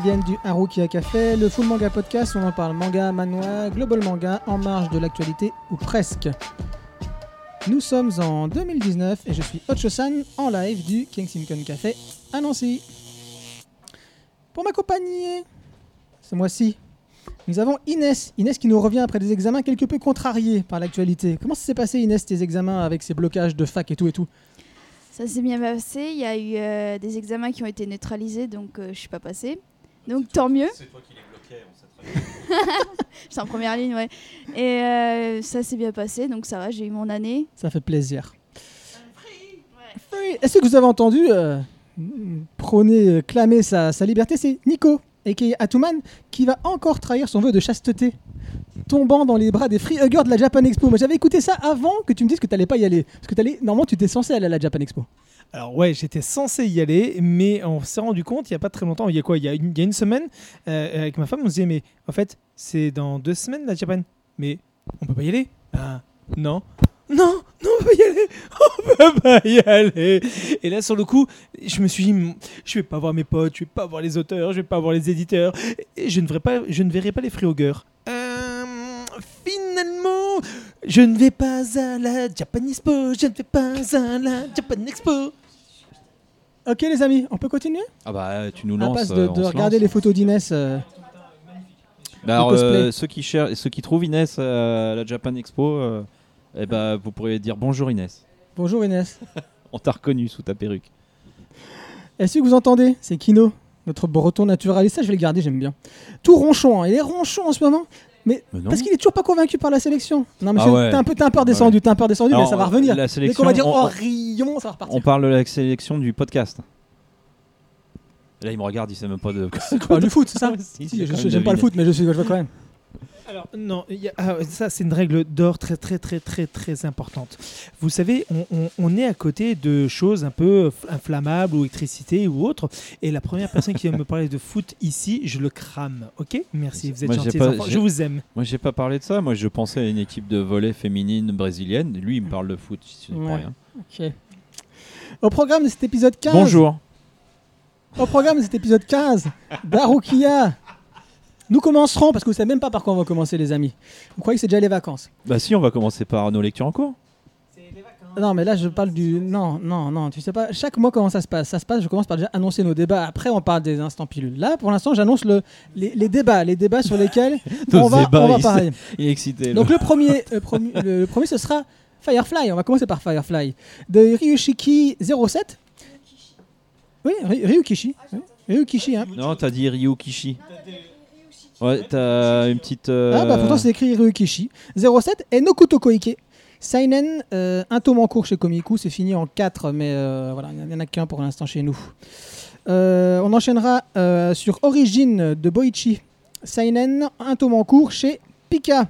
viennent du Harukia Café, le Full Manga Podcast, on en parle manga, manoir, global manga, en marge de l'actualité ou presque. Nous sommes en 2019 et je suis Ocho-san en live du Kensington Café à Nancy. Pour m'accompagner ce mois-ci, nous avons Inès. Inès qui nous revient après des examens quelque peu contrariés par l'actualité. Comment ça s'est passé Inès tes examens avec ces blocages de fac et tout et tout? Ça s'est bien passé. Il y a eu euh, des examens qui ont été neutralisés, donc euh, je suis pas passée. Donc tant mieux. C'est toi qui les bloquais, on sait très bien. J'étais en première ligne, ouais. Et euh, ça s'est bien passé, donc ça va, j'ai eu mon année. Ça fait plaisir. Free. Est-ce que vous avez entendu euh, prôner, euh, clamer sa, sa liberté? C'est Nico, a.k.a. Atuman, qui va encore trahir son vœu de chasteté, tombant dans les bras des free huggers de la Japan Expo. Moi j'avais écouté ça avant que tu me dises que tu n'allais pas y aller. Parce que t'allais- normalement tu étais censé aller à la Japan Expo. Alors ouais, j'étais censé y aller, mais on s'est rendu compte il y a pas très longtemps, il y a quoi Il y a une, semaine, euh, avec ma femme, on se disait mais en fait c'est dans deux semaines la Japan, mais on peut pas y aller? Ah non, non, non on peut pas y aller, on peut pas y aller. Et là sur le coup, je me suis dit je vais pas voir mes potes, je vais pas voir les auteurs, je vais pas voir les éditeurs, et je ne verrai pas, je ne verrai pas les freehoggers. Euh, finalement, je ne vais pas à la Japan Expo, je ne vais pas à la Japan Expo. Ok les amis, on peut continuer? Ah bah tu nous À lances. de, euh, de se regarder lance. les photos d'Inès. euh, Bah, alors, euh, ceux, qui cher- ceux qui trouvent Inès à la Japan Expo, euh, eh bah, vous pourriez dire bonjour Inès. Bonjour Inès. On t'a reconnu sous ta perruque. Est-ce que vous entendez? C'est Kino, notre breton naturaliste. Ça je vais le garder, j'aime bien. Tout ronchon, hein. il est ronchon en ce moment. Mais parce qu'il est toujours pas convaincu par la sélection. Non mais Ah ouais. t'es un peu, t'es un peu redescendu, t'es un peu redescendu, mais ça va revenir. La Dès sélection, qu'on va dire on, oh Rion, ça va repartir. on parle de la sélection du podcast. Là, il me regarde, il sait même pas de. Tu parles du foot, c'est ça Si, Si, J'aime pas le foot, mais je suis je vois quand même. Alors non, il y a- ah, ça c'est une règle d'or très très très très très importante. Vous savez, on, on- on est à côté de choses un peu inflammables ou électricité ou autre, et la première personne qui vient me parler de foot ici, je le crame. Ok? Merci, vous êtes j'ai- Je vous aime. Moi, j'ai pas parlé de ça. Moi, je pensais à une équipe de volley féminine brésilienne. Lui, il me parle de foot. Je Ouais. rien. Ok. Au programme de cet épisode 15. Bonjour. Au programme de cet épisode 15 d'Arukia. Nous commencerons, parce que vous savez même pas par quoi on va commencer, les amis. Vous croyez que c'est déjà les vacances Bah si, on va commencer par nos lectures en cours. Non, mais là, je parle du. Non, non, non, tu sais pas. Chaque mois, comment ça se passe? Ça se passe, je commence par déjà annoncer nos débats. Après, on parle des instants pilules. Là, pour l'instant, j'annonce le, les, les débats. Les débats sur lesquels on va, débats, on va il parler. Il est excité. Donc, le premier, euh, promu- le premier, ce sera Firefly. On va commencer par Firefly. De Ryushiki07. Oui, Ry- Ryukishi. Oui, Ryukishi, hein. Non, t'as dit Ryu Kishi. Ouais, t'as une petite. euh, Ah bah pourtant c'est écrit Ryukishi. 07 et Nokuto Koike. Seinen, euh, un tome en cours chez Komiku, c'est fini en 4, mais euh, voilà, il n'y en a qu'un pour l'instant chez nous. Euh, on enchaînera euh, sur Origin de Boichi. Seinen, un tome en cours chez Pika.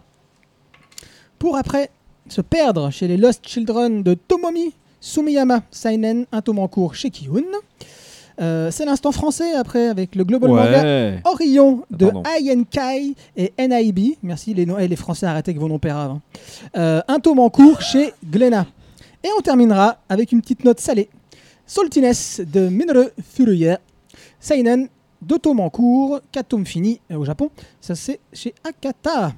Pour après se perdre chez les Lost Children de Tomomi Sumiyama. Seinen, un tome en cours chez Kiyun. Euh, c'est l'instant français après avec le Global Manga. Orion de pardon. INKai et NIB. Merci les, noms, eh, les Français, arrêtez avec vos noms péraves. hein. Euh, un tome en cours chez Glénat. Et on terminera avec une petite note salée. Saltiness de Minoru Furuya. Seinen, deux tomes en cours, quatre tomes finis euh, au Japon. Ça c'est chez Akata.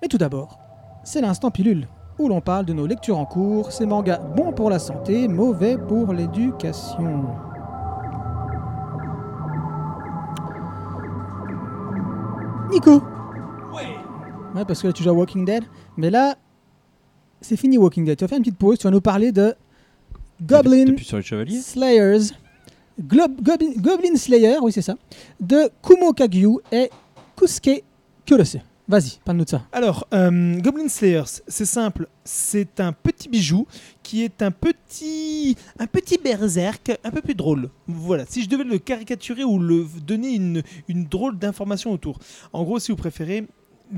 Mais tout d'abord, c'est l'instant pilule où l'on parle de nos lectures en cours, ces mangas bons pour la santé, mauvais pour l'éducation. Nico Ouais, parce que là tu joues à Walking Dead. Mais là, c'est fini Walking Dead. Tu vas faire une petite pause, tu vas nous parler de Goblin T'es plus sur le chevalier Slayers. Goblin Slayer, oui c'est ça. De Kumo Kagyu et Kusuke Kurose. Vas-y, parle-nous de ça. Alors, euh, Goblin Slayers, c'est simple, c'est un petit bijou qui est un petit, un petit berserk un peu plus drôle. Voilà, si je devais le caricaturer ou le donner une, une drôle d'information autour. En gros, si vous préférez,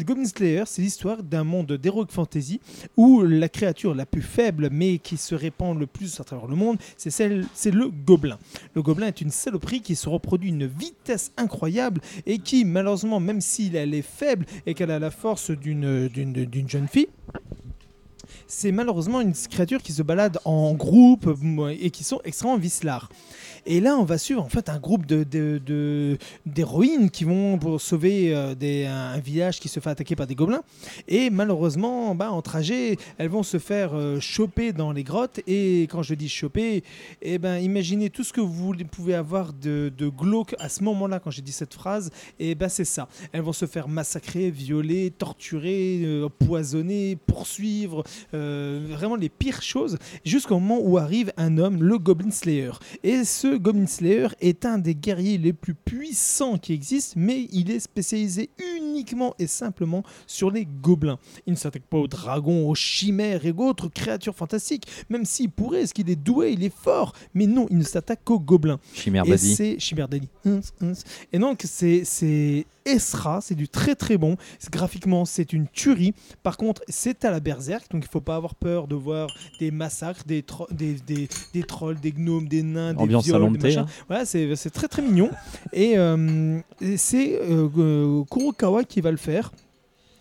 Goblin Slayer, c'est l'histoire d'un monde d'heroic fantasy où la créature la plus faible mais qui se répand le plus à travers le monde, c'est celle, c'est le gobelin. Le gobelin est une saloperie qui se reproduit une vitesse incroyable et qui, malheureusement, même s'il elle est faible et qu'elle a la force d'une d'une d'une jeune fille, c'est malheureusement une créature qui se balade en groupe et qui sont extrêmement vicelards. Et là, on va suivre en fait un groupe de, de- de- d'héroïnes qui vont pour sauver euh, un, village qui se fait attaquer par des gobelins. Et malheureusement, bah, en trajet, elles vont se faire euh, choper dans les grottes. Et quand je dis choper, eh ben, imaginez tout ce que vous pouvez avoir de, glauque à ce moment-là quand j'ai dit cette phrase. Et ben, c'est ça. Elles vont se faire massacrer, violer, torturer, euh, empoisonner, poursuivre. vraiment les pires choses. Jusqu'au moment où arrive un homme, le Goblin Slayer. Et ce Goblin Slayer est un des guerriers les plus puissants qui existent, mais il est spécialisé uniquement et simplement sur les gobelins. Il ne s'attaque pas aux dragons, aux chimères et autres créatures fantastiques, même s'il pourrait, est-ce qu'il est doué, il est fort, mais non, il ne s'attaque qu'aux gobelins. Chimère Et c'est Chimère Daddy. Hum, hum. Et donc, c'est c'est Esra, c'est du très très bon. Graphiquement, c'est une tuerie. Par contre, c'est à la berserk, donc il faut pas avoir peur de voir des massacres, des, des, des, des trolls, des gnomes, des nains, des Ambiance viols, hein. Voilà, c'est très très mignon. Et euh, et c'est euh, Kurokawa qui va le faire.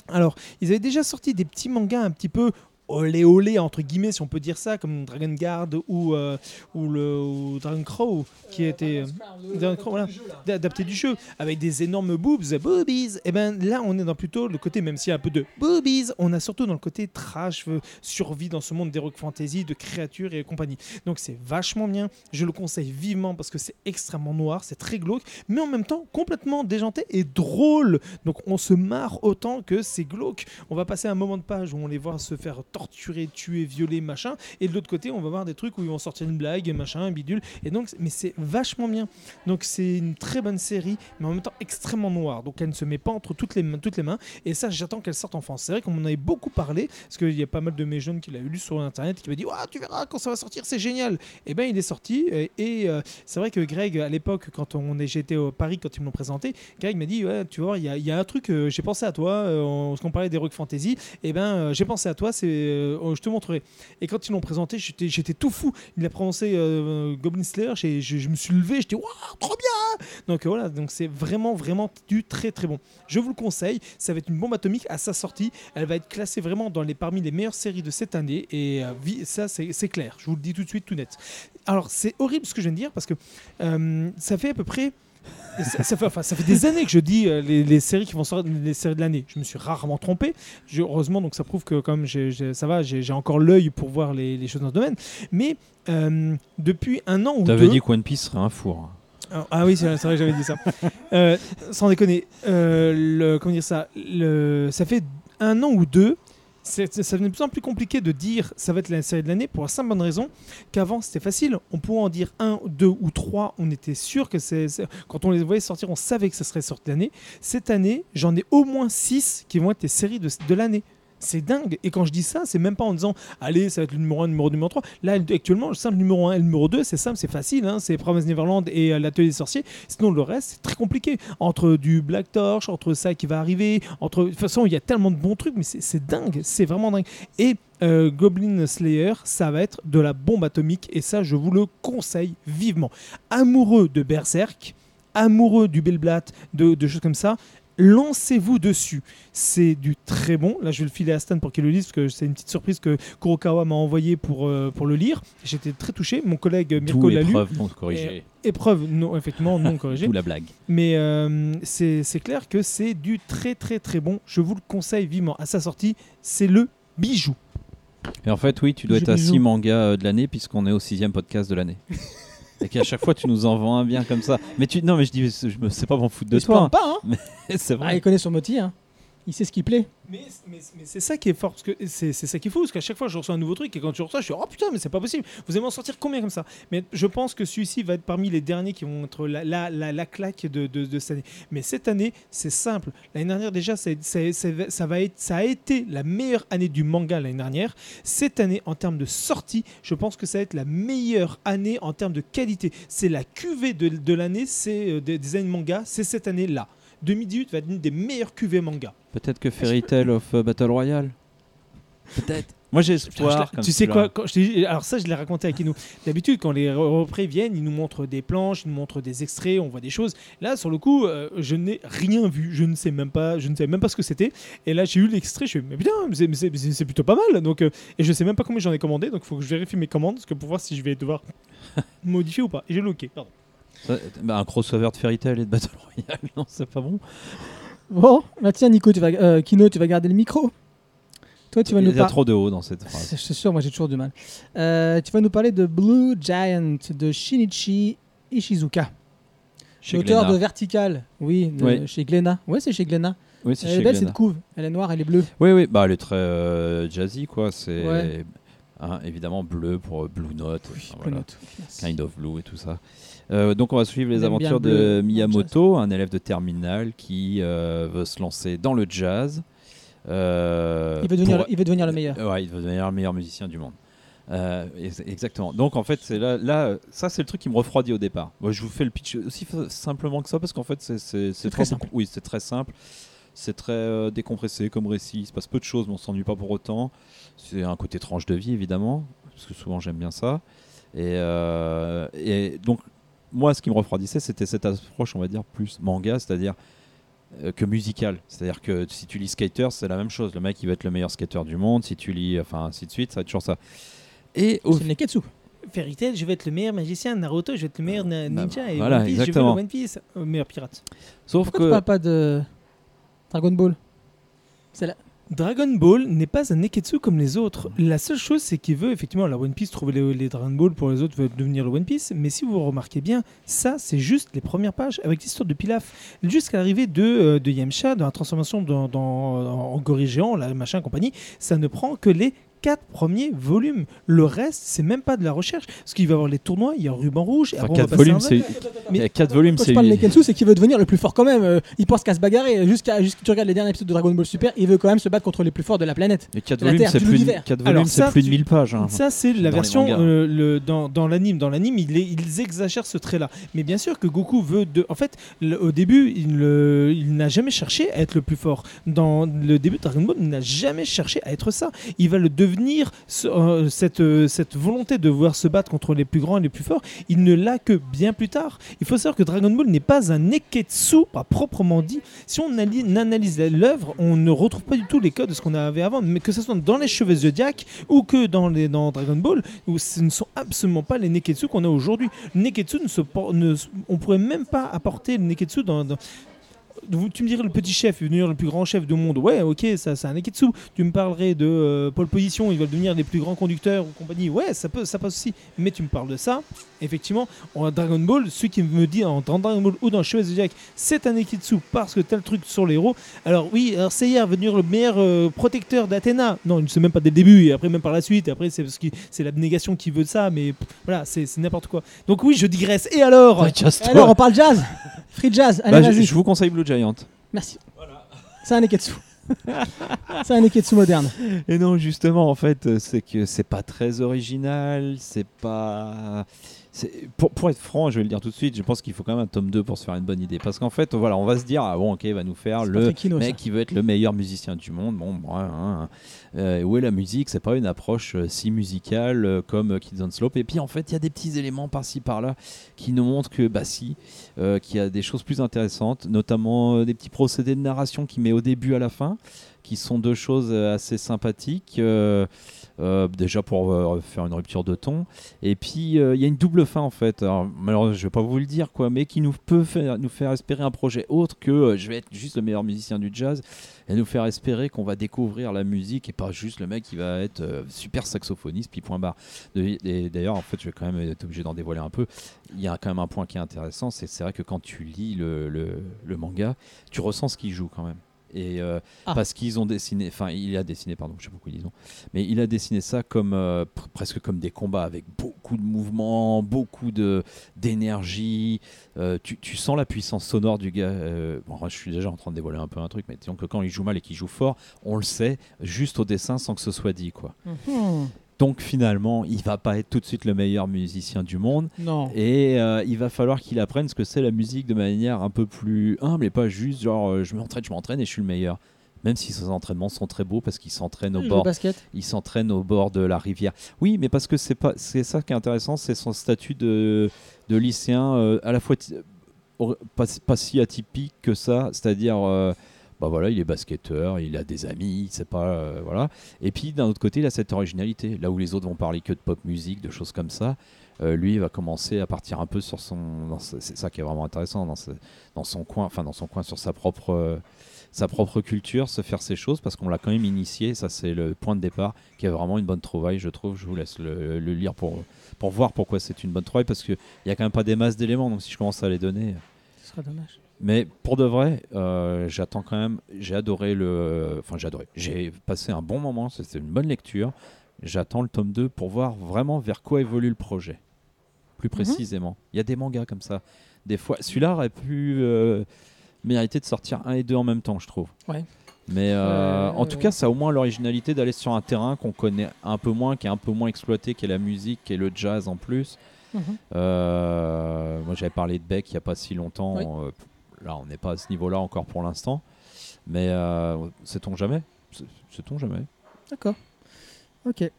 Alors, ils avaient déjà sorti des petits mangas un petit peu olé olé entre guillemets si on peut dire ça comme Dragon Guard ou, euh, ou le ou Dragon Crow qui était euh, Dragon Crow, voilà, adapté du jeu avec des énormes boobs boobies. Et ben là on est dans plutôt le côté même s'il y a un peu de boobies on a surtout dans le côté trash euh, survie dans ce monde d'heroic fantasy de créatures et compagnie. Donc c'est vachement bien. Je le conseille vivement parce que c'est extrêmement noir c'est très glauque mais en même temps complètement déjanté et drôle. Donc on se marre autant que c'est glauque. On va passer un moment de page où on les voit se faire torturer, tuer, violer, machin. Et de l'autre côté, on va voir des trucs où ils vont sortir une blague, machin, un bidule. Et donc, mais c'est vachement bien. Donc c'est une très bonne série, mais en même temps extrêmement noire. Donc elle ne se met pas entre toutes les, toutes les mains. Et ça, j'attends qu'elle sorte en France. C'est vrai qu'on en avait beaucoup parlé, parce qu'il y a pas mal de mes jeunes qui l'avaient lu sur Internet, qui m'ont dit Ah, tu verras quand ça va sortir, c'est génial. Et ben il est sorti. Et, euh, c'est vrai que Greg, à l'époque, quand on j'étais au Paris, quand ils me l'ont présenté, Greg m'a dit Ouais, tu vois, il y, a- un truc, euh, j'ai pensé à toi, euh, on- parlait d'Heroic Fantasy. Et ben euh, j'ai pensé à toi, c'est, je te montrerai. Et quand ils l'ont présenté, j'étais, tout fou. Il a prononcé euh, Goblin Slayer, je, je me suis levé, j'étais Waouh, trop bien Donc euh, voilà, donc c'est vraiment, vraiment du très très bon. Je vous le conseille, ça va être une bombe atomique à sa sortie. Elle va être classée vraiment dans les, parmi les meilleures séries de cette année. Et euh, ça, c'est, clair. Je vous le dis tout de suite, tout net. Alors, c'est horrible ce que je viens de dire parce que euh, ça fait à peu près. Ça, ça fait, enfin, ça fait des années que je dis euh, les, les séries qui vont sortir, les séries de l'année. Je me suis rarement trompé. Je- heureusement, donc ça prouve que comme ça va, j'ai encore l'œil pour voir les, les choses dans ce domaine. Mais euh, depuis un an ou T'avais deux, dit que One Piece serait un four. ah, ah oui, c'est vrai, que j'avais dit ça. Euh, sans déconner, le, comment dire ça le, Ça fait un an ou deux. Ça devient de plus en plus compliqué de dire ça va être la série de l'année pour la simple bonne raison qu'avant c'était facile. On pouvait en dire un, deux ou trois. On était sûr que c'est. Quand on les voyait sortir, on savait que ça serait sorti l'année. Cette année, j'en ai au moins six qui vont être les séries de l'année. C'est dingue. Et quand je dis ça, c'est même pas en disant allez, ça va être le numéro 1, le numéro 2, le numéro 3. Là, actuellement, le simple numéro 1 et le numéro 2, c'est simple, c'est facile. hein. C'est Promise Neverland et euh, l'Atelier des Sorciers. Sinon, le reste, c'est très compliqué. Entre du Black Torch, entre ça qui va arriver, entre. De toute façon, il y a tellement de bons trucs, mais c'est- c'est dingue. C'est vraiment dingue. Et. euh, Goblin Slayer, ça va être de la bombe atomique et ça, je vous le conseille vivement. Amoureux de Berserk, amoureux du Bellblatt, de, de choses comme ça, lancez-vous dessus. C'est du très bon. Là, je vais le filer à Stan pour qu'il le lise, parce que c'est une petite surprise que Kurokawa m'a envoyé pour, euh, pour le lire. J'étais très touché. Mon collègue Mirko l'a lu. épreuve non corrigée. Épreuve, non, effectivement, non corrigée. Tout la blague. Mais euh, c'est clair que c'est du très très très bon. Je vous le conseille vivement. À sa sortie, c'est le bijou. Et en fait, oui, tu dois être à bijou. 6 mangas euh, de l'année, puisqu'on est au sixième podcast de l'année. Et qu'à chaque fois, tu nous en vends un bien comme ça. Mais tu, non, mais je dis, je me sais pas m'en foutre de Il se toi. plante pas, hein hein. C'est Ah, vrai. il connaît son motif, hein. Il sait ce qui plaît. Mais, c'est ça qui est fort, parce que c'est ça qui est fou, parce qu'à chaque fois je reçois un nouveau truc, et quand je reçois, je suis oh putain, mais c'est pas possible, vous allez m'en sortir combien comme ça? Mais je pense que celui-ci va être parmi les derniers qui vont être la, la, la, la claque de, cette année. Mais cette année, c'est simple. L'année dernière, déjà, ça, a été la meilleure année du manga l'année dernière. Cette année, en termes de sortie, je pense que ça va être la meilleure année en termes de qualité. C'est la cuvée de, de l'année, c'est euh, des, des années de manga, c'est cette année-là. 2018 va être une des meilleures cuvées manga. Peut-être que Fairy Tail of euh, Battle Royale. Peut-être. Moi j'ai espoir. tu sais quoi quand je t'ai dit- Alors ça, je l'ai raconté à Kinou. D'habitude, quand les représ viennent, ils nous montrent des planches, ils nous montrent des extraits, on voit des choses. Là, sur le coup, euh, je n'ai rien vu. Je ne sais même pas, je ne sais même pas ce que c'était. Et là, j'ai eu l'extrait. Je suis mais putain, c'est- plutôt pas mal. Donc, euh, et je sais même pas combien j'en ai commandé. Donc, il faut que je vérifie mes commandes parce que pour voir si je vais devoir modifier ou pas. Et j'ai loqué. Pardon. Ça- bah, un crossover de Fairy Tail et de Battle Royale, non, c'est pas bon. Bon, bah tiens, Nico, tu vas, euh, Kino, tu vas garder le micro. Toi, tu vas Il nous y a trop de haut dans cette phrase. C'est sûr, moi j'ai toujours du mal. Euh, tu vas nous parler de Blue Giant de Shinichi Ishizuka, Chez l'auteur de Vertical. Oui, de- Oui. chez Glénat. Ouais, c'est chez Glénat. Oui, Elle est chez belle Glénat. cette couve. Elle est noire, elle est bleue. Oui, oui, bah, elle est très euh, jazzy, quoi. C'est Ouais. hein, évidemment bleu pour Blue Note, enfin, Blue voilà. Note. Kind of Blue et tout ça. Euh, donc on va suivre les aventures de Miyamoto, un élève de terminale qui euh, veut se lancer dans le jazz. Euh, Il veut, devenir, pour- il veut devenir le meilleur. Ouais, il veut devenir le meilleur musicien du monde. Ex- exactement. Donc en fait, c'est là, là, ça c'est le truc qui me refroidit au départ. Moi, je vous fais le pitch aussi simplement que ça parce qu'en fait, c'est très simple. Oui, c'est très simple. C'est très décompressé comme récit. Il se passe peu de choses, mais on s'ennuie pas pour autant. C'est un côté tranche de vie évidemment, parce que souvent j'aime bien ça. Et, euh, et donc moi, ce qui me refroidissait, c'était cette approche, on va dire plus manga, c'est-à-dire euh, que musical. C'est-à-dire que si tu lis Skater, c'est la même chose. Le mec, il va être le meilleur skater du monde. Si tu lis, enfin, ainsi de suite, ça va être toujours ça. Et au C'est le Neketsu. Fairy Tail, je vais être le meilleur magicien. Naruto, je vais être le meilleur na- Bah, ninja. et voilà, One Piece, exactement. je veux le One Piece. Euh, meilleur pirate. Sauf Pourquoi tu que parles pas de Dragon Ball? C'est la... Dragon Ball n'est pas un Neketsu comme les autres. La seule chose, c'est qu'il veut effectivement la One Piece trouver les, Dragon Ball pour les autres devenir le One Piece. Mais si vous remarquez bien, ça c'est juste les premières pages avec l'histoire de Pilaf jusqu'à l'arrivée de, euh, de Yamcha dans la transformation dans, dans- en gorille géant, la machin compagnie. Ça ne prend que les quatre premiers volumes. Le reste, c'est même pas de la recherche. Parce qu'il va y avoir les tournois, il y a Ruban Rouge. et enfin, quatre volumes, c'est Mais- il y a quatre volumes, c'est tu parles de c'est qu'il veut devenir le plus fort quand même. Euh, il pense qu'à se bagarrer. Jusqu'à jusqu'à tu regardes les derniers épisodes de Dragon Ball Super, il veut quand même se battre contre les plus forts de la planète. Et quatre la volumes, Terre, c'est plus, de- l'univers. quatre Alors volumes, c'est ça, plus de tu- 1000 pages. hein. Ça, c'est la version euh, le, dans, dans l'anime. Dans l'anime, ils exagèrent ce trait-là. Mais bien sûr que Goku veut. De... En fait, le- au début, il, il n'a jamais cherché à être le plus fort. Dans le début de Dragon Ball, il n'a jamais cherché à être ça. Il va le devenir. Euh, cette, euh, cette volonté de vouloir se battre contre les plus grands et les plus forts, il ne l'a que bien plus tard. Il faut savoir que Dragon Ball n'est pas un Neketsu, pas proprement dit. Si on analyse l'œuvre, on ne retrouve pas du tout les codes de ce qu'on avait avant. Mais que ce soit dans les cheveux Zodiac ou que dans, les, dans Dragon Ball, où ce ne sont absolument pas les Neketsu qu'on a aujourd'hui. Neketsu, ne se, ne, on pourrait même pas apporter le Neketsu dans. dans- tu me dirais le petit chef, il va devenir le plus grand chef du monde. Ouais, ok, ça c'est un Neketsu. Tu me parlerais de euh, Pole Position, il va devenir les plus grands conducteurs ou compagnie. Ouais, ça peut, ça passe aussi. Mais tu me parles de ça. Effectivement, en Dragon Ball, celui qui me dit en Dragon Ball ou dans Chevalier Zodiac, c'est un Neketsu parce que tel truc sur les héros. Alors oui, alors Seiya va devenir le meilleur euh, protecteur d'Athéna. Non, il ne sait même pas dès le début et après même par la suite. Et après c'est parce que c'est l'abnégation qui veut ça, mais pff, voilà, c'est n'importe quoi. Donc oui, je digresse. Et alors? Ouais, just- Alors, on parle jazz? Free jazz Allez, Bah, je, vas-y. je vous conseille Blue Giant. Merci. C'est un Neketsu. c'est un Neketsu moderne. Et non, justement, en fait, euh, c'est que c'est pas très original, c'est pas. Pour, pour être franc, je vais le dire tout de suite, je pense qu'il faut quand même un tome 2 pour se faire une bonne idée. Parce qu'en fait, voilà, on va se dire, ah bon, ok, il va nous faire le mec ça. qui veut être le meilleur musicien du monde. Bon, bon, hein. Euh, où est la musique? C'est pas une approche euh, si musicale euh, comme euh, Kids on Slope. Et puis, en fait, il y a des petits éléments par-ci par-là qui nous montrent que, bah si, qu'il y a des choses plus intéressantes, notamment des petits procédés de narration qui met au début à la fin, qui sont deux choses assez sympathiques. Euh, déjà pour euh, faire une rupture de ton. Et puis euh, il y a une double fin en fait. Alors malheureusement je vais pas vous le dire quoi mais qui nous peut faire, nous faire espérer un projet autre que je vais être juste le meilleur musicien du jazz et nous faire espérer qu'on va découvrir la musique et pas juste le mec qui va être super saxophoniste puis point barre. D'ailleurs en fait je vais quand même être obligé d'en dévoiler un peu. Il y a quand même un point qui est intéressant c'est c'est vrai que quand tu lis le manga tu ressens ce qu'il joue quand même et euh, Ah. parce qu'ils ont dessiné enfin il a dessiné pardon je sais pas pourquoi ils disent mais il a dessiné ça comme euh, pr- presque comme des combats avec beaucoup de mouvements, beaucoup de d'énergie. Euh, tu, tu sens la puissance sonore du gars. bon, je suis déjà en train de dévoiler un peu un truc, mais disons que quand il joue mal et qu'il joue fort, on le sait juste au dessin sans que ce soit dit quoi. Mhm. Donc finalement, il va pas être tout de suite le meilleur musicien du monde. Non. Et euh, il va falloir qu'il apprenne ce que c'est la musique de manière un peu plus humble et pas juste genre euh, je m'entraîne, je m'entraîne et je suis le meilleur. Même si ses entraînements sont très beaux parce qu'il s'entraîne au bord il s'entraîne au bord de la rivière. Oui, mais parce que c'est pas c'est ça qui est intéressant, c'est son statut de, de lycéen euh, à la fois pas, pas si atypique que ça, c'est-à-dire euh, bah voilà, il est basketteur, il a des amis, c'est pas euh, voilà. Et puis d'un autre côté, il a cette originalité, là où les autres vont parler que de pop musique, de choses comme ça. euh, lui il va commencer à partir un peu sur son c'est ça qui est vraiment intéressant dans, dans son coin enfin dans son coin sur sa propre euh, sa propre culture, se faire ses choses parce qu'on l'a quand même initié. Ça, c'est le point de départ qui est vraiment une bonne trouvaille, je trouve. Je vous laisse le, le lire pour, pour voir pourquoi c'est une bonne trouvaille parce qu'il n'y a quand même pas des masses d'éléments. Donc, si je commence à les donner. Ce serait dommage. Mais pour de vrai, euh, j'attends quand même. J'ai adoré le. Enfin, j'ai adoré. J'ai passé un bon moment. C'était une bonne lecture. J'attends le tome 2 pour voir vraiment vers quoi évolue le projet. Plus précisément. Il y a des mangas comme ça. Des fois, celui-là aurait pu euh, mériter de sortir un et deux en même temps, je trouve. Ouais. Mais euh, Ouais, en tout cas, ça a au moins l'originalité d'aller sur un terrain qu'on connaît un peu moins, qui est un peu moins exploité, qui est la musique, qui est le jazz en plus. Mhm. Euh, moi, j'avais parlé de Beck il n'y a pas si longtemps. Oui. Là, on n'est pas à ce niveau-là encore pour l'instant. Mais euh, sait-on jamais? C'est- Sait-on jamais? D'accord. Ok.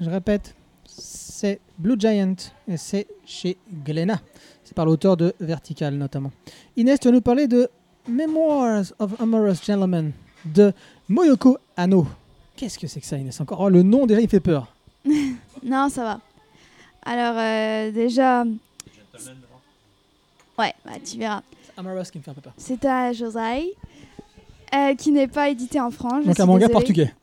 Je répète, c'est Blue Giant et c'est chez Glénat. C'est par l'auteur de Vertical notamment. Inès, tu vas nous parler de Memoirs of Amorous Gentlemen de Moyoko Ano. Qu'est-ce que c'est que ça, Inès? Encore? Oh, le nom déjà il fait peur. Non, ça va. Alors, euh, déjà. Ouais, bah, tu verras. C'est qui me fait un peu peur. C'est un Josai euh, qui n'est pas édité en France. je Donc suis un manga désolée. portugais.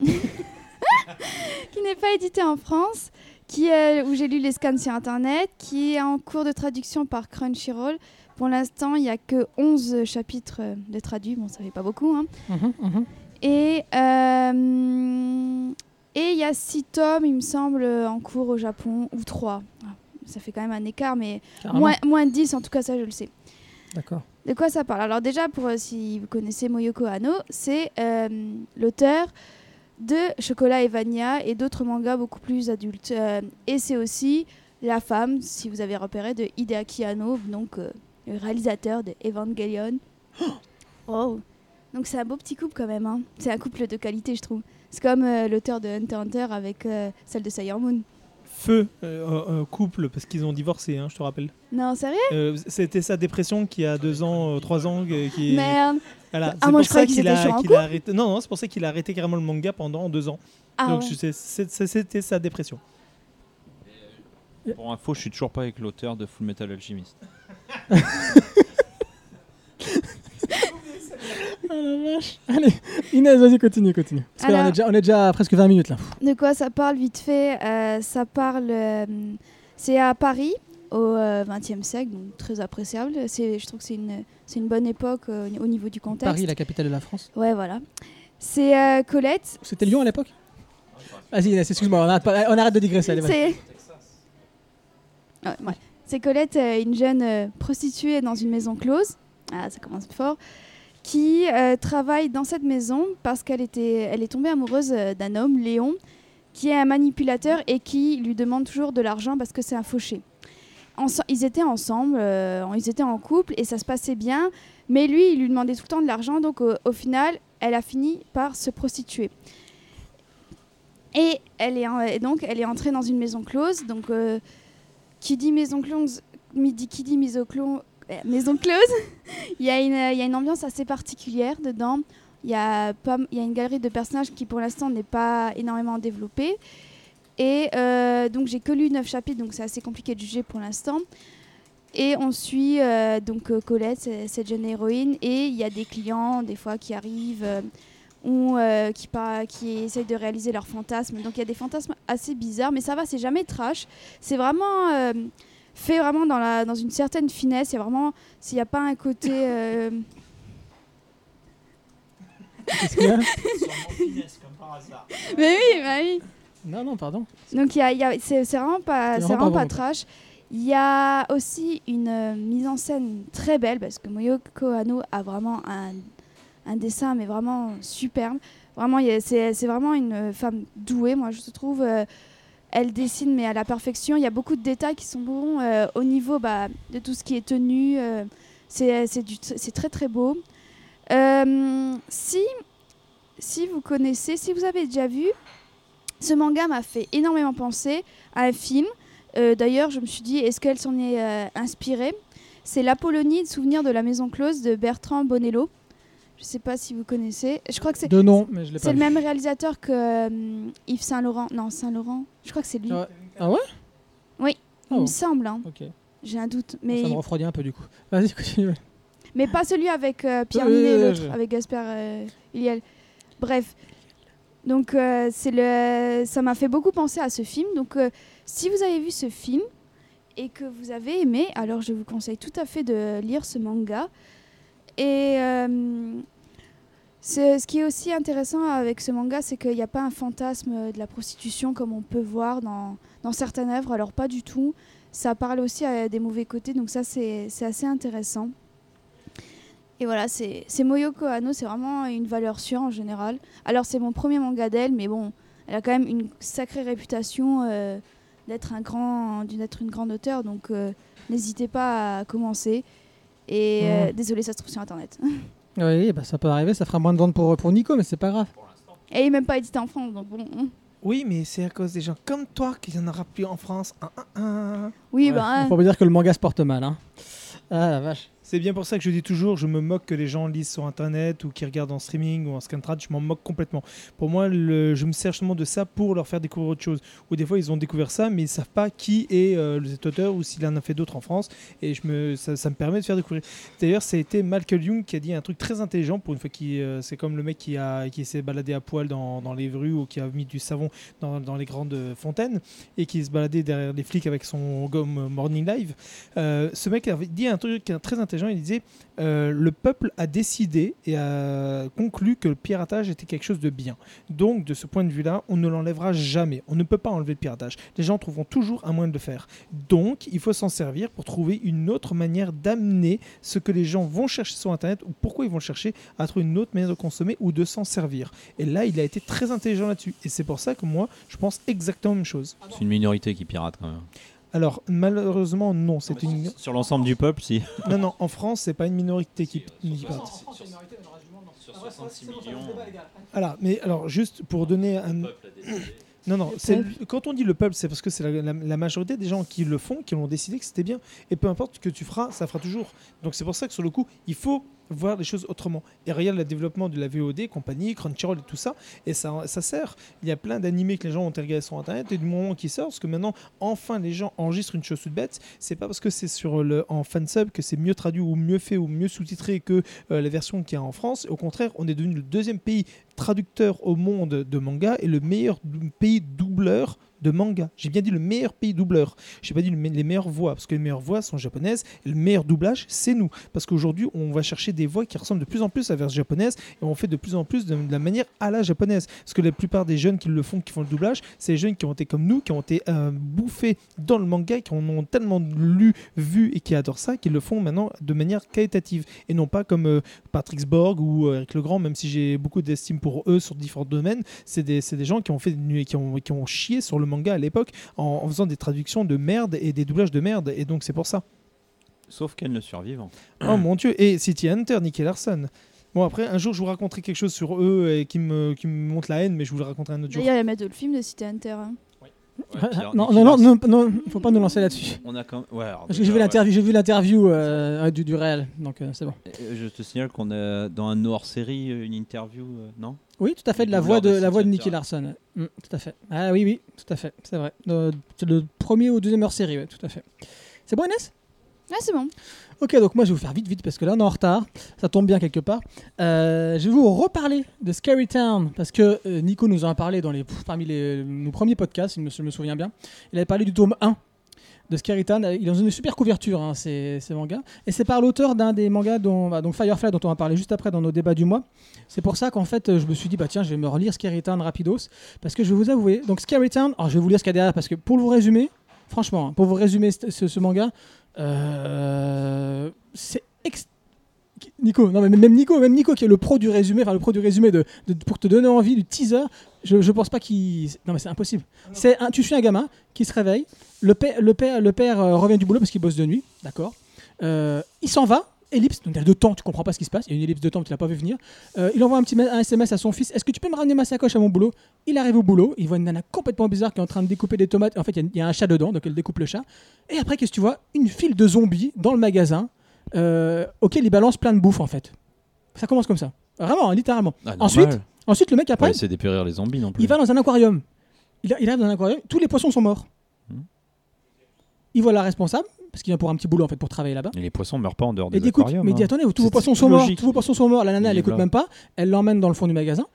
Qui n'est pas édité en France, qui est, où j'ai lu les scans sur internet, qui est en cours de traduction par Crunchyroll. Pour l'instant, il n'y a que 11 chapitres euh, de traduits. Bon, ça fait pas beaucoup. Hein. Mhm, mhm. Et euh, et il y a 6 tomes, il me semble, en cours au Japon, ou 3. Ça fait quand même un écart, mais Carrément. moins, moins de 10, en tout cas, ça je le sais. D'accord. De quoi ça parle? Alors déjà, pour euh, si vous connaissez Moyoko Hano, c'est euh, l'auteur de Chocolat et Vania et d'autres mangas beaucoup plus adultes. Euh, et c'est aussi la femme, si vous avez repéré, de Hideaki Anno, donc le réalisateur de Evangelion. Oh Donc c'est un beau petit couple quand même. hein. C'est un couple de qualité, je trouve. C'est comme l'auteur de Hunter x Hunter avec celle de Sailor Moon. Feu, euh, couple, parce qu'ils ont divorcé, hein, je te rappelle. Non, sérieux? Euh, C'était sa dépression qui a deux ans, euh, trois ans, euh, qui Merde Voilà, Ah, c'est moi, je croyais qu'il a, arrêté. Non, non, c'est pour ça qu'il a arrêté carrément le manga pendant deux ans. Ah Donc ouais. c'était sa dépression. Pour info, je suis toujours pas avec l'auteur de Full Metal Alchemist. Ah la vache. Allez, Inès, vas-y, continue, continue. Parce que là, on, est déjà, on est déjà à presque 20 minutes là. De quoi ça parle vite fait Euh, Ça parle. euh, c'est à Paris au XXe siècle, donc très appréciable. C'est, je trouve que c'est une, c'est une bonne époque euh, au niveau du contexte. Paris, la capitale de la France. Ouais, voilà. C'est euh, Colette. C'était Lyon à l'époque? Vas-y, Inès, excuse-moi, on arrête, pas- on arrête de digresser. Allez, vas-y. C'est. Ouais, ouais. C'est Colette, euh, une jeune euh, prostituée dans une maison close. Ah, ça commence fort. Qui euh, travaille dans cette maison parce qu'elle était, elle est tombée amoureuse euh, d'un homme, Léon, qui est un manipulateur et qui lui demande toujours de l'argent parce que c'est un fauché. Ils étaient ensemble, euh, ils étaient en couple et ça se passait bien, mais lui, il lui demandait tout le temps de l'argent, donc au, final, elle a fini par se prostituer. Et elle est donc elle est entrée dans une maison close, donc qui dit maison close, qui dit maison close, maison close, il y a une ambiance assez particulière dedans. Il y a une galerie de personnages qui pour l'instant n'est pas énormément développée. Et euh, donc j'ai que lu 9 chapitres, donc c'est assez compliqué de juger pour l'instant. Et on suit euh, donc euh, Colette, cette jeune héroïne, et il y a des clients des fois qui arrivent ou qui, qui essayent de réaliser leurs fantasmes. Donc il y a des fantasmes assez bizarres, mais ça va, c'est jamais trash. C'est vraiment fait vraiment dans, la, dans une certaine finesse. Il y a vraiment, s'il n'y a pas un côté... euh, Qu'est-ce qu'il y a? Mais oui, bah oui. Non, non, pardon. Donc il y a- y a- c'est c'est vraiment pas, C'est c'est vraiment vraiment pas trash. Il y a aussi une euh, mise en scène très belle parce que Moyoko Hano a vraiment un, un dessin mais vraiment superbe. Vraiment, il y a- c'est c'est vraiment une euh, femme douée, moi je trouve. euh, elle dessine mais à la perfection. Il y a beaucoup de détails qui sont bons euh, au niveau bah, de tout ce qui est tenu. euh, c'est c'est très très beau. Euh, si, vous connaissez, si vous avez déjà vu, ce manga m'a fait énormément penser à un film. Euh, D'ailleurs, je me suis dit, est-ce qu'elle s'en est euh, inspirée? C'est l'Apollonie de souvenir de la maison close de Bertrand Bonello. Je sais pas si vous connaissez. Je crois que c'est De nom, mais je l'ai pas c'est le même réalisateur que euh, Yves Saint Laurent. Non, Saint Laurent. Je crois que c'est lui. Ah ouais? Ah ouais? Oui, Ah Il me semble. hein. J'ai un doute, mais Ça me refroidit un peu du coup. Vas-y, continue. mais pas celui avec euh, Pierre Ninet, l'autre, je- avec Gaspard euh, Ulliel. Bref. Donc euh, c'est le, ça m'a fait beaucoup penser à ce film. Donc euh, si vous avez vu ce film et que vous avez aimé, alors je vous conseille tout à fait de lire ce manga. Et euh, ce qui est aussi intéressant avec ce manga, c'est qu'il n'y a pas un fantasme de la prostitution comme on peut voir dans, dans certaines œuvres. Alors pas du tout. Ça parle aussi à des mauvais côtés, donc ça c'est assez intéressant. Et voilà, c'est Moyoko Hano, c'est vraiment une valeur sûre en général. Alors c'est mon premier manga d'elle, mais bon, elle a quand même une sacrée réputation euh, d'être un grand, une grande auteure, donc euh, n'hésitez pas à commencer. Et euh, désolé, ça se trouve sur internet. Oui, bah, ça peut arriver, ça fera moins de ventes pour, pour Nico, mais c'est pas grave. Et il est même pas édité en France, donc bon. hein. Oui, mais c'est à cause des gens comme toi qu'il n'y en aura plus en France. Ah, ah, ah. Oui, Ouais, bah. hein. Faut pas dire que le manga se porte mal. Hein. Ah la vache. C'est bien pour ça que je dis toujours, je me moque que les gens lisent sur internet ou qui regardent en streaming ou en scantrad, je m'en moque complètement. Pour moi, je me sers justement de ça pour leur faire découvrir autre chose. Ou des fois, ils ont découvert ça, mais ils savent pas qui est euh, cet auteur ou s'il en a fait d'autres en France. Et je me, ça, me permet de faire découvrir. D'ailleurs, a été Malcolm Young qui a dit un truc très intelligent pour une fois qui, euh, c'est comme le mec qui a qui s'est baladé à poil dans, dans les rues ou qui a mis du savon dans, dans les grandes fontaines et qui se baladait derrière les flics avec son gomme Morning Live. Euh, ce mec avait dit un truc très intelligent. Il disait euh, le peuple a décidé et a conclu que le piratage était quelque chose de bien. Donc, de ce point de vue-là, on ne l'enlèvera jamais. On ne peut pas enlever le piratage. Les gens trouveront toujours un moyen de le faire. Donc, il faut s'en servir pour trouver une autre manière d'amener ce que les gens vont chercher sur Internet ou pourquoi ils vont chercher à trouver une autre manière de consommer ou de s'en servir. Et là, il a été très intelligent là-dessus. Et c'est pour ça que moi, je pense exactement la même chose. C'est une minorité qui pirate quand même. Alors, malheureusement, non. C'est une... Sur l'ensemble du peuple, si. Non, non, en France, c'est pas une minorité qui, qui. Sur 66 millions. Voilà, mais alors juste pour donner un. Non, non, c'est quand on dit le peuple, c'est parce que c'est la, la- la majorité des gens qui le font, qui ont décidé que c'était bien. Et peu importe ce que tu feras, ça fera toujours. Donc c'est pour ça que sur le coup, il faut voir les choses autrement. Et regarde le développement de la VOD, compagnie, Crunchyroll et tout ça, et ça, ça sert. Il y a plein d'animés que les gens ont regardés sur Internet, et du moment qu'ils sortent, parce que maintenant, enfin, les gens enregistrent une chose toute bête, c'est pas parce que c'est sur le, en fansub que c'est mieux traduit ou mieux fait ou mieux sous-titré que euh, la version qu'il y a en France. Au contraire, on est devenu le deuxième pays traducteur au monde de manga et le meilleur pays doubleur de manga. J'ai bien dit le meilleur pays doubleur. J'ai pas dit les meilleures voix, parce que les meilleures voix sont japonaises. Le meilleur doublage, c'est nous. Parce qu'aujourd'hui, on va chercher des voix qui ressemblent de plus en plus à la version japonaise et on fait de plus en plus de, la manière à la japonaise. Parce que la plupart des jeunes qui le font, qui font le doublage, c'est les jeunes qui ont été comme nous, qui ont été euh, bouffés dans le manga, qui en ont tellement lu, vu et qui adorent ça, qu'ils le font maintenant de manière qualitative et non pas comme euh, Patrick Sborg ou euh, Eric Legrand, même si j'ai beaucoup d'estime pour eux sur différents domaines, c'est des, des gens qui ont fait qui ont, qui ont chié sur le manga à l'époque en, en faisant des traductions de merde et des doublages de merde et donc c'est pour ça. Sauf Ken le survivant. Oh mon dieu et City Hunter, Nicky Larson. Bon après un jour je vous raconterai quelque chose sur eux et qui me, qui me monte la haine mais je vous le raconterai un autre jour. Il y a mettre le film de City Hunter. hein. non, non, non, non, non, faut pas nous lancer là-dessus. On a quand même- ouais, alors Parce que j'ai vu l'interview, j'ai vu l'interview euh, du, du réel, donc euh, c'est bon. Euh, Je te signale qu'on a dans un hors-série une interview, euh, non? Oui, tout à fait, de la voix de, la voix de Nicky. Larson. ouais. Mm, tout à fait. Ah oui, oui, tout à fait, c'est vrai. Euh, c'est le premier ou deuxième hors série, ouais, tout à fait. C'est bon, Inès? C'est bon. Ok, donc moi je vais vous faire vite, vite, parce que là on est en retard. Ça tombe bien quelque part. Euh, je vais vous reparler de Scary Town, parce que euh, Nico nous en a parlé dans les, parmi les, nos premiers podcasts, il me, je me souviens bien. Il avait parlé du tome 1 de Scary Town. Euh, Il est dans une super couverture, hein, ces, mangas. Et c'est par l'auteur d'un des mangas, dont, bah, donc Firefly, dont on va parler juste après dans nos débats du mois. C'est pour ça qu'en fait, je me suis dit, bah tiens, je vais me relire Town rapidos, parce que je vais vous avouer. Donc Town, alors je vais vous lire ce qu'il y a derrière, parce que pour vous résumer, franchement, hein, pour vous résumer ce, manga, euh, c'est ex- Nico, non mais même Nico, même Nico qui est le pro du résumé, enfin le pro du résumé de, pour te donner envie du teaser, je, je pense pas qu'il, non mais c'est impossible. C'est un, tu suis un gamin qui se réveille, le père, le père, le père euh, revient du boulot parce qu'il bosse de nuit, d'accord. Euh, il s'en va ellipse, donc il y a de temps, tu comprends pas ce qui se passe, il y a une ellipse de temps tu l'as pas vu venir. Euh, il envoie un petit un SMS à son fils Est-ce que tu peux me ramener ma sacoche à mon boulot? Il arrive au boulot, il voit une nana complètement bizarre qui est en train de découper des tomates. En fait, il y, a un chat dedans, donc elle découpe le chat. Et après, qu'est-ce que tu vois? Une file de zombies dans le magasin euh, auquel il balance plein de bouffe en fait. Ça commence comme ça. Vraiment, hein, littéralement. Ah, Ensuite. Ensuite, le mec après, essayer d'épérir les zombies non plus. il va dans un aquarium. Il, a- il arrive dans un aquarium, tous les poissons sont morts. Hmm. Il voit la responsable, parce qu'il vient pour un petit boulot en fait pour travailler là-bas. Et les poissons meurent pas en dehors Et des écoute, aquariums. mais il dit hein. attendez, tous vos C'est poissons sont morts, tous vos poissons sont morts. La nana, elle Il est écoute même pas. Elle l'emmène dans le fond du magasin.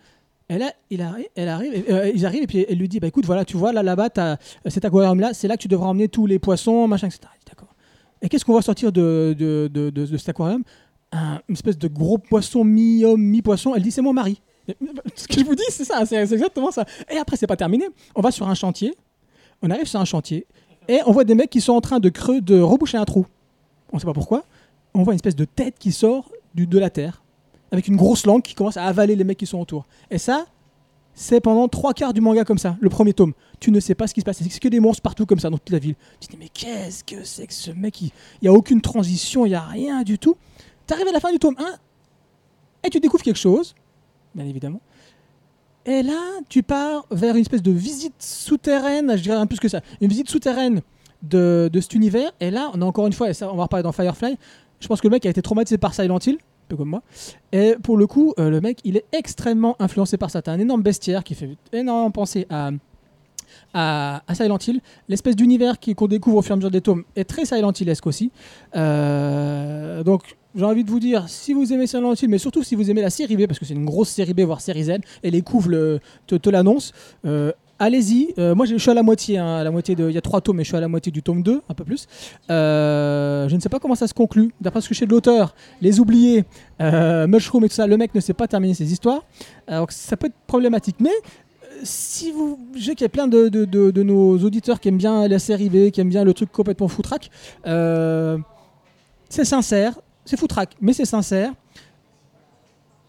Et là, il arrive, elle arrive, et, euh, ils arrivent et puis elle lui dit bah écoute, voilà, tu vois là là-bas, euh, cet aquarium là, c'est là que tu devras emmener tous les poissons, machin, etc. Et qu'est-ce qu'on va sortir de, de, de, cet aquarium? Un- Une espèce de gros poisson mi-homme, mi-poisson. Elle dit c'est mon mari. Ce que je vous dis, c'est ça, c'est exactement ça. Et après, c'est pas terminé. On va sur un chantier. On arrive sur un chantier et on voit des mecs qui sont en train de creux, de reboucher un trou. On sait pas pourquoi. On voit une espèce de tête qui sort du, de la terre avec une grosse langue qui commence à avaler les mecs qui sont autour. Et ça, c'est pendant trois quarts du manga comme ça, le premier tome. Tu ne sais pas ce qui se passe. C'est que des monstres partout comme ça dans toute la ville. Tu te dis, mais qu'est-ce que c'est que ce mec Il n'y a aucune transition, il n'y a rien du tout. Tu arrives à la fin du tome 1 et tu découvres quelque chose, bien évidemment. Et là, tu pars vers une espèce de visite souterraine, je dirais un peu plus que ça, une visite souterraine de, de cet univers. Et là, on a encore une fois, et ça, on va reparler dans Firefly, je pense que le mec a été traumatisé par Silent Hill, comme moi. Et pour le coup, euh, le mec, il est extrêmement influencé par ça. T'as un énorme bestiaire qui fait énormément penser à, à, Silent Hill. L'espèce d'univers qu'on découvre au fur et à mesure des tomes est très Silent Hillesque aussi. Euh, donc, j'ai envie de vous dire, si vous aimez Silent Hill, mais surtout si vous aimez la série B, parce que c'est une grosse série B, voire série Z, et les couves le- te, te l'annoncent, euh, allez-y. Euh, moi, je suis à la moitié. hein, à la moitié de, il y a trois tomes, mais je suis à la moitié du tome 2, un peu plus. Euh, je ne sais pas comment ça se conclut. D'après ce que je sais de l'auteur, Les Oubliés, euh, Mushroom et tout ça, le mec ne sait pas terminer ses histoires. Alors, ça peut être problématique. Mais si vous. Je sais qu'il y a plein de, de- nos auditeurs qui aiment bien la série B, qui aiment bien le truc complètement foutraque. C'est sincère, c'est foutraque, mais c'est sincère.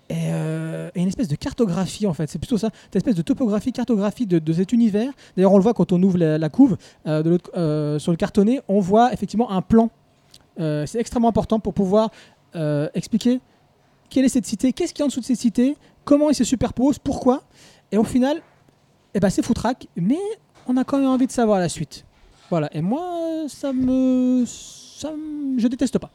Et, euh, et une espèce de cartographie en fait, c'est plutôt ça, cette espèce de topographie, cartographie de, cet univers. D'ailleurs, on le voit quand on ouvre la, la couve euh, euh, sur le cartonné, on voit effectivement un plan. C'est extrêmement important pour pouvoir expliquer quelle est cette cité, qu'est-ce qu'il y a en dessous de cette cité, comment ils se superposent, pourquoi. Et au final, eh ben, c'est foutraque, mais on a quand même envie de savoir la suite. Voilà, et moi, ça me. Ça me- je déteste pas.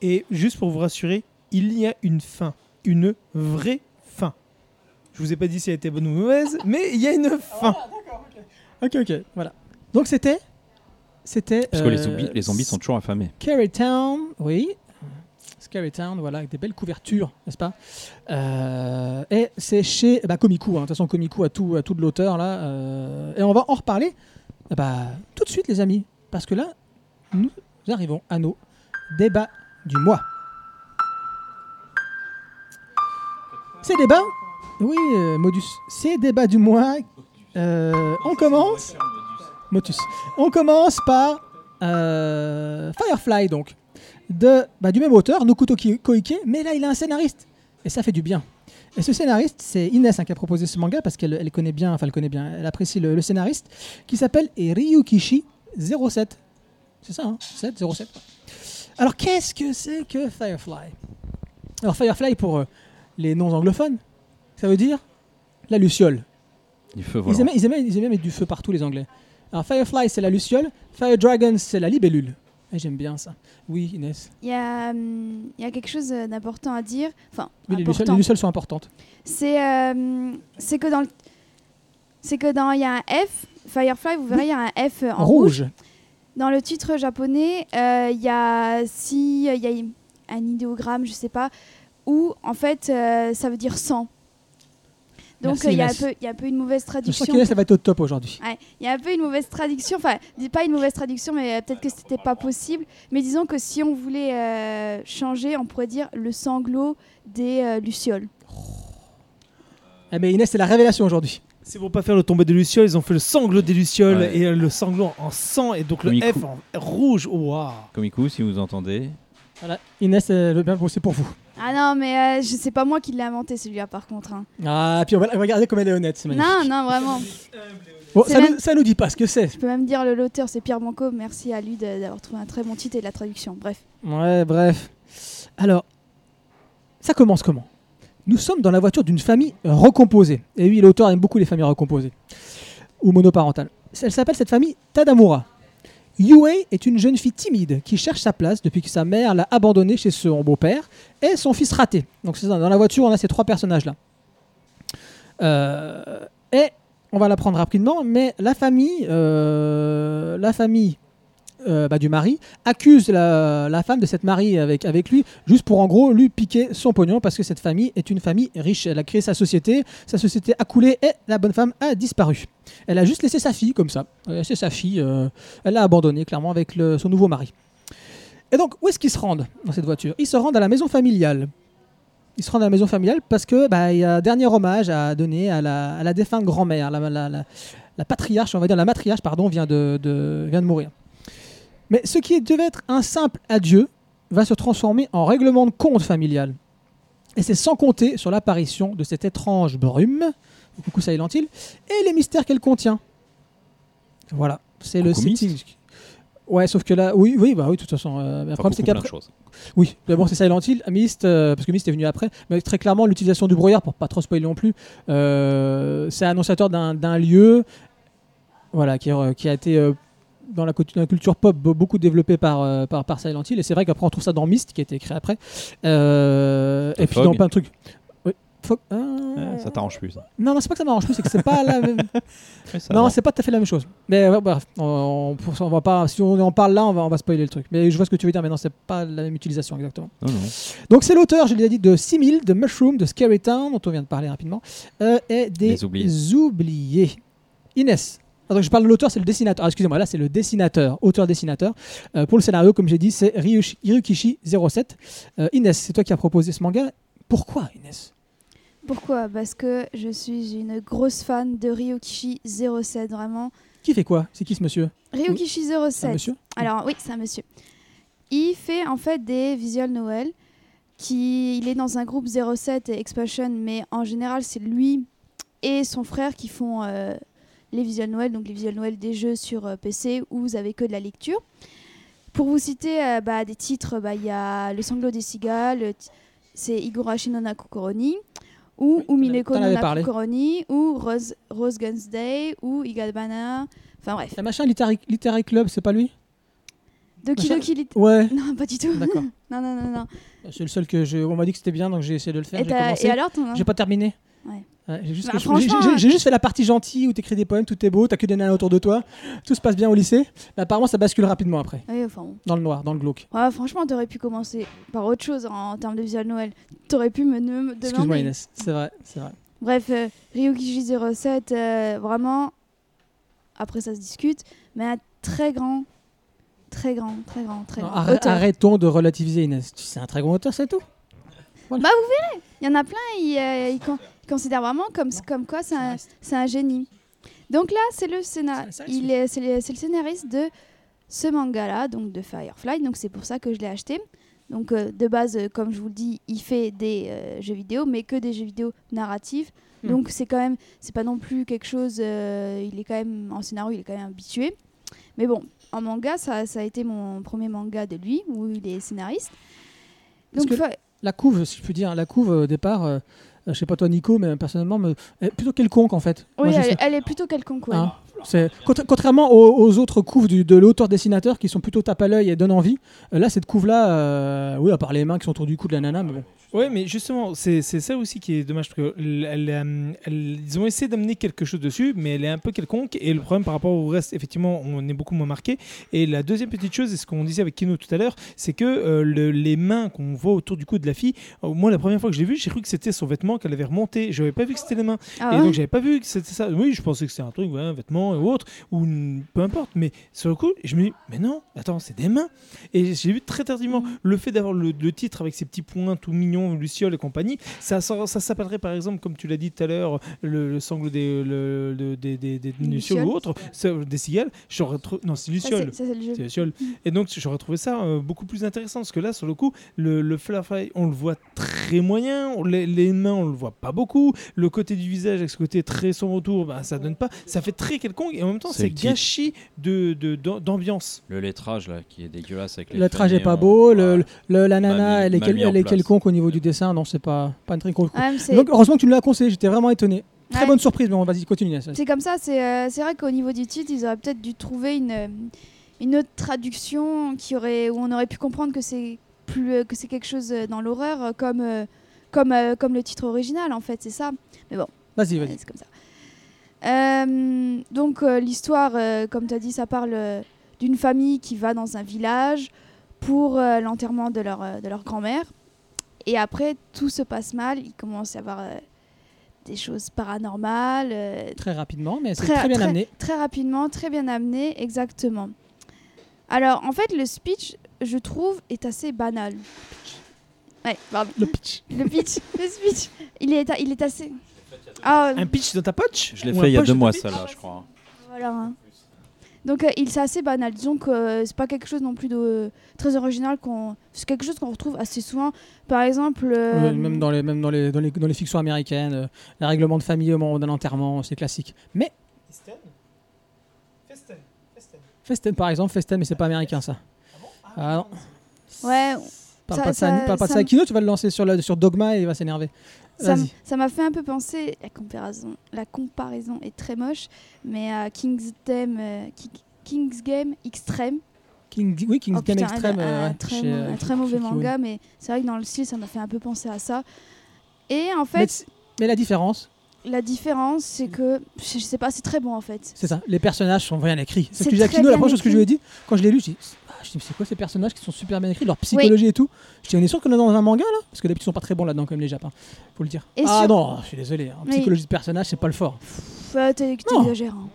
Et juste pour vous rassurer, il y a une fin. Une vraie fin. Je vous ai pas dit si elle était bonne ou mauvaise, mais il y a une fin. Ok, ok, voilà. Donc c'était. C'était. Parce que les euh, zombies, les zombies sont toujours affamés. Scary Town, oui. Scary Town, voilà, avec des belles couvertures, n'est-ce pas? Euh, Et c'est chez bah, Komiku, hein. de toute façon Komiku a tout, a tout de l'auteur là. euh, et on va en reparler eh bah, tout de suite les amis, parce que là, nous arrivons à nos débats du mois. Ces débats, oui euh, Modus, ces débats du mois, euh, on commence... Motus. On commence par euh, Firefly, donc, de, bah, du même auteur, Nokuto Koike, mais là il a un scénariste, et ça fait du bien. Et ce scénariste, c'est Inès hein, qui a proposé ce manga parce qu'elle elle connaît bien, enfin elle connaît bien, elle apprécie le, scénariste, qui s'appelle Ryukishi 07. C'est ça, hein 7, 07. Alors qu'est-ce que c'est que Firefly? Alors Firefly, pour les non-anglophones, ça veut dire la luciole. Du feu Ils aimaient, ils, aimaient, ils aimaient mettre du feu partout, les Anglais. Alors, Firefly, c'est la luciole. Fire Dragon, c'est la libellule. Et J'aime bien ça. Oui, Inès. Il y, a, hum, il y a quelque chose euh, d'important à dire. Enfin, Oui, les, lucioles, important. les lucioles sont importantes. C'est euh, c'est que dans le- c'est que dans il y a un F Firefly, vous verrez il y a un F en rouge. Rouge. Dans le titre japonais, euh, il y a si il y a un idéogramme, je sais pas, où en fait euh, ça veut dire sang. Donc euh, il y a un peu il y a un peu une mauvaise Je sens traduction. qu'Inès, elle va être au top aujourd'hui. Ouais, il y a un peu une mauvaise traduction, enfin, pas une mauvaise traduction, mais euh, peut-être que c'était pas possible. Mais disons que si on voulait euh, changer, on pourrait dire le sanglot des euh, lucioles. Eh ben, Inès, c'est la révélation aujourd'hui. C'est pour pas faire le tombé des lucioles, ils ont fait le sanglot des lucioles Ouais. et le sanglot en sang et donc le. F en rouge. Waouh. Komiku, si vous entendez. Voilà. Inès, veut bien bosser pour vous. Ah non, mais euh, je sais pas moi qui l'ai inventé celui-là par contre. hein. Ah, puis on va regarder comme elle est honnête. c'est magnifique. Non, non, vraiment. Bon, C'est ça, même- nous, ça nous dit pas ce que c'est. Je peux même dire le l'auteur, c'est Pierre Banco. Merci à lui d'avoir trouvé un très bon titre et de la traduction. Bref. Ouais, bref. Alors, ça commence comment? Nous sommes dans la voiture d'une famille recomposée. Et oui, l'auteur aime beaucoup les familles recomposées ou monoparentales. Elle s'appelle cette famille Tadamura. Yue est une jeune fille timide qui cherche sa place depuis que sa mère l'a abandonnée chez son beau-père et son fils raté. Donc c'est dans la voiture, on a ces trois personnages-là. Euh, et on va l'apprendre rapidement, mais la famille, euh, la famille euh, bah, du mari accuse la, la femme de s'être mariée avec, avec lui juste pour en gros lui piquer son pognon parce que cette famille est une famille riche. Elle a créé sa société, sa société a coulé et la bonne femme a disparu. Elle a juste laissé sa fille comme ça. Elle a laissé sa fille, euh, elle l'a abandonnée clairement avec le- son nouveau mari. Et donc où est-ce qu'ils se rendent dans cette voiture? Ils se rendent à la maison familiale. Ils se rendent à la maison familiale parce que bah, y a un dernier hommage à donner à la, à la défunte grand-mère. La, la- la- la patriarche, on va dire la matriarche, pardon, vient de, de- vient de mourir. Mais ce qui devait être un simple adieu va se transformer en règlement de compte familial. Et c'est sans compter sur l'apparition de cette étrange brume, coucou Silent Hill, et les mystères qu'elle contient. Voilà, c'est le setting. Ouais, sauf que là, oui, oui, bah oui, de toute façon. euh, le problème, c'est qu'après, oui, d'abord c'est Silent Hill, Myst, euh, parce que Myst est venu après, mais très clairement l'utilisation du brouillard, pour pas trop spoiler non plus, euh, c'est annonciateur d'un lieu voilà, qui, euh, qui a été dans, la, cultu- dans la culture pop be- beaucoup développé par, euh, par, par Silent Hill, et c'est vrai qu'après on trouve ça dans Myst, qui a été créé après, Euh, et puis Fog. dans plein de trucs. Oui. Fog- ah, ça t'arrange plus. ça. non, non, c'est pas que ça m'arrange plus, c'est que c'est pas la même. Non, c'est pas tout à fait la même chose. Mais ouais, bref, on, on- on va pas, si on en parle là, on va, on va spoiler le truc. Mais je vois ce que tu veux dire, mais non, c'est pas la même utilisation exactement. Non, non. Donc c'est l'auteur, je l'ai dit, de 6000, de Mushroom, de Scary Town, dont on vient de parler rapidement, euh, et des Les Oubliés. Oubliés. Inès. Ah, donc je parle de l'auteur, c'est le dessinateur. Ah, excusez-moi, là c'est le dessinateur, auteur-dessinateur. Euh, pour le scénario, comme j'ai dit, c'est Ryushi- Hirokishi07. Euh, Inès, c'est toi qui as proposé ce manga. Pourquoi Inès? Pourquoi? Parce que je suis une grosse fan de Ryokishi 07, vraiment. Qui fait quoi? C'est qui ce monsieur? Ryokishi C'est un 07. monsieur Alors oui, c'est un monsieur. Il fait en fait des visual Noël. Qui, il est dans un groupe 07 et Expulsion, mais en général c'est lui et son frère qui font euh, les visual Noël, donc les visual Noël des jeux sur euh, PC où vous avez que de la lecture. Pour vous citer euh, bah, des titres, bah, il y a Le sanglot des cigales, le ti- c'est Igurashi no Nakukoroni, ou Umineko no. Nakukoroni, ou Rose, Rose Guns Day, ou Igabana. Enfin bref. Le machin Literary, Literary Club, c'est pas lui? Doki Doki Lit- Ouais, Non, pas du tout. d'accord. Non, non, non, non. C'est le seul que je. On m'a dit que c'était bien, donc j'ai essayé de le faire. Et, J'ai commencé. et alors, J'ai pas terminé. Ouais. j'ai juste, Bah, franchement, j'ai juste fait la partie gentille où t'écris des poèmes, tout est beau, t'as que des nanas autour de toi, tout se passe bien au lycée. Mais apparemment, ça bascule rapidement après, Oui, enfin bon. dans le noir, dans le glauque. Ouais, franchement, t'aurais pu commencer par autre chose en, termes de visual Noël. T'aurais pu me, me Excuse-moi demander. Inès, c'est vrai, c'est vrai. Bref, euh, Ryukishi 07, euh, vraiment, après ça se discute, mais un très grand, très grand, très grand, très Non, grand auteur. arrêtons de relativiser Inès. C'est un très grand auteur, c'est tout. Il y en a plein, ils, euh, ils con- ils considèrent vraiment comme, comme quoi c'est un, un génie. Donc là, c'est le, scénar- il scénariste, est, le, scénariste de ce manga-là, donc de Firefly. Donc c'est pour ça que je l'ai acheté. Donc euh, de base, euh, comme je vous le dis, il fait des euh, jeux vidéo, mais que des jeux vidéo narratifs. Hmm. Donc c'est quand même, c'est pas non plus quelque chose. il est quand même en scénario, il est quand même habitué. Mais bon, en manga, ça, ça a été mon premier manga de lui où il est scénariste. Donc La couve, si je puis dire, la couve au départ, je sais pas toi Nico, mais personnellement, me... elle est plutôt quelconque en fait. oui, Moi, elle, est plutôt quelconque. ouais. Hein, contrairement aux, aux autres couves du- de l'auteur-dessinateur qui sont plutôt tape à l'œil et donnent envie, euh, là cette couve-là, euh, oui, à part les mains qui sont autour du cou de la nana, mais bon. Ouais, mais justement, c'est c'est ça aussi qui est dommage parce que elle- elle, euh, elle- ils ont essayé d'amener quelque chose dessus, mais elle est un peu quelconque. Et le problème par rapport au reste, effectivement, on est beaucoup moins marqué. Et la deuxième petite chose, et ce qu'on disait avec Kino tout à l'heure, c'est que euh, le- les mains qu'on voit autour du cou de la fille, euh, moi la première fois que je l'ai vu, j'ai cru que c'était son vêtement qu'elle avait remonté. Je n'avais pas vu que c'était les mains. Ah et ouais donc j'avais pas vu que c'était ça. Oui, je pensais que c'était un truc, ouais, un vêtement ou autre, ou peu importe. Mais sur le coup, je me dis, mais non, attends, c'est des mains. Et j'ai vu très tardivement le fait d'avoir le, le titre avec ses petits points tout mignons, Luciole et compagnie. Ça, ça, ça s'appellerait par exemple, comme tu l'as dit tout à l'heure, le, le sangle des, le- des, des, des Lucioles ou autre, ça, des cigales. J'aurais trou- Non, c'est Luciole. c'est ça, Luciole. Et donc j'aurais trouvé ça euh, beaucoup plus intéressant parce que là, sur le coup, le, le Firefly, on le voit très moyen, on- les, les mains, on le voit pas beaucoup. Le côté du visage avec ce côté très sombre autour, bah, ça donne pas. Ça fait très et en même temps, C'est gâchis de de- d'am- d'ambiance. Le lettrage là qui est dégueulasse avec les Le trajet est pas fanions, beau, le, la nana, mis- elle est, quel- elle est quelconque au niveau du dessin. Non, c'est pas, pas une très Ah, mais Donc, heureusement que tu nous l'as conseillé, j'étais vraiment étonné. Très Ouais. bonne surprise, mais on vas-y, continue. Inès. C'est comme ça, c'est euh, c'est vrai qu'au niveau du titre, ils auraient peut-être dû trouver une, euh, une autre traduction qui aurait, où on aurait pu comprendre que c'est plus euh, que c'est quelque chose euh, dans l'horreur, euh, comme, euh, comme, euh, comme le titre original en fait, c'est ça. Vas-y, Ouais, vas-y. c'est comme ça. Euh, donc euh, l'histoire, euh, comme tu as dit, ça parle d'une famille qui va dans un village pour l'enterrement de leur, de leur grand-mère. Et après, tout se passe mal. Il commence à y avoir des choses paranormales, Très rapidement, mais c'est Très- très, bien très- amené. Très rapidement, très bien amené, exactement. Alors, en fait, le speech, je trouve, est assez banal. Ouais. Le pitch. Le pitch, le speech, il est, il est assez. Ah, Un pitch dans ta poche Je l'ai Ou un fait il y a poche deux dans mois ça là, je crois. voilà. hein. Donc, euh, il c'est assez banal. Disons que euh, c'est pas quelque chose non plus de très original. qu'on C'est quelque chose qu'on retrouve assez souvent. Par exemple. euh, même dans les, même dans les, dans les, dans les fictions américaines, euh, les règlements de famille au moment d'un enterrement, c'est classique. Mais Festen Festen Festen. Festen, par exemple, Festen, mais c'est pas américain ça. Ah non. Ouais, Parle Ça- pas de ça, ça- parle pas de ça ça à me- Kino, tu vas le lancer sur, le, sur Dogma et il va s'énerver. Ça m'a fait un peu penser, la comparaison, la comparaison est très moche, mais à King's, Game, Ki- King's Game Extreme. King, oui, King's Oh, Game Extreme. un, euh, ouais, très, chez, un très mauvais manga, mais c'est vrai que dans le style, ça m'a fait un peu penser à ça. Et en fait, mais la différence, la différence, c'est que, je sais pas, c'est très bon en fait. c'est ça. Les personnages sont bien écrits. C'est ce que j'ai à très Kino, la première chose que je lui ai dit, quand je l'ai lu, ah, je dis, mais c'est quoi ces personnages qui sont super bien écrits, leur psychologie et tout? Je dis, on est sûr qu'on est dans un manga là? Parce que d'habitude, ils sont pas très bons là-dedans, quand même, les Japons. Faut le dire. Et ah sur- non, je suis désolé. En Oui. psychologie de personnage, c'est pas le fort. Non. t'exagères. hein.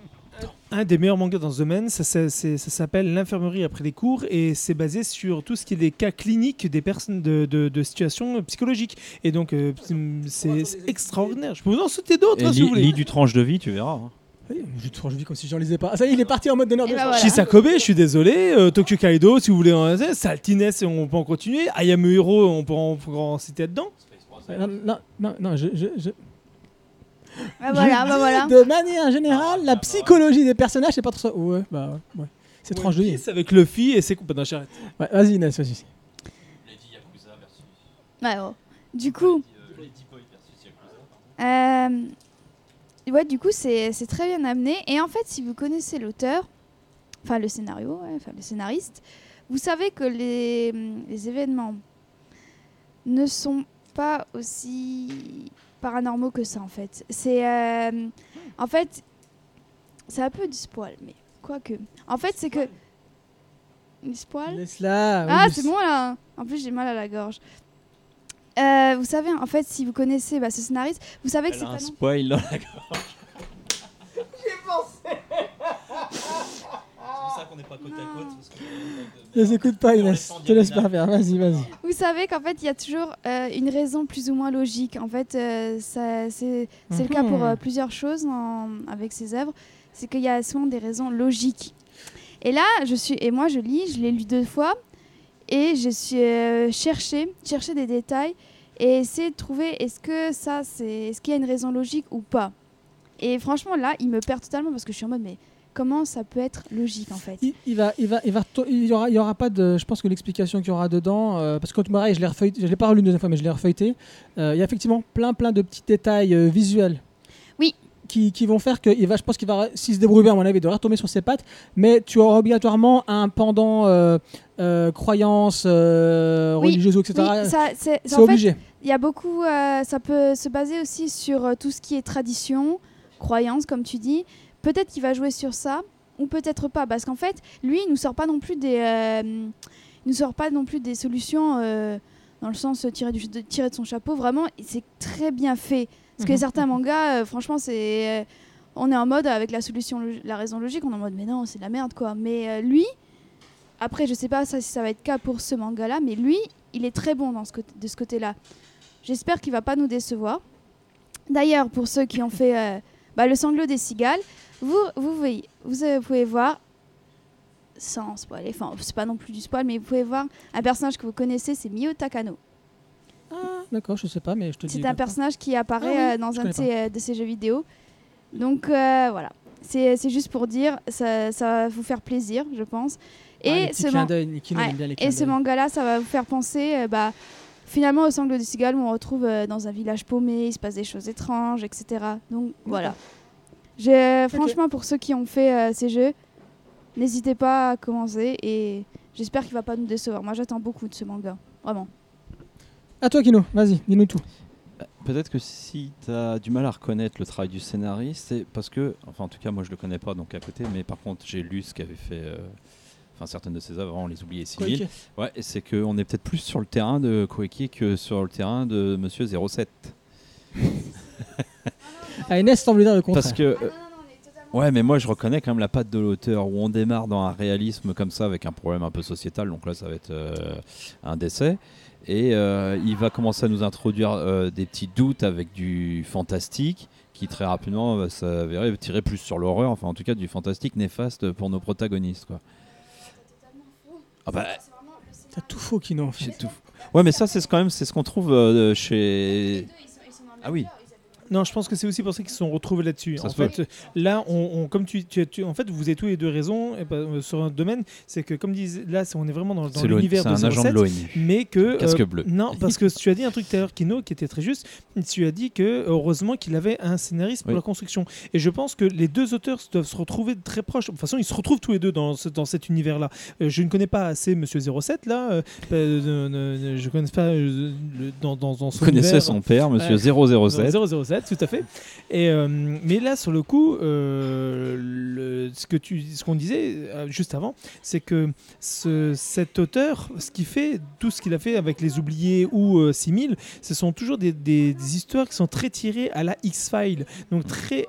Un des meilleurs mangas dans ce domaine, ça, ça- c'est- ça s'appelle L'infirmerie après les cours et c'est basé sur tout ce qui est des cas cliniques des personnes de, de- de situations psychologiques. Et donc, euh, c'est extraordinaire. Je peux vous en sauter d'autres hein, si vous voulez. lis du tranche de vie, tu verras. hein. Oui, je, je vis comme si j'en lisais pas. Ah, ça y est, il est parti en mode donneur de bah voilà. Shisakobe, je suis désolé. euh, Tokyo Kaido, si vous voulez en Saltiness, on peut en continuer. Ayame Hero, on peut en, on peut en citer dedans. Non, non, non, non, je, je- je- Ah, voilà, je bah voilà. De manière générale, la psychologie des personnages, c'est pas trop ça. Ouais, bah ouais. ouais. C'est tranche de vie. C'est avec Luffy et c'est complètement charrette. Ouais, vas-y, Inès, vas-y. Ouais, oh. Du coup, euh, ouais, du coup, c'est très bien amené. Et en fait, si vous connaissez l'auteur, enfin le scénario, ouais, enfin le scénariste, vous savez que les, les événements ne sont pas aussi paranormaux que ça, en fait. C'est, euh, en fait, c'est un peu du spoil, mais quoique. En fait, c'est que du spoil. Laisse-la. Ah, oui, c'est bon là En plus, j'ai mal à la gorge. Euh, vous savez, en fait, si vous connaissez bah, ce scénariste, vous savez que c'est a pas un non. spoil dans la gorge. Les écoute pas, Inès. Je te laisse pas faire. Vas-y, vas-y. Vous savez qu'en fait, il y a toujours euh, une raison plus ou moins logique. En fait, euh, ça- c'est c'est le cas pour Mhm. euh, plusieurs choses en- avec ces œuvres. C'est qu'il y a souvent des raisons logiques. Et là, je suis et moi, je lis, je l'ai lu deux fois, et je suis euh, cherché, chercher des détails et essayer de trouver est-ce que ça, c'est est-ce qu'il y a une raison logique ou pas. Et franchement, là, il me perd totalement parce que je suis en mode mais comment ça peut être logique en fait? Il, il va, il va, il va, il y aura, il y aura pas de. Je pense que l'explication qu'il y aura dedans, euh, parce que quand pareil, je l'ai refeuilleté, je l'ai pas relu une deuxième fois, mais je l'ai refeuilleté. euh, il y a effectivement plein, plein de petits détails euh, visuels. Qui, qui vont faire que, il va, je pense qu'il va, s'il se débrouille bien, à mon avis, il devrait retomber sur ses pattes. Mais tu auras obligatoirement un pendant euh, euh, croyance euh, Oui, religieuse, etc. Oui, c'est obligé. Il y a beaucoup, ça peut se baser aussi sur tout ce qui est tradition, croyance, comme tu dis. Peut-être qu'il va jouer sur ça, ou peut-être pas, parce qu'en fait, lui, il nous sort pas non plus des, il nous sort pas non plus des solutions dans le sens tirer, du, de, tirer de son chapeau. Vraiment, c'est très bien fait. Parce que Mhm. certains mangas, euh, franchement, c'est, euh, on est en mode avec la solution, la raison logique, on est en mode, mais non, c'est de la merde, quoi. Mais euh, lui, après, je sais pas ça, si ça va être cas pour ce manga-là, mais lui, il est très bon dans ce côté, de ce côté-là. J'espère qu'il va pas nous décevoir. D'ailleurs, pour ceux qui ont fait euh, bah, le sanglot des cigales, vous, vous, voyez, vous, euh, pouvez voir, sans spoiler, enfin, c'est pas non plus du spoil, mais vous pouvez voir un personnage que vous connaissez, c'est Mio Takano. D'accord, je sais pas, mais je te dis. C'est un personnage qui apparaît Ah oui, euh, dans un de euh, de ces jeux vidéo. Donc euh, voilà, c'est juste pour dire, ça, ça va vous faire plaisir, je pense. Ah, Et ce, man- Ouais, bien les et manga-là, ça va vous faire penser euh, bah, finalement au sangle du cigale où on retrouve euh, dans un village paumé, il se passe des choses étranges, etc. Donc voilà. Franchement, pour ceux qui ont fait euh, ces jeux, n'hésitez pas à commencer et j'espère qu'il va pas nous décevoir. Moi, j'attends beaucoup de ce manga, vraiment. À toi, Kino, vas-y, dis-nous tout. Peut-être que si tu as du mal à reconnaître le travail du scénariste, c'est parce que, enfin en tout cas moi je le connais pas donc à côté, mais par contre j'ai lu ce qu'avait fait, euh, enfin certaines de ses œuvres, on les oubliait si Koike. Ouais, et c'est qu'on est peut-être plus sur le terrain de Koeki que sur le terrain de Monsieur 07. Ah, Inès semble dire le contraire. Parce que, euh, ouais, mais moi je reconnais quand même la patte de l'auteur où on démarre dans un réalisme comme ça avec un problème un peu sociétal, donc là ça va être euh, un décès. Et euh, il va commencer à nous introduire euh, des petits doutes avec du fantastique qui très rapidement va s'avérer tirer plus sur l'horreur, enfin en tout cas du fantastique néfaste pour nos protagonistes. Quoi. Ah bah, T'as tout faux, Kino. en fait. tout. Ouais, mais ça c'est ce- quand même c'est ce qu'on trouve euh, chez. Ah oui. Non, je pense que c'est aussi pour ça qu'ils se sont retrouvés là-dessus. En peut. fait, là, on, on- comme tu, tu- tu- en fait, vous avez tous les deux raison et pas- euh, sur un domaine, c'est que comme disent, là, on est vraiment dans, l'univers de un agent de 07, l'ONU. mais que Casque euh, bleu. non parce que tu as dit un truc tout à l'heure Kino qui était très juste tu as dit que heureusement qu'il avait un scénariste pour Oui. la construction et je pense que les deux auteurs doivent se retrouver très proches de toute façon ils se retrouvent tous les deux dans, ce- dans cet univers là je ne connais pas assez Monsieur 07 là euh, euh, ne- je connais pas euh, dans, dans, dans Vous son connaissez univers. son père, Monsieur Ouais. 007. 007, tout à fait. Et, euh, mais là, sur le coup, euh, ce que tu, qu'on disait euh, juste avant, c'est que ce- cet auteur, ce qu'il fait, tout ce qu'il a fait avec Les Oubliés ou euh, 6000, ce sont toujours des, histoires qui sont très tirées à la X-File, donc très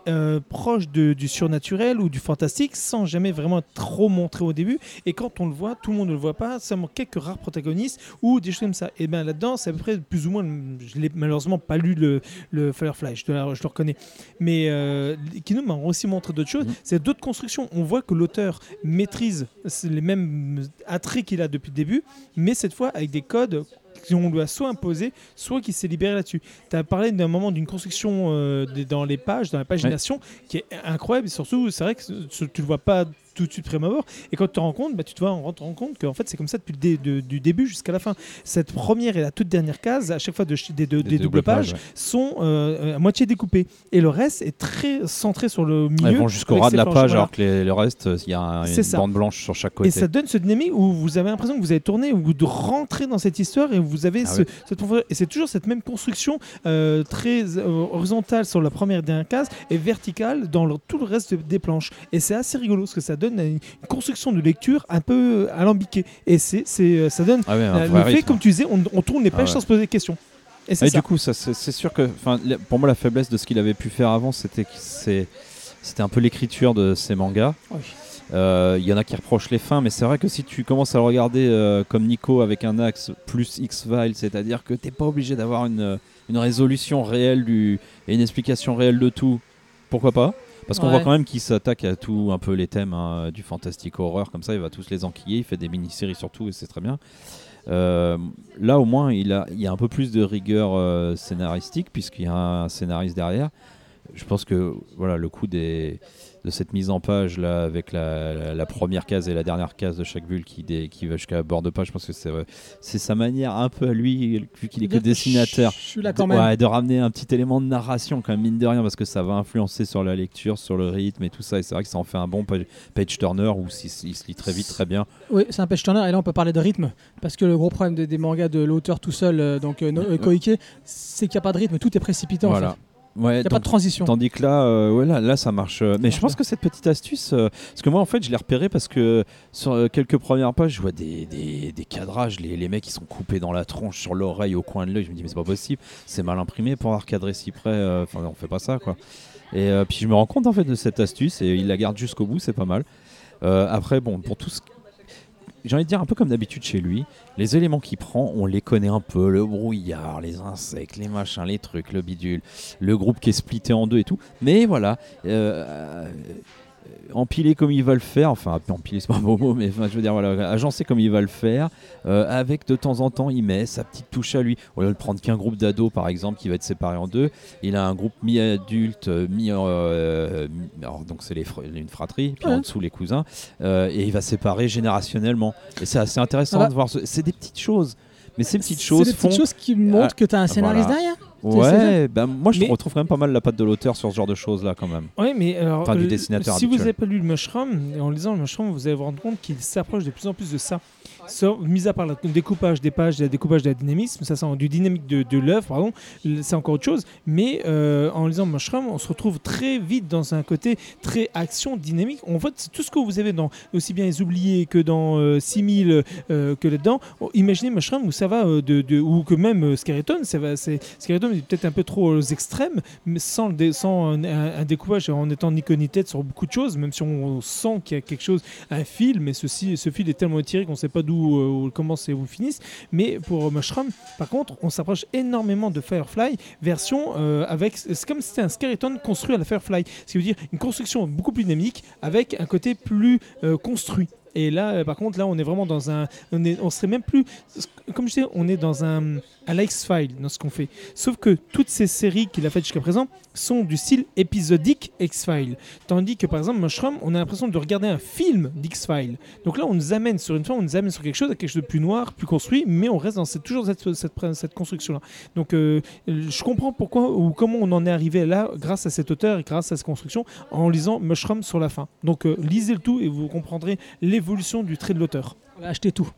proches de- du surnaturel ou du fantastique, sans jamais vraiment trop montré au début. Et quand on le voit, tout le monde ne le voit pas, seulement quelques rares protagonistes ou des choses comme ça. Et bien là-dedans, c'est à peu près plus ou moins, je l'ai malheureusement pas lu le, le Firefly, je, dois- je le reconnais. Mais euh, Kino m'a aussi montré d'autres choses. Mhm. C'est d'autres constructions. On voit que l'auteur maîtrise les mêmes attraits qu'il a depuis le début, mais cette fois avec des codes qu'on lui a soit imposés, soit qui s'est libéré là-dessus. Tu as parlé d'un moment d'une construction euh, dans les pages, dans la pagination, qui est incroyable. Et surtout, c'est vrai que tu le vois pas tout de suite prime abord. Et quand tu te rends compte, bah, tu te vois, on te rend compte qu'en fait, c'est comme ça depuis le dé- de- du début jusqu'à la fin. Cette première et la toute dernière case, à chaque fois de, des, de- des doubles pages, ouais. sont euh, à moitié découpées. Et le reste est très centré sur le milieu. Elles vont jusqu'au ras de la planches, page, voilà. alors que les- le reste, il y a un- une ça. bande blanche sur chaque côté. Et ça donne ce dynamique où vous avez l'impression que vous avez tourné, où vous de rentrer dans cette histoire et vous avez Ah ce- cette profondeur. Et c'est toujours cette même construction euh, très euh, horizontale sur la première et dernière case et verticale dans le- tout le reste des planches. Et c'est assez rigolo parce que ça donne une construction de lecture un peu alambiquée. Et c'est, euh, ça donne Ah ouais, euh, le fait, rythme. comme tu disais, on, on tourne les Ah pages ouais. sans se poser de questions. Et du coup, ça, c'est sûr que, pour moi, la faiblesse de ce qu'il avait pu faire avant, c'était c'est- c'était un peu l'écriture de ses mangas. Oui. Euh, Il y en a qui reprochent les fins, mais c'est vrai que si tu commences à le regarder euh, comme Nico avec un axe plus X-File, c'est-à-dire que t'es pas obligé d'avoir une, une résolution réelle du, et une explication réelle de tout, pourquoi pas? Parce qu'on Ouais. voit quand même qu'il s'attaque à tout un peu les thèmes hein, du fantastique horreur, comme ça il va tous les enquiller, il fait des mini-séries sur tout et c'est très bien. Euh, là au moins il, a, il y a un peu plus de rigueur euh, scénaristique puisqu'il y a un scénariste derrière. Je pense que voilà le coup des, de cette mise en page là avec la, la- la première case et la dernière case de chaque bulle qui, dé- qui va jusqu'à bord de page, je pense que c'est c'est sa manière un peu à lui vu qu'il est que dessinateur Je suis là de, quand même. ouais, de ramener un petit élément de narration quand même mine de rien parce que ça va influencer sur la lecture, sur le rythme et tout ça et c'est vrai que ça en fait un bon page, page turner où il, se lit très vite très bien. Oui, c'est un page turner et là on peut parler de rythme parce que le gros problème des, des mangas de l'auteur tout seul, euh, donc euh, no- euh, Koike, c'est qu'il n'y a pas de rythme, tout est précipitant. en fait. Ouais, Il n'y a pas de transition. Tandis que là, euh, ouais, là, là, ça marche. euh, Mais je marche pense bien. que cette petite astuce, euh, parce que moi, en fait, je l'ai repéré parce que sur quelques premières pages, je vois des, des, des cadrages, les, les mecs, ils sont coupés dans la tronche, sur l'oreille, au coin de l'œil. Je me dis, mais c'est pas possible, c'est mal imprimé pour avoir cadré si près. Enfin, on fait pas ça, quoi. Et puis je me rends compte en fait de cette astuce et il la garde jusqu'au bout, c'est pas mal. Après, bon, pour tout ce j'ai envie de dire un peu comme d'habitude chez lui, les éléments qu'il prend, on les connaît un peu, le brouillard, les insectes, les machins, les trucs, le bidule, le groupe qui est splitté en deux et tout. Mais voilà, euh, empiler comme il va le faire, enfin empiler c'est pas un beau mot, mais enfin, je veux dire voilà, agencer comme il va le faire, euh, avec de temps en temps il met sa petite touche à lui. Au lieu de prendre qu'un groupe d'ados par exemple qui va être séparé en deux, il a un groupe mi-adulte, mi, euh, mi- alors, donc c'est une fratrie, puis Ouais. en dessous les cousins, euh, et il va séparer générationnellement. Et c'est assez intéressant Ah de voir. ce- C'est des petites choses, mais ces petites C'est choses des font. petites choses qui montrent que tu as un scénariste voilà. derrière. Ouais, ben moi je Mais- retrouve quand même pas mal la patte de l'auteur sur ce genre de choses là quand même. Oui, mais alors, Enfin, du euh, dessinateur si vous n'avez pas lu le Mushroom, en lisant le Mushroom, vous allez vous rendre compte qu'il s'approche de plus en plus de ça. Ça, mis à part le découpage des pages, le découpage de la dynamisme, ça c'est du dynamique de, l'œuvre, pardon, c'est encore autre chose. Mais euh, en lisant Mushroom, on se retrouve très vite dans un côté très action dynamique. En fait, tout ce que vous avez dans aussi bien les oubliés que dans euh, 6000 euh, que là-dedans. Oh, Imaginez Mushroom où ça va euh, de, de- ou que même euh, Skeleton, ça va, c'est Skeleton est peut-être un peu trop aux extrêmes, mais sans, sans un, découpage en étant ni queue ni tête sur beaucoup de choses, même si on sent qu'il y a quelque chose, un fil, mais ceci, ce fil est tellement étiré qu'on ne sait pas d'où euh, où il commence et où il finisse. Mais pour Mushroom, par contre, on s'approche énormément de Firefly, version euh, avec. C'est comme c'était un skeleton construit à la Firefly. Ce qui veut dire une construction beaucoup plus dynamique avec un côté plus euh, construit. Et là, euh, par contre, là, on est vraiment dans un. On, serait même plus. Comme je disais, on est dans un, un X-File dans ce qu'on fait. Sauf que toutes ces séries qu'il a faites jusqu'à présent sont du style épisodique X-File. Tandis que, par exemple, Mushroom, on a l'impression de regarder un film d'X-File. Donc là, on nous amène sur une fin, on nous amène sur quelque chose, quelque chose de plus noir, plus construit, mais on reste dans cette, toujours cette, cette, construction-là. Donc euh, je comprends pourquoi ou comment on en est arrivé là grâce à cet auteur et grâce à cette construction en lisant Mushroom sur la fin. Donc euh, lisez le tout et vous comprendrez l'évolution du trait de l'auteur. Acheter tout.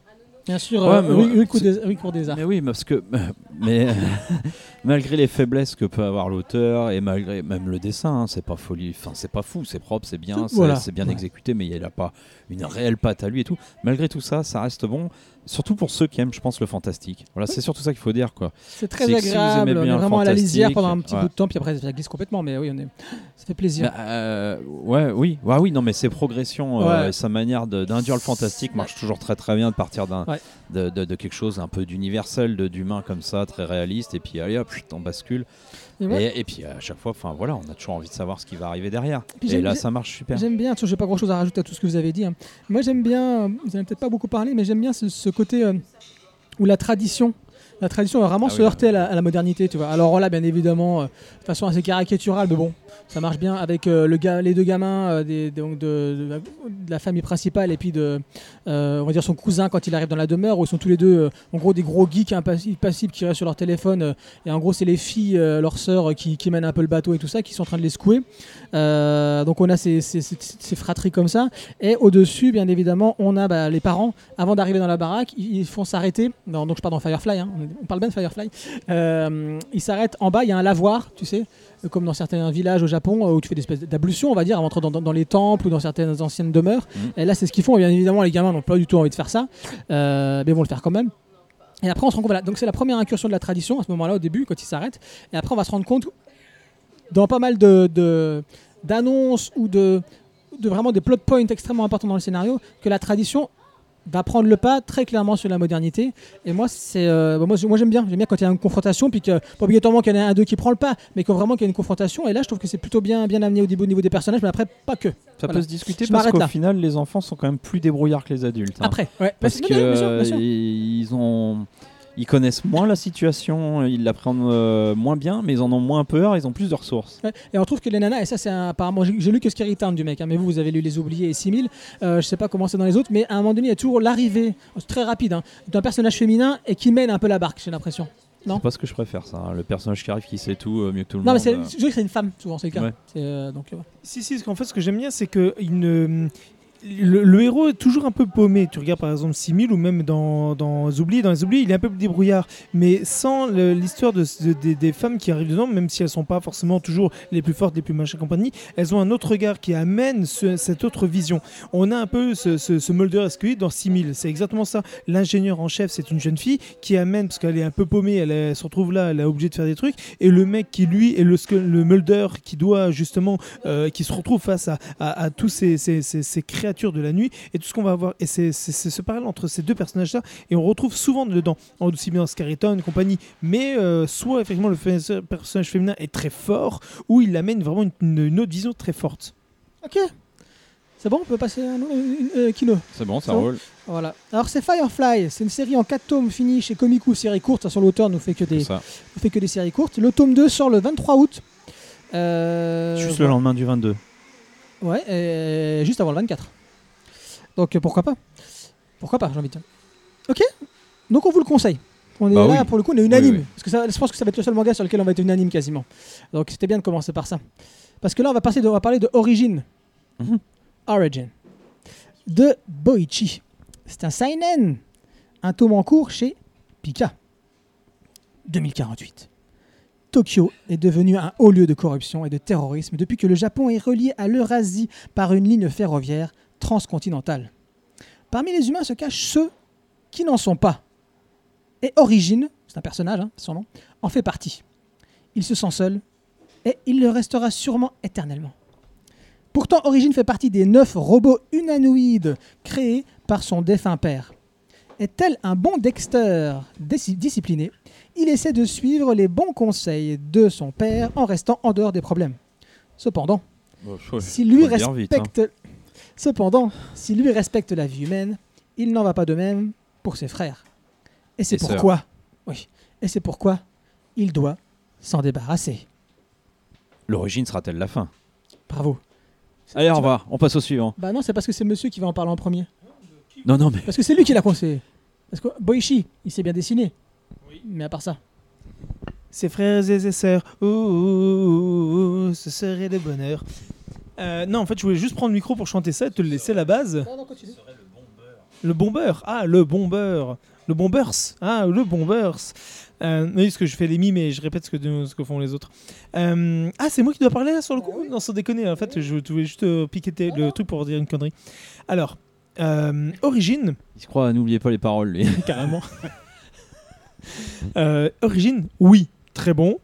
Bien sûr, Ouais, euh, mais oui, oui, des- oui, cours des arts. Mais oui, parce que mais malgré les faiblesses que peut avoir l'auteur et malgré même le dessin, hein, c'est pas folie, enfin c'est pas fou, c'est propre, c'est bien, C'est- voilà. bien Ouais. exécuté, mais il a pas une réelle patte à lui et tout. Malgré tout ça, ça reste bon, surtout pour ceux qui aiment, je pense, le fantastique. Voilà, c'est surtout ça qu'il faut dire quoi. C'est très si vous agréable. aimez on bien est vraiment à la lisière pendant un petit ouais. bout de temps, puis après ça glisse complètement. Mais oui, on est... ça fait plaisir. Bah, euh, ouais, oui, ouais, oui, non, mais ses progressions, euh, Ouais. et sa manière d'induire le fantastique marche toujours très très bien de partir d'un de, de- de quelque chose un peu d'universel, de- d'humain comme ça, très réaliste, et puis allez hop, on bascule. Et moi, Et, et puis à chaque fois, enfin voilà, on a toujours envie de savoir ce qui va arriver derrière. Puis et là, ça marche super. J'aime bien, j'ai pas grand chose à rajouter à tout ce que vous avez dit. hein. Moi j'aime bien, vous avez peut-être pas beaucoup parlé, mais j'aime bien ce, ce côté euh, où la tradition, la tradition va vraiment Ah se oui. heurter à la, à la modernité, tu vois. Alors là, bien évidemment, euh, de façon assez caricaturale, mais bon, ça marche bien avec euh, les deux gamins euh, de, la, famille principale et puis de, euh, on va dire son cousin quand il arrive dans la demeure, où ils sont tous les deux, en gros, des gros geeks impassibles passibles qui restent sur leur téléphone. et en gros, c'est les filles, leurs sœurs, qui, mènent un peu le bateau et tout ça, qui sont en train de les secouer. Donc on a ces, ces- fratries comme ça. Et au-dessus, bien évidemment, on a bah, les parents. Avant d'arriver dans la baraque, ils, font s'arrêter. Donc je parle dans Firefly. hein. On- parle bien de Firefly. Ils s'arrêtent en bas. Il y a un lavoir, tu sais, comme dans certains villages au Japon, euh, où tu fais des espèces d'ablutions, on va dire, avant d'entrer dans, dans- dans les temples ou dans certaines anciennes demeures. Mhm. Et là, c'est ce qu'ils font. Et bien évidemment, les gamins n'ont pas du tout envie de faire ça, Euh, mais ils vont le faire quand même. Et après, on se rend compte, voilà, donc c'est la première incursion de la tradition à ce moment-là, au début, quand ils s'arrêtent. Et après, on va se rendre compte, dans pas mal de, de- d'annonces ou de, de vraiment des plot points extrêmement importants dans le scénario, que la tradition va prendre le pas très clairement sur la modernité. Et moi, c'est, euh, moi, j'aime bien. J'aime bien quand il y a une confrontation, puis que, pas obligatoirement qu'il y en ait un, deux qui prend le pas, mais que vraiment qu'il y a une confrontation. Et là, je trouve que c'est plutôt bien, bien amené au niveau, au niveau des personnages, mais après, pas que. Ça Voilà. peut se discuter Je parce qu'au final, les enfants sont quand même plus débrouillards que les adultes. hein. Après, ouais. parce bien sûr. euh, ils ont. Ils connaissent moins la situation, ils l'apprennent euh, moins bien, mais ils en ont moins peur, ils ont plus de ressources. Ouais, Et on trouve que les nanas, et ça c'est un- apparemment, j'ai lu que Scary Town du mec, hein, mais vous, vous avez lu Les Oubliés et 6000, euh, je sais pas comment c'est dans les autres, mais à un moment donné, il y a toujours l'arrivée, c'est très rapide, hein, d'un personnage féminin et qui mène un peu la barque, j'ai l'impression. Non. C'est pas ce que je préfère, ça. hein. Le personnage qui arrive qui sait tout euh, mieux que tout le Non, mais monde. c'est, euh. je que c'est une femme, souvent, c'est le cas. Ouais. Euh, donc, euh, Si, si, parce qu'en fait, ce que j'aime bien, c'est que il ne- le, héros est toujours un peu paumé. Tu regardes par exemple 6000 ou même dans, dans les Oubliés. Dans les il est un peu débrouillard. Mais sans l'histoire de, de- des- femmes qui arrivent dedans, même si elles sont pas forcément toujours les plus fortes, les plus machin compagnie, elles ont un autre regard qui amène ce- cette autre vision. On a un peu ce, Mulder esque dans 6000. C'est exactement ça. L'ingénieur en chef, c'est une jeune fille qui amène, parce qu'elle est un peu paumée, elle, se retrouve là, elle est obligée de faire des trucs. Et le mec qui, lui, est le, Mulder qui doit justement, euh, qui se retrouve face à tous ces, ces, ces- ces créatures de la nuit et tout ce qu'on va avoir. Et c'est ce parallèle entre ces deux personnages-là. Et on retrouve souvent dedans, en aussi bien Scariton et compagnie. Mais euh, soit effectivement le personnage féminin est très fort, ou il amène vraiment une, une- autre vision très forte. Ok. C'est bon, on peut passer à un euh, Kino. C'est bon, ça bon roule. Voilà. Alors c'est Firefly, c'est une série en 4 tomes finie chez Komiku, série courte. Façon, l'auteur nous fait que des, nous fait que des séries courtes. Le tome 2 sort le 23 août. Euh, Juste le lendemain du 22. Ouais, et juste avant le 24. Donc euh, pourquoi pas Pourquoi pas, j'ai envie de dire. Ok, donc on vous le conseille. On est Bah là oui. pour le coup, on est unanime. Oui, oui. Parce que ça, je pense que ça va être le seul manga sur lequel on va être unanime quasiment. Donc c'était bien de commencer par ça. Parce que là, on va, passer de, on va parler de Origin. Mhm. Origin. De Boichi. C'est un seinen. Un tome en cours chez Pika. 2048. Tokyo est devenu un haut lieu de corruption et de terrorisme depuis que le Japon est relié à l'Eurasie par une ligne ferroviaire transcontinentale. Parmi les humains se cachent ceux qui n'en sont pas. Et Origine, c'est un personnage, hein, son nom, en fait partie. Il se sent seul et il le restera sûrement éternellement. Pourtant, Origine fait partie des neuf robots humanoïdes créés par son défunt père. Et tel un bon Dexter disci- discipliné, il essaie de suivre les bons conseils de son père en restant en dehors des problèmes. Cependant, si lui vite, hein. Cependant, si lui respecte la vie humaine, il n'en va pas de même pour ses frères. Et c'est sœurs. pourquoi, oui, et c'est pourquoi il doit s'en débarrasser. L'origine sera-t-elle la fin? Bravo. Allez, au revoir. On passe au suivant. Bah non, c'est parce que c'est Monsieur qui va en parler en premier. Non, non, mais Parce que c'est lui qui l'a conseillé. Parce que Boichi, il s'est bien dessiné. Mais à part ça. Ses frères et ses sœurs, ouh, ouh, ouh, ce serait le bonheur. Euh, non, en fait, je voulais juste prendre le micro pour chanter ça et te le laisser à la base. Le bombeur, ah, le bombeur. Le bombers, ah, le bombers. Euh, oui, parce que je fais les mimes et je répète ce que, ce que font les autres. Euh, ah, c'est moi qui dois parler là sur le coup? Non, sans déconner. En fait, je voulais juste euh, piqueter le truc pour dire une connerie. Alors, euh, Origine, il se croit, n'oubliez pas les paroles, lui. carrément. Euh, Origine, oui, très bon.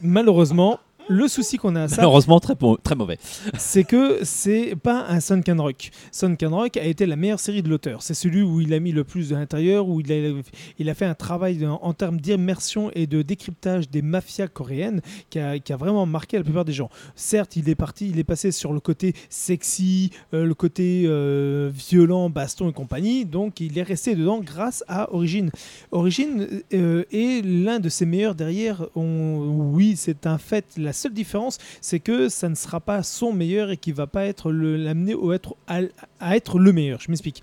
Malheureusement, le souci qu'on a à ça, Malheureusement, très, mauvais. c'est que c'est pas un Sunken Rock. Sunken Rock a été la meilleure série de l'auteur. C'est celui où il a mis le plus de l'intérieur, où il a, il a fait un travail en, en termes d'immersion et de décryptage des mafias coréennes qui a, qui a vraiment marqué la plupart des gens. Certes, il est parti, il est passé sur le côté sexy, euh, le côté euh, violent, baston et compagnie. Donc, il est resté dedans grâce à Origin. Origin euh, est l'un de ses meilleurs derrière. On- oui, c'est un fait. La seule différence, c'est que ça ne sera pas son meilleur et qu'il va pas être le- l'amener être, à, à être le meilleur. Je m'explique.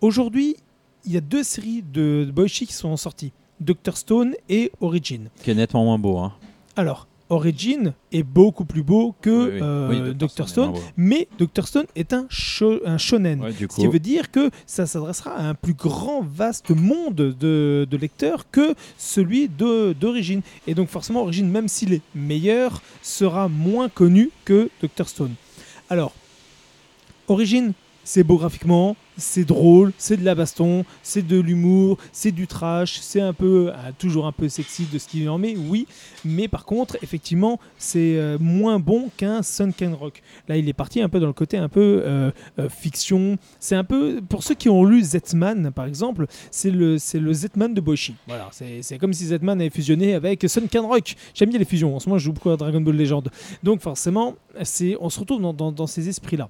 Aujourd'hui, il y a deux séries de, de Boichi qui sont sorties. Doctor Stone et Origin. Qui est nettement moins beau. Hein. Alors, Origin est beaucoup plus beau que Oui, euh, Oui, Doctor Stone, mais Doctor Stone est un, sho- un shonen. Ouais, Ce qui veut dire que ça s'adressera à un plus grand, vaste monde de, de lecteurs que celui d'Origine. Et donc forcément, Origine, même s'il est meilleur, sera moins connu que Dr. Stone. Alors, Origine, c'est beau graphiquement, c'est drôle, c'est de la baston, c'est de l'humour, c'est du trash, c'est un peu, ah, toujours un peu sexy de ce qu'il en met, oui, mais par contre, effectivement, c'est euh, moins bon qu'un Sunken Rock. Là, il est parti un peu dans le côté un peu euh, euh, fiction. C'est un peu, pour ceux qui ont lu Z-Man, par exemple, c'est le, le Z-Man de Boichi. Voilà, c'est comme si Z-Man avait fusionné avec Sunken Rock. J'aime bien les fusions. En ce moment, je joue beaucoup à Dragon Ball Legend. Donc, forcément, c'est, on se retrouve dans, ces esprits-là.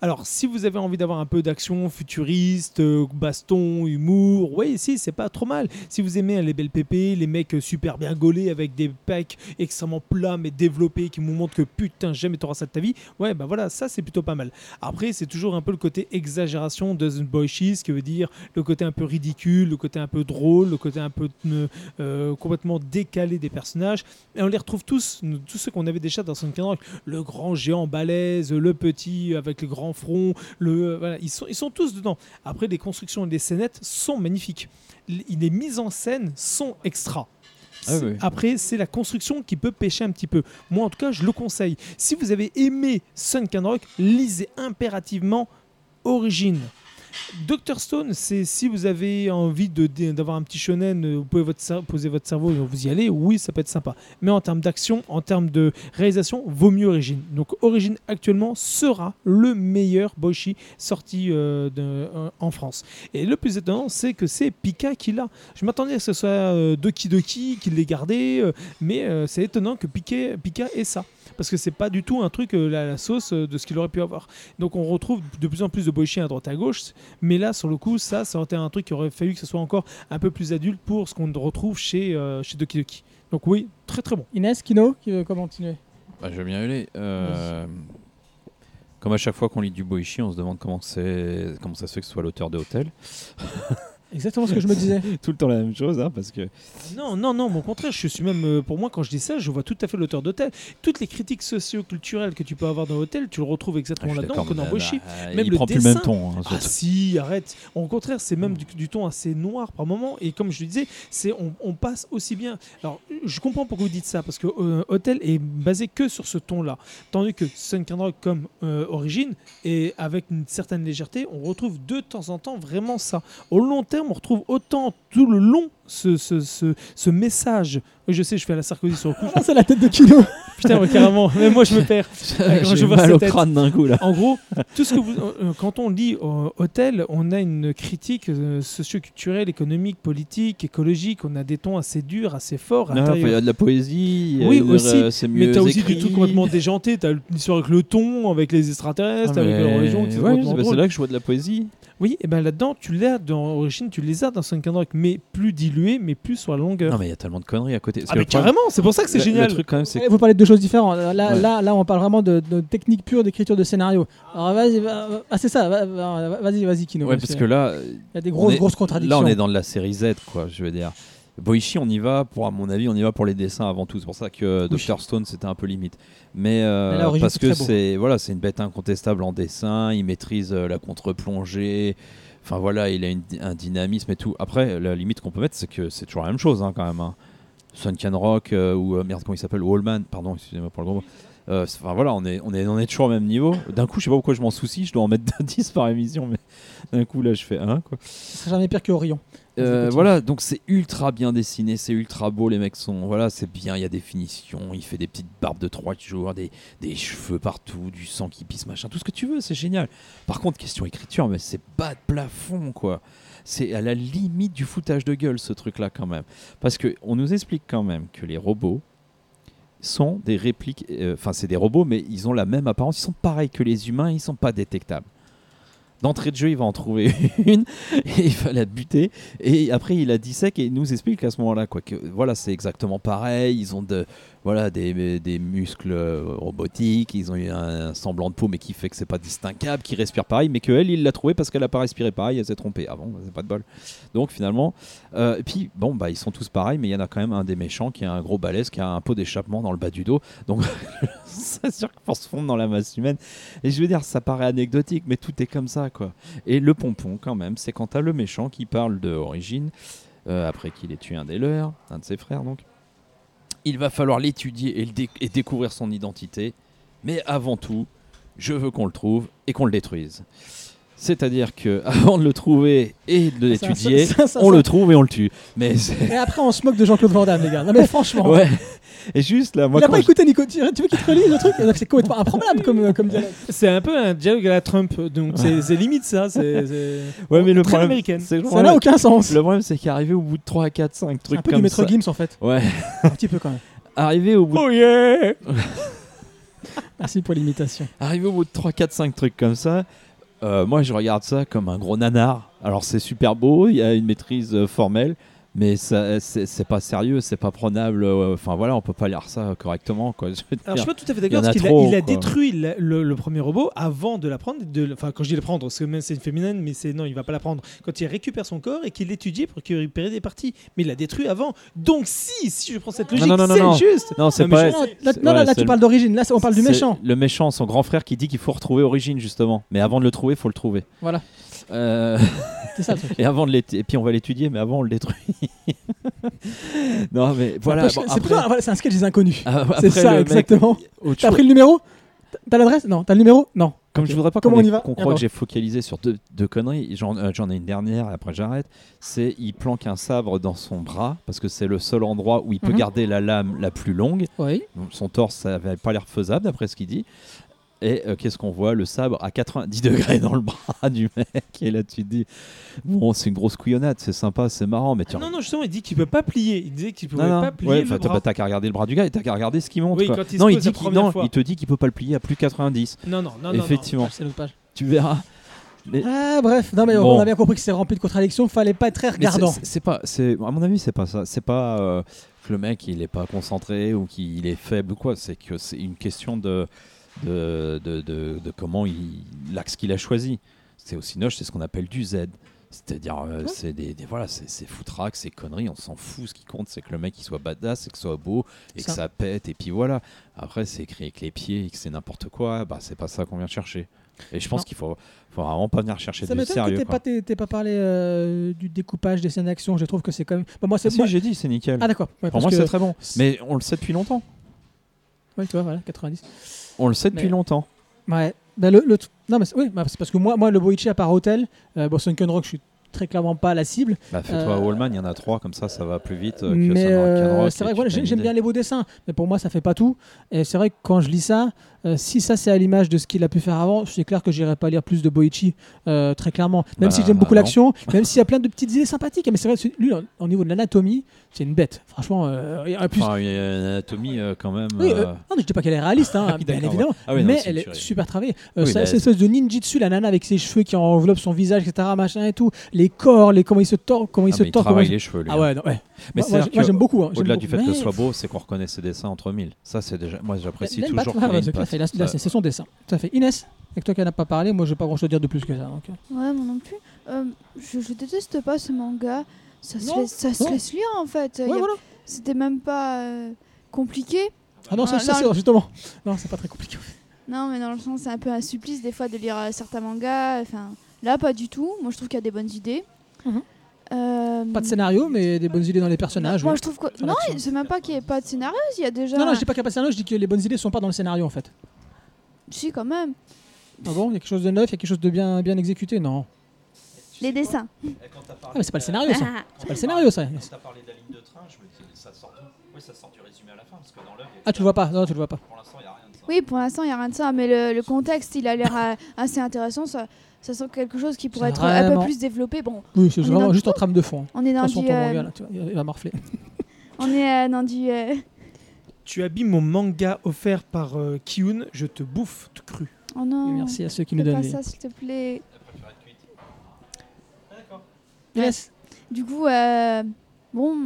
Alors, si vous avez envie d'avoir un peu d'action futuriste, euh, baston, humour, oui, si, c'est pas trop mal. Si vous aimez les belles pépés, les mecs euh, super bien gaulés avec des pecs extrêmement plats mais développés qui vous montrent que putain, jamais t'auras ça de ta vie, ouais, bah voilà, ça c'est plutôt pas mal. Après, c'est toujours un peu le côté exagération de The Boy ce qui veut dire le côté un peu ridicule, le côté un peu drôle, le côté un peu euh, complètement décalé des personnages. Et on les retrouve tous, tous ceux qu'on avait déjà dans Sunken Rock. Le grand géant balèze, le petit avec le grand front, le, voilà, ils, sont, ils sont tous dedans. Après, les constructions et les scénettes sont magnifiques. Les mises en scène sont extra. Ah oui. Après, c'est la construction qui peut pêcher un petit peu. Moi, en tout cas, je le conseille. Si vous avez aimé Sunken Rock, lisez impérativement Origine. Dr Stone, c'est si vous avez envie d'avoir un petit shonen, euh, vous pouvez poser votre cerveau et vous y allez, oui, ça peut être sympa. Mais en termes d'action, en termes de réalisation, vaut mieux Origine. Donc Origine actuellement sera le meilleur Boichi sorti euh, euh, en France. Et le plus étonnant, c'est que c'est Pika qui l'a. Je m'attendais à ce que ce soit euh, Doki Doki qui l'ait gardé, mais c'est étonnant que Pika, Pika ait ça. Parce que c'est pas du tout un truc euh, la, la sauce euh, de ce qu'il aurait pu avoir. Donc on retrouve de plus en plus de boichi à droite à gauche, mais là sur le coup ça, ça aurait été un truc qui aurait fallu que ce soit encore un peu plus adulte pour ce qu'on retrouve chez euh, chez Doki Doki. Donc oui, très très bon. Inès, Kino, qui veut continuer? Bah, je veux bien y aller. Euh, comme à chaque fois qu'on lit du Boichi, on se demande comment, c'est, comment ça se fait que ce soit l'auteur de Hotel. Exactement ce que je me disais. Tout le temps la même chose, hein, parce que Non, non, non, au contraire, je suis même, euh, pour moi, quand je dis ça, je vois tout à fait l'auteur d'Hôtel. Toutes les critiques socio-culturelles que tu peux avoir dans Hôtel, tu le retrouves exactement Ah, là-dedans mais Boichi. là, Même il le prend plus dessin. le même ton. hein, Ah si, arrête. Au contraire, c'est même du, du ton assez noir par moment. Et comme je le disais, c'est on, on passe aussi bien. Alors, je comprends pourquoi vous dites ça parce que euh, Hotel est basé que sur ce ton-là, tandis que Sunken Rock comme euh, origine et avec une certaine légèreté, on retrouve de temps en temps vraiment ça. Au long terme, on retrouve autant tout le long ce, message. Oui, je sais, je fais à la Sarkozy sur le coup. Ah, c'est la tête de Kino. Putain, ouais, carrément. Mais moi, je me perds. quand je vois mal au tête. crâne d'un coup là. En gros, tout ce que vous, euh, quand on lit euh, Hôtel, on a une critique euh, socio-culturelle, économique, politique, écologique. On a des tons assez durs, assez forts. Non, l'intérieur. Il y a de la poésie. Oui, aussi, c'est mais mieux t'as aussi des trucs complètement déjantés. T'as l'histoire avec le ton, avec les extraterrestres, Ah, avec mais- la religion, ouais, bah, c'est là que je vois de la poésie. Oui, et ben là-dedans, tu l'as dans Origine, tu les as dans Sunken Rock, mais plus dilué, mais plus sur la longueur. Non, mais il y a tellement de conneries à côté. Parce ah, mais carrément, c'est pour ça que c'est génial. Le truc quand même, c'est Vous parlez de deux choses différentes. Là, Ouais. là, là, on parle vraiment de, de technique pure d'écriture de scénario. Alors vas-y, va- va- ah, c'est ça. va- va- Vas-y, vas-y, Kino. Ouais, parce que là, il y a des on grosses, est- grosses contradictions. Là, on est dans de la série Z, quoi, je veux dire. Boichi, on y va, pour, à mon avis, on y va pour les dessins avant tout. C'est pour ça que Oui. Dr. Stone, c'était un peu limite. Mais, euh, Mais là, Origin, parce que c'est voilà, c'est une bête incontestable en dessin, il maîtrise euh, la contre-plongée. Enfin voilà, il a une- un dynamisme et tout. Après, la limite qu'on peut mettre, c'est que c'est toujours la même chose hein, quand même. Hein. Sunken Rock euh, ou euh, merde, comment il s'appelle Wallman, pardon, excusez-moi pour le gros mot. Euh, Enfin voilà, on est, on, est, on est toujours au même niveau. D'un coup, je sais pas pourquoi je m'en soucie, je dois en mettre 10 par émission, mais d'un coup là, je fais 1 quoi. Ce sera jamais pire que Orion. Euh, voilà, donc c'est ultra bien dessiné, c'est ultra beau, les mecs sont, voilà, c'est bien, il y a des finitions, il fait des petites barbes de trois jours, des, des cheveux partout, du sang qui pisse, machin, tout ce que tu veux, c'est génial. Par contre, question écriture, mais c'est bas de plafond, quoi. C'est à la limite du foutage de gueule, ce truc-là, quand même. Parce que on nous explique quand même que les robots sont des répliques, euh, enfin, c'est des robots, mais ils ont la même apparence, ils sont pareils que les humains, ils sont pas détectables. D'entrée de jeu, il va en trouver une et il va la buter. Et après, il la dissèque et il nous explique à ce moment-là quoi, que voilà, c'est exactement pareil. Ils ont de, voilà, des, muscles euh, robotiques, ils ont eu un, semblant de peau, mais qui fait que c'est pas distinguable, qui respire pareil, mais qu'elle, il l'a trouvé parce qu'elle a pas respiré pareil, elle s'est trompée. Ah bon, c'est pas de bol. Donc finalement, euh, et puis bon, bah, ils sont tous pareils, mais il y en a quand même un des méchants qui a un gros balèze, qui a un pot d'échappement dans le bas du dos. Donc c'est sûr que pour se fondre dans la masse humaine. Et je veux dire, ça paraît anecdotique, mais tout est comme ça, quoi. Et le pompon, quand même, c'est quand t'as le méchant qui parle de Origine, euh, après qu'il ait tué un des leurs, un de ses frères, donc. Il va falloir l'étudier et, découvrir son identité. Mais avant tout, je veux qu'on le trouve et qu'on le détruise. C'est-à-dire que avant de le trouver et de l'étudier, ça, ça, ça, on le trouve et on le tue. Mais Et après, on se moque de Jean-Claude Van Damme, les gars. Non, mais franchement. ouais. Et juste là, moi il a pas écouté Nico. Tu veux qu'il te relise le truc? C'est complètement improbable comme, comme dialogue. C'est un peu un dialogue à la Trump, donc c'est c'est limite ça. C'est Ouais, mais le très problème, américaine. Ça n'a aucun sens. Le problème, c'est qu'arriver au bout de 3, 4, 5 C'est trucs un peu comme du Maître ça. Gims en fait. Ouais. Un petit peu quand même. Arriver au bout Oh yeah Merci pour l'imitation. Arrivé au bout de 3, 4, 5 trucs comme ça, euh, moi je regarde ça comme un gros nanar. Alors c'est super beau, il y a une maîtrise euh, formelle, mais ça, c'est pas sérieux, c'est pas prenable. euh, Enfin voilà, on peut pas lire ça correctement. Quoi. Je Alors je suis pas tout à fait d'accord parce qu'il a, trop, il a détruit le, le- le premier robot avant de l'apprendre. de- Enfin, quand je dis l'apprendre, parce que même c'est une féminine, mais c'est non, il va pas l'apprendre. Quand il récupère son corps et qu'il l'étudie pour qu'il récupère des parties, mais il l'a détruit avant. Donc si, si je prends cette logique, non, non, non, c'est non. juste. Non, c'est pas. Non, là, non, là, tu le- parles d'origine. Là, on parle du méchant. Le méchant, son grand frère qui dit qu'il faut retrouver Origine justement. Mais avant de le trouver, il faut le trouver. Voilà. Euh, C'est ça le truc. et avant de et puis on va l'étudier, mais avant on le détruit. non mais voilà. bon, c'est après- un- voilà, c'est un sketch des inconnus. Ah, C'est ça, mec, exactement. T'as pris le numéro? T'as l'adresse? Non, t'as le numéro? Non. Comme Ok. je voudrais pas qu'on Ah, croit que j'ai focalisé sur deux, deux conneries, j'en euh, j'en ai une dernière et après j'arrête. C'est il planque un sabre dans son bras parce que c'est le seul endroit où il peut Mhm. garder la lame la plus longue. Oui. Donc, Son torse, ça avait pas l'air faisable d'après ce qu'il dit. Et euh, qu'est-ce qu'on voit? Le sabre à 90 degrés dans le bras du mec. Et là, tu te dis, bon, c'est une grosse couillonnade, c'est sympa, c'est marrant, mais tu Non, non, justement, il dit qu'il peut pas plier. Il disait qu'il pouvait Non, non. pas plier Ouais, le t'as bras. bah, t'as qu'à regarder le bras du gars et t'as qu'à regarder ce qu'il monte. Oui, quoi. quand il se non, il, dit la qu'il- première non, fois. il te dit qu'il peut pas le plier à plus 90. Non, non, non, non, non. Effectivement, l'autre page. tu verras. Mais- Ah, bref, non, mais Bon. on a bien compris que c'est rempli de contradictions. Fallait pas être très regardant. c'est- C'est pas, c'est à mon avis, c'est pas ça. C'est pas euh, que le mec il est pas concentré ou qu'il est faible ou quoi. C'est que c'est une question de de, de, de- de comment il l'axe qu'il a choisi. C'est aussi noche, c'est ce qu'on appelle du Z. C'est-à-dire, euh, c'est des, des- voilà, c'est c'est foutraque, c'est conneries, on s'en fout. Ce qui compte, c'est que le mec il soit badass, et que ce soit beau, et que Ça. ça pète, et puis voilà. Après, c'est écrit avec les pieds, et que c'est n'importe quoi. Bah, c'est pas ça qu'on vient chercher. Et je pense Non. qu'il faut, faut vraiment pas venir chercher Ça du m'étonne que sérieux. t'aies quoi. pas, t'aies pas parlé euh, du découpage des scènes d'action. Je trouve que c'est quand même. Bah, moi, Ah, c'est si, moi- j'ai dit, c'est nickel. Ah, d'accord. Ouais, Pour moi, que- c'est très bon. Mais on le sait depuis longtemps. Ouais, tu vois, voilà, 90. On le sait depuis Mais- longtemps. Ouais. Bah, le, le Non, mais c'est- oui, bah, parce que moi, moi le Boichi à part Hotel, euh, bon, Sunken Rock, je suis très clairement pas la cible. Bah, fais-toi Euh, Wallman, il y en a trois, comme ça, ça va plus vite euh, que mais euh, Rock, c'est vrai voilà, j'aime bien les beaux dessins, mais pour moi ça fait pas tout. Et c'est vrai que quand je lis ça, euh, si ça c'est à l'image de ce qu'il a pu faire avant, c'est clair que j'irai pas lire plus de Boichi, euh, très clairement. Même Bah, si j'aime beaucoup non. l'action, même s'il y a plein de petites idées sympathiques. Mais c'est vrai, lui, au- au niveau de l'anatomie, c'est une bête. Franchement, euh, en plus. Enfin, il y a une anatomie euh, quand même. oui, euh, euh, non, mais je dis pas qu'elle est réaliste, hein, Ah bien évidemment. Ah oui, non, mais c'est elle est il- super travaillée. Euh, Oui, ça- là, cette espèce de ninjitsu, la nana avec ses cheveux qui enveloppent son visage, etc. Machin et tout. Les corps, les comment il se tord, comment il Ah, se il tord. comment travaille il- les cheveux, lui. Ah ouais, non, ouais. Mais moi, c'est moi, j'aime beaucoup. hein, Au-delà du fait que ce soit beau, c'est qu'on reconnaît ses dessins entre mille. Ça, c'est déjà. Moi, j'apprécie toujours. Pas, qu'il y ait ouais, une c'est clair, patte. là, là, c'est c'est son dessin. Tout à fait. Inès, avec toi qui n'en a pas parlé, moi je n'ai pas grand chose à dire de plus que ça. donc. Ouais, moi non plus. Euh, je, je déteste pas ce manga. Ça se, laisse, ça se non. laisse lire en fait. Ouais, Y a- voilà. C'était même pas euh, compliqué. Ah non, ça, c'est justement. Non, c'est pas très compliqué. Non, mais dans le sens, c'est un peu un supplice des fois de lire euh, certains mangas. Enfin, là, pas du tout. Moi, je trouve qu'il y a des bonnes idées. Mhm. Euh, Pas de scénario, mais des bonnes idées dans les personnages. Moi, oui. je trouve que. Non, c'est même pas qu'il n'y ait pas de scénario. Il y a déjà. Non, non, je dis pas qu'il n'y a pas de scénario, je dis que les bonnes idées sont pas dans le scénario en fait. Si, quand même. Ah bon, il y a quelque chose de neuf, il y a quelque chose de bien, bien exécuté Non. Les dessins. Ah, mais c'est pas le scénario ça. Ah, C'est pas le scénario ça. Quand t'as parlé de la ligne de train, je me dis, ça sort d'où? Oui, ça sort du résumé à la fin, parce que dans l'œuvre. Ah, tu le vois pas Non, tu le vois pas. Pour l'instant, il n'y a rien de ça. Oui, pour l'instant, il n'y a rien de ça. Mais le, le contexte, il a l'air euh, assez intéressant. Ça, ça sent quelque chose qui pourrait être un peu vraiment- plus développé. Bon, Oui, c'est On est vraiment dans- juste en trame de fond. on est dans son du. ton euh, manga là, tu vois, il va morfler. on est euh, dans du. euh, Tu abîmes mon manga offert par euh, Kiyun, je te bouffe tout cru. Oh non. Et merci à ceux qui nous Fais donnent pas les. ça, s'il te plaît. Inès Du coup, euh, bon,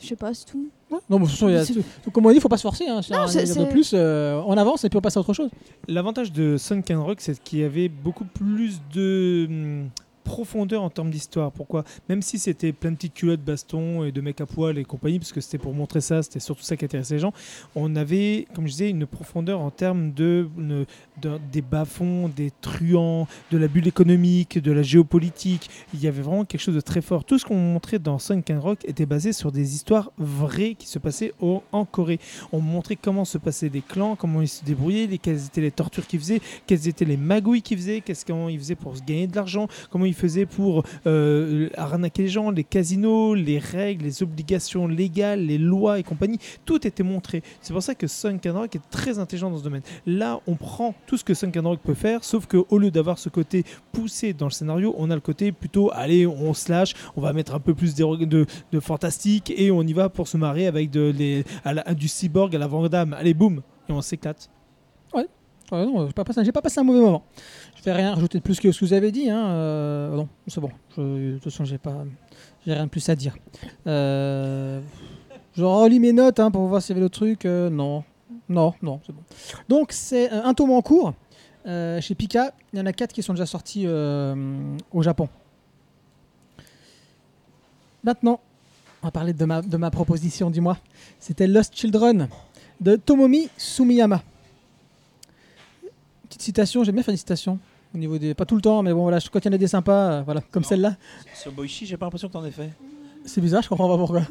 je sais pas, c'est tout. Non, mais de toute façon, il y a tout- comme on dit, il faut pas se forcer. Hein, c'est Non, un c'est- délire de c'est- plus, euh, on avance et puis on passe à autre chose. L'avantage de Sunken Rock, c'est qu'il y avait beaucoup plus de hum, profondeur en termes d'histoire. Pourquoi? Même si c'était plein de petites culottes, bastons et de mecs à poil et compagnie, parce que c'était pour montrer ça, c'était surtout ça qui intéressait les gens, on avait, comme je disais, une profondeur en termes de, des bas-fonds, des truands, de la bulle économique, de la géopolitique. Il y avait vraiment quelque chose de très fort. Tout ce qu'on montrait dans Sunken Rock était basé sur des histoires vraies qui se passaient en Corée. On montrait comment se passaient des clans, comment ils se débrouillaient, les, quelles étaient les tortures qu'ils faisaient, quelles étaient les magouilles qu'ils faisaient, qu'est-ce comment ils faisaient pour se gagner de l'argent, comment ils faisaient pour euh, arnaquer les gens, les casinos, les règles, les obligations légales, les lois et compagnie. Tout était montré. C'est pour ça que Sunken Rock est très intelligent dans ce domaine. Là, on prend tout ce que Sunken Rock peut faire, sauf qu'au lieu d'avoir ce côté poussé dans le scénario, on a le côté plutôt, allez, on se lâche, on va mettre un peu plus de, fantastique et on y va pour se marrer avec du cyborg à la Vandame. Allez, boum, et on s'éclate. Ouais, non, j'ai pas, passé, un mauvais moment. Je vais rien rajouter de plus que ce que vous avez dit. Hein. euh, c'est bon. De toute façon, j'ai pas, rien de plus à dire. Euh, je relis mes notes hein, pour voir s'il y avait d'autres trucs. euh, non, non, non, c'est bon. Donc c'est un tome en cours chez Pika. Il y en a quatre qui sont déjà sortis au Japon. Maintenant, on va parler de ma, de ma proposition, dis-moi. C'était Lost Children de Tomomi Sumiyama. Petite citation, j'aime bien faire des citations. Au niveau des... Pas tout le temps, mais bon, voilà, je- quand il y en a des sympas, euh, voilà, comme celle-là. Sur Boichi, j'ai pas l'impression que t'en aies fait. C'est bizarre, je comprends pas pourquoi.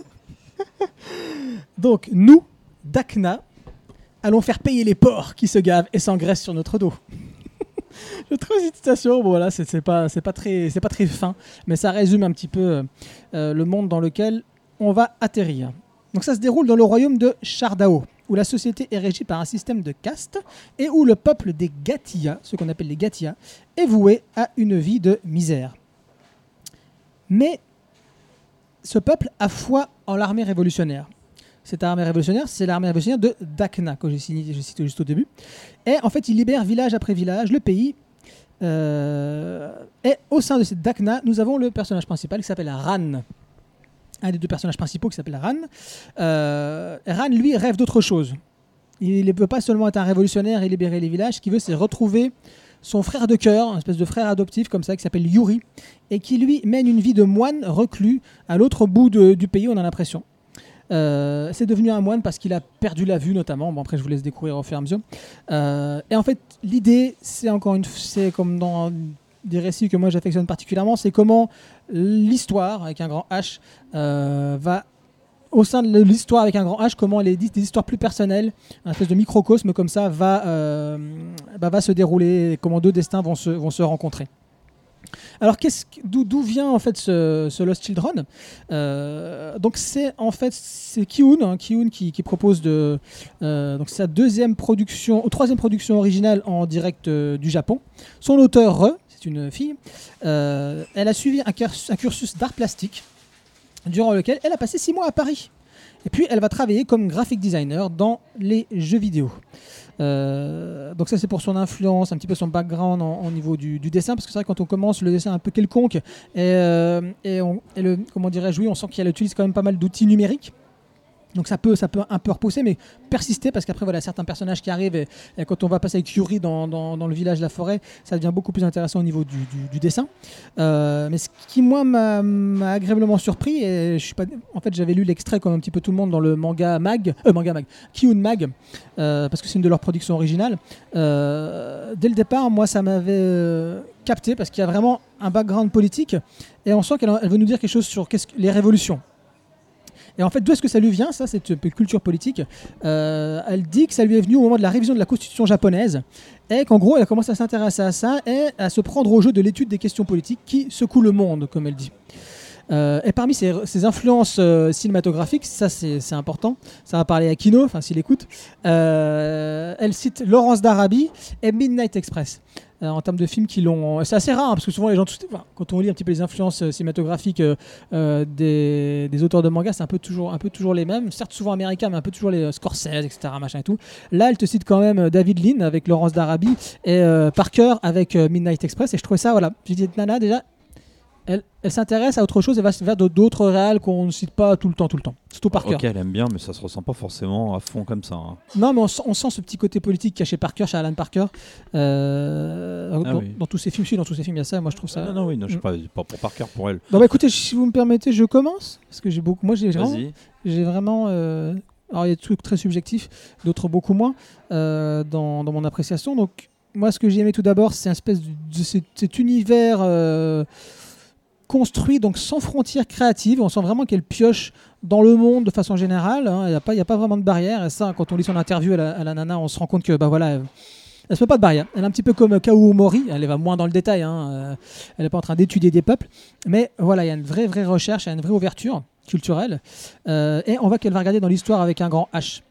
Donc, nous, Dakna, allons faire payer les porcs qui se gavent et s'engraissent sur notre dos. je trouve cette citation, bon voilà, c'est pas, c'est pas, très- c'est pas très fin, mais ça résume un petit peu euh, le monde dans lequel on va atterrir. Donc ça se déroule dans le royaume de Chardao, où la société est régie par un système de castes et où le peuple des Gatia, ce qu'on appelle les Gatia, est voué à une vie de misère. Mais ce peuple a foi en l'armée révolutionnaire. Cette armée révolutionnaire, c'est l'armée révolutionnaire de Dakna, que j'ai cité juste au début. Et en fait, il libère village après village le pays. Euh, et au sein de cette Dakna, nous avons le personnage principal qui s'appelle Ran. Un des deux personnages principaux qui s'appelle Ran. Euh, Ran, lui, rêve d'autre chose. Il ne veut pas seulement être un révolutionnaire et libérer les villages. Ce qu'il veut, c'est retrouver son frère de cœur, un espèce de frère adoptif comme ça, qui s'appelle Yuri, et qui lui mène une vie de moine reclus à l'autre bout du pays, on a l'impression. Euh, c'est devenu un moine parce qu'il a perdu la vue notamment. Bon après je vous laisse découvrir au fur et à mesure. Euh, et en fait l'idée c'est encore une, c'est comme dans des récits que moi j'affectionne particulièrement, c'est comment l'histoire avec un grand H euh, va au sein de l'histoire avec un grand H, comment les des histoires plus personnelles, un espèce de microcosme comme ça va euh, bah, va se dérouler, comment deux destins vont se vont se rencontrer. Alors, d'où vient en fait ce, Lost Children? Euh, Donc, c'est en fait c'est Kiun, hein, qui, propose de donc sa deuxième production, troisième production originale en direct du Japon. Son auteur, Re, c'est une fille, euh, elle a suivi un, curs- un cursus d'art plastique durant lequel elle a passé six mois à Paris. Et puis, elle va travailler comme graphic designer dans les jeux vidéo. Euh, donc ça c'est pour son influence, un petit peu son background au niveau du, dessin, parce que c'est vrai quand on commence le dessin un peu quelconque et, euh, on, le comment dirais-je oui, on sent qu'elle utilise quand même pas mal d'outils numériques. Donc ça peut, ça peut un peu repousser, mais persister parce qu'après voilà certains personnages qui arrivent et, quand on va passer avec Yuri dans, dans, le village de la forêt, ça devient beaucoup plus intéressant au niveau du, dessin. Euh, mais ce qui moi m'a agréablement surpris et je suis pas, en fait j'avais lu l'extrait comme un petit peu tout le monde dans le manga mag, euh, manga mag, Kiun Mag, euh, parce que c'est une de leurs productions originales. Euh, dès le départ, moi, ça m'avait capté parce qu'il y a vraiment un background politique et on sent qu'elle elle veut nous dire quelque chose sur les révolutions. Et en fait, d'où est-ce que ça lui vient, ça, cette euh, culture politique Euh, Elle dit que ça lui est venu au moment de la révision de la constitution japonaise et qu'en gros, elle a commencé à s'intéresser à ça et à se prendre au jeu de l'étude des questions politiques qui secouent le monde, comme elle dit. Euh, et parmi ses, influences cinématographiques, ça c'est important, ça va parler à Kino, enfin s'il écoute, elle cite Laurence d'Arabie et Midnight Express. Euh, en termes de films qui l'ont. C'est assez rare parce que souvent les gens, quand on lit un petit peu les influences euh, cinématographiques euh, des, auteurs de manga, c'est un peu toujours, un peu toujours les mêmes. Certes souvent américains, mais un peu toujours les Scorsese, etc. Machin et tout. Là, elle te cite quand même David Lean avec Laurence d'Arabie et Parker avec Midnight Express. Et je trouvais ça, voilà. J'ai dit Nana déjà. Elle, elle s'intéresse à autre chose et va se vers d'autres réals qu'on ne cite pas tout le temps, tout le temps. Surtout Parker. Ok, elle aime bien, mais ça se ressent pas forcément à fond comme ça. hein. Non, mais on, sent- on sent ce petit côté politique caché Parker, chez Alan Parker. Euh, Ah dans, oui. dans tous ses films, si, dans tous ses films, il y a ça. Moi, je trouve ça. Ah, non, non, oui, non, je sais pas, pas pour Parker, pour elle. Bon, bah écoutez, si vous me permettez, je commence. Parce que j'ai beaucoup. Moi, j'ai vraiment. Vas-y. J'ai vraiment euh, Alors, il y a des trucs très subjectifs, d'autres beaucoup moins euh, dans, dans mon appréciation. Donc, moi, ce que j'ai aimé tout d'abord, c'est un espèce de, de cet, cet univers euh, construit, donc sans frontières créatives. On sent vraiment qu'elle pioche dans le monde de façon générale. hein. Il n'y a, pas- y a pas vraiment de barrière. Et ça, quand on lit son interview à la, nana, on se rend compte que, bah voilà. Elle, elle se met pas de barrière. Elle est un petit peu comme Kao Mori. Elle va moins dans le détail. hein. Euh, Elle n'est pas en train d'étudier des peuples. Mais voilà, il y a une vraie, vraie recherche, il y a une vraie ouverture culturelle. Euh, et on voit qu'elle va regarder dans l'histoire avec un grand H.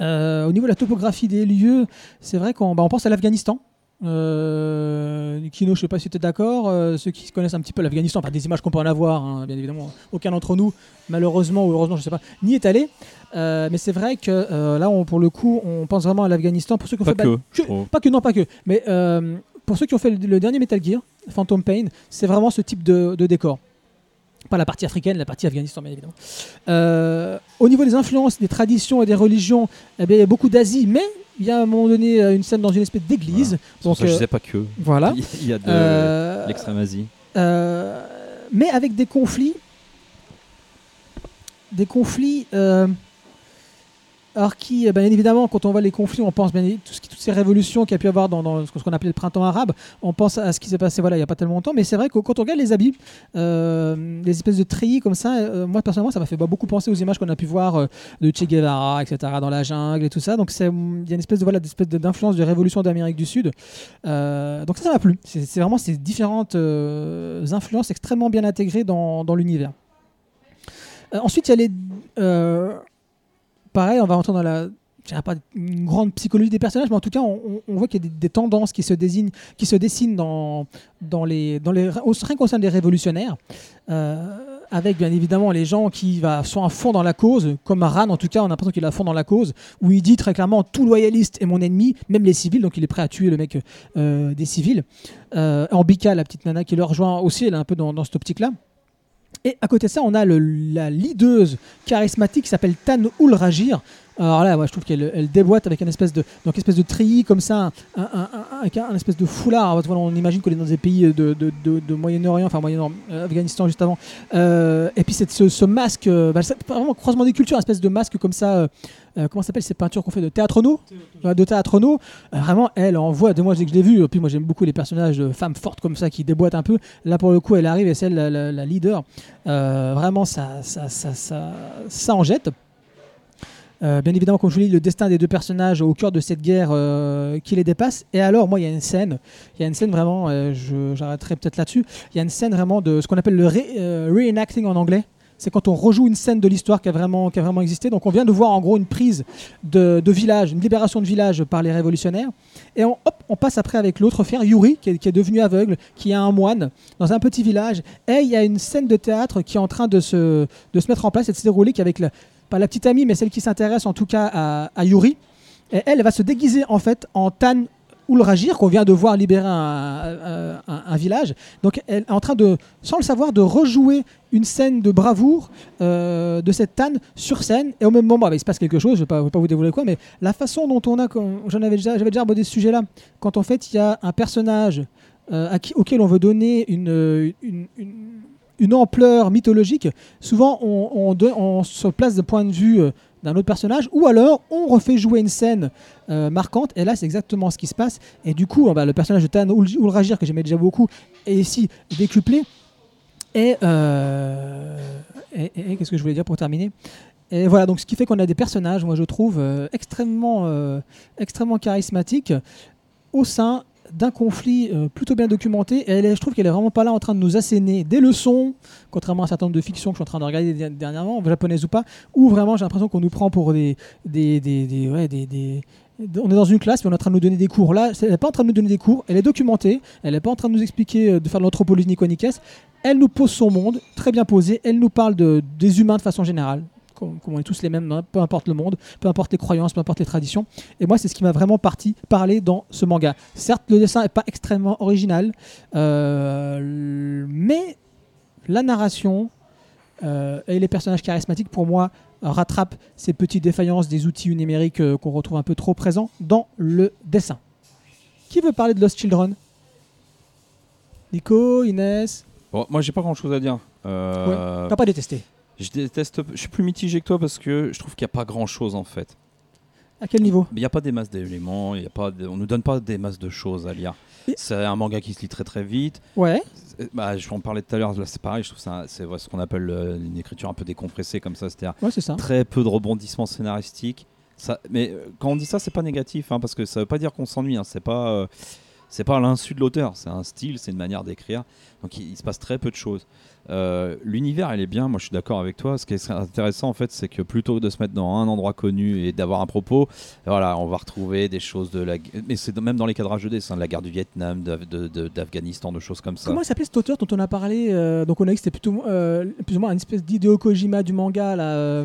Euh, au niveau de la topographie des lieux, c'est vrai qu'on bah, pense à l'Afghanistan. Euh, Kino, je sais pas si tu es d'accord. euh, ceux qui connaissent un petit peu l'Afghanistan, par des images qu'on peut en avoir, hein, bien évidemment. Aucun d'entre nous, malheureusement ou heureusement, je sais pas, n'y est allé. Euh, mais c'est vrai que là, on, pour le coup, on pense vraiment à l'Afghanistan. Pour ceux qui ont Pas fait que. trouve. pas que, non, pas que. Mais pour ceux qui ont fait le, le dernier Metal Gear, Phantom Pain, c'est vraiment ce type de, de décor. Pas la partie africaine, la partie Afghanistan, bien évidemment. Au niveau des influences, des traditions et des religions, eh bien, il y a beaucoup d'Asie, mais il y a à un moment donné euh, une scène dans une espèce d'église. Pour Donc, ça que je euh, disais pas que. voilà. Il y a de Euh, l'extrême Asie. mais avec des conflits. Des conflits. Alors qui, euh, bien évidemment, quand on voit les conflits, on pense bien tout toutes ces révolutions qu'il y a pu y avoir dans, ce qu'on appelait le printemps arabe. On pense à ce qui s'est passé voilà, il n'y a pas tellement longtemps. Mais c'est vrai que quand on regarde les habits, euh, les espèces de treillis comme ça, euh, moi personnellement, ça m'a fait beaucoup penser aux images qu'on a pu voir euh, de Che Guevara, etc., dans la jungle et tout ça. Donc il y a une espèce de voilà, d'influence de révolution d'Amérique du Sud. Donc ça, ça m'a plu. C'est vraiment ces différentes influences extrêmement bien intégrées dans, dans l'univers. Ensuite, il y a les. Pareil, on va rentrer dans la. Pas une grande psychologie des personnages, mais en tout cas, on, voit qu'il y a des, tendances qui se, qui se dessinent dans, les, les, au rien qu'au sein des révolutionnaires, euh, avec bien évidemment les gens qui sont à fond dans la cause, comme Ran en tout cas, on a l'impression qu'il est à fond dans la cause, où il dit très clairement tout loyaliste est mon ennemi, même les civils, donc il est prêt à tuer le mec euh, des civils. Euh, Ambika, la petite nana qui le rejoint aussi, elle est un peu dans, dans cette optique-là. Et à côté de ça, on a la leaduse charismatique qui s'appelle Tan Ulrajir. Alors là, je trouve qu'elle elle déboîte avec une espèce de, donc espèce de treillis comme ça, un, un- un- un, un espèce de foulard. Voilà, on imagine qu'on est dans des pays de, Moyen-Orient, enfin Moyen euh, Afghanistan juste avant. Euh, et puis c'est ce, masque, euh, bah, vraiment croisement des cultures, une espèce de masque comme ça. Euh, comment s'appelle ces peintures qu'on fait de Ouais, de théâtrono Euh, vraiment elle envoie de moi dès que je l'ai vu puis moi j'aime beaucoup les personnages de femmes fortes comme ça qui déboîtent un peu. Là pour le coup elle arrive et c'est la, la- leader. Euh, vraiment ça ça, ça, ça, ça en jette. Euh, bien évidemment, comme je vous le destin des deux personnages au cœur de cette guerre qui les dépasse. Et alors, moi, il y a une scène, il y a une scène vraiment, j'arrêterai peut-être là-dessus, il y a une scène vraiment de ce qu'on appelle le euh, reenacting en anglais. C'est quand on rejoue une scène de l'histoire qui a, vraiment, qui a vraiment existé. Donc on vient de voir en gros une prise de, village, une libération de village par les révolutionnaires. Et on, hop, on passe après avec l'autre frère, Yuri, qui est, devenu aveugle, qui est un moine dans un petit village. Et il y a une scène de théâtre qui est en train de se, de se mettre en place et de se dérouler, avec la, pas la petite amie, mais celle qui s'intéresse en tout cas à, à Yuri. Et elle, elle va se déguiser en fait en Tan Ulrajir, qu'on vient de voir libérer un, village. Donc elle est en train de, sans le savoir, de rejouer une scène de bravoure euh, de cette Tan sur scène. Et au même moment, bah, il se passe quelque chose, je ne vais, pas- vous dévoiler quoi, mais la façon dont on a, j'en avais déjà, j'avais déjà abordé ce sujet-là, quand en fait il y a un personnage euh, à qui- auquel on veut donner une, une, ampleur mythologique, souvent on se place d'un point de vue euh, d'un autre personnage, ou alors on refait jouer une scène euh, marquante, et là c'est exactement ce qui se passe, et du coup bah, le personnage de Tan Ul- Ulrajir, que j'aimais déjà beaucoup, est ici décuplé, et, euh, et- qu'est-ce que je voulais dire pour terminer? Et voilà, donc ce qui fait qu'on a des personnages, moi je trouve, euh, extrêmement, extrêmement charismatiques au sein d'un conflit euh, plutôt bien documenté. Et je trouve qu'elle est vraiment pas là en train de nous asséner des leçons, contrairement à un certain nombre de fictions que je suis en train de regarder der- dernièrement, japonaises ou pas, où vraiment j'ai l'impression qu'on nous prend pour des, des, des, des- ouais, des- on est dans une classe, mais on est en train de nous donner des cours. Là, elle n'est pas en train de nous donner des cours, elle est documentée, elle n'est pas en train de nous expliquer euh, de faire de l'anthropologie nico-nicaise. Elle nous pose son monde, très bien posé, elle nous parle de, des humains de façon générale, comme, comme on est tous les mêmes, hein, peu importe le monde, peu importe les croyances, peu importe les traditions. Et moi, c'est ce qui m'a vraiment parti parler dans ce manga. Certes, le dessin n'est pas extrêmement original, euh, mais la narration euh, et les personnages charismatiques, pour moi, rattrapent ces petites défaillances des outils numériques euh, qu'on retrouve un peu trop présents dans le dessin. Qui veut parler de Lost Children? Nico, Inès? Bon, moi, j'ai pas grand chose à dire. Euh, T'as pas détesté? Je déteste. Je suis plus mitigé que toi parce que je trouve qu'il n'y a pas grand chose en fait. À quel niveau Il n'y a pas des masses d'éléments, il y a pas de- on ne nous donne pas des masses de choses à lire. Et- C'est un manga qui se lit très très vite. Ouais. Bah, je en parlais tout à l'heure, c'est pareil, je trouve que c'est ce qu'on appelle euh, une écriture un peu décompressée comme ça, c'est-à-dire Ouais, c'est ça. très peu de rebondissements scénaristiques. Ça, mais euh, quand on dit ça, c'est pas négatif, hein, parce que ça veut pas dire qu'on s'ennuie. hein, c'est pas, euh, c'est pas à l'insu de l'auteur. C'est un style, c'est une manière d'écrire. Donc il, il se passe très peu de choses. Euh, L'univers, elle est bien. Moi, je suis d'accord avec toi. Ce qui est intéressant, en fait, c'est que plutôt que de se mettre dans un endroit connu et d'avoir un propos, voilà, on va retrouver des choses de la. Mais c'est même dans les cadrages de dessin, de la guerre du Vietnam, d'Af- de- de- d'Afghanistan, de, choses comme ça. Comment il s'appelait cet auteur dont on a parlé euh, Donc on a dit que c'était plutôt euh, plus ou moins une espèce d'Hideo Kojima du manga là.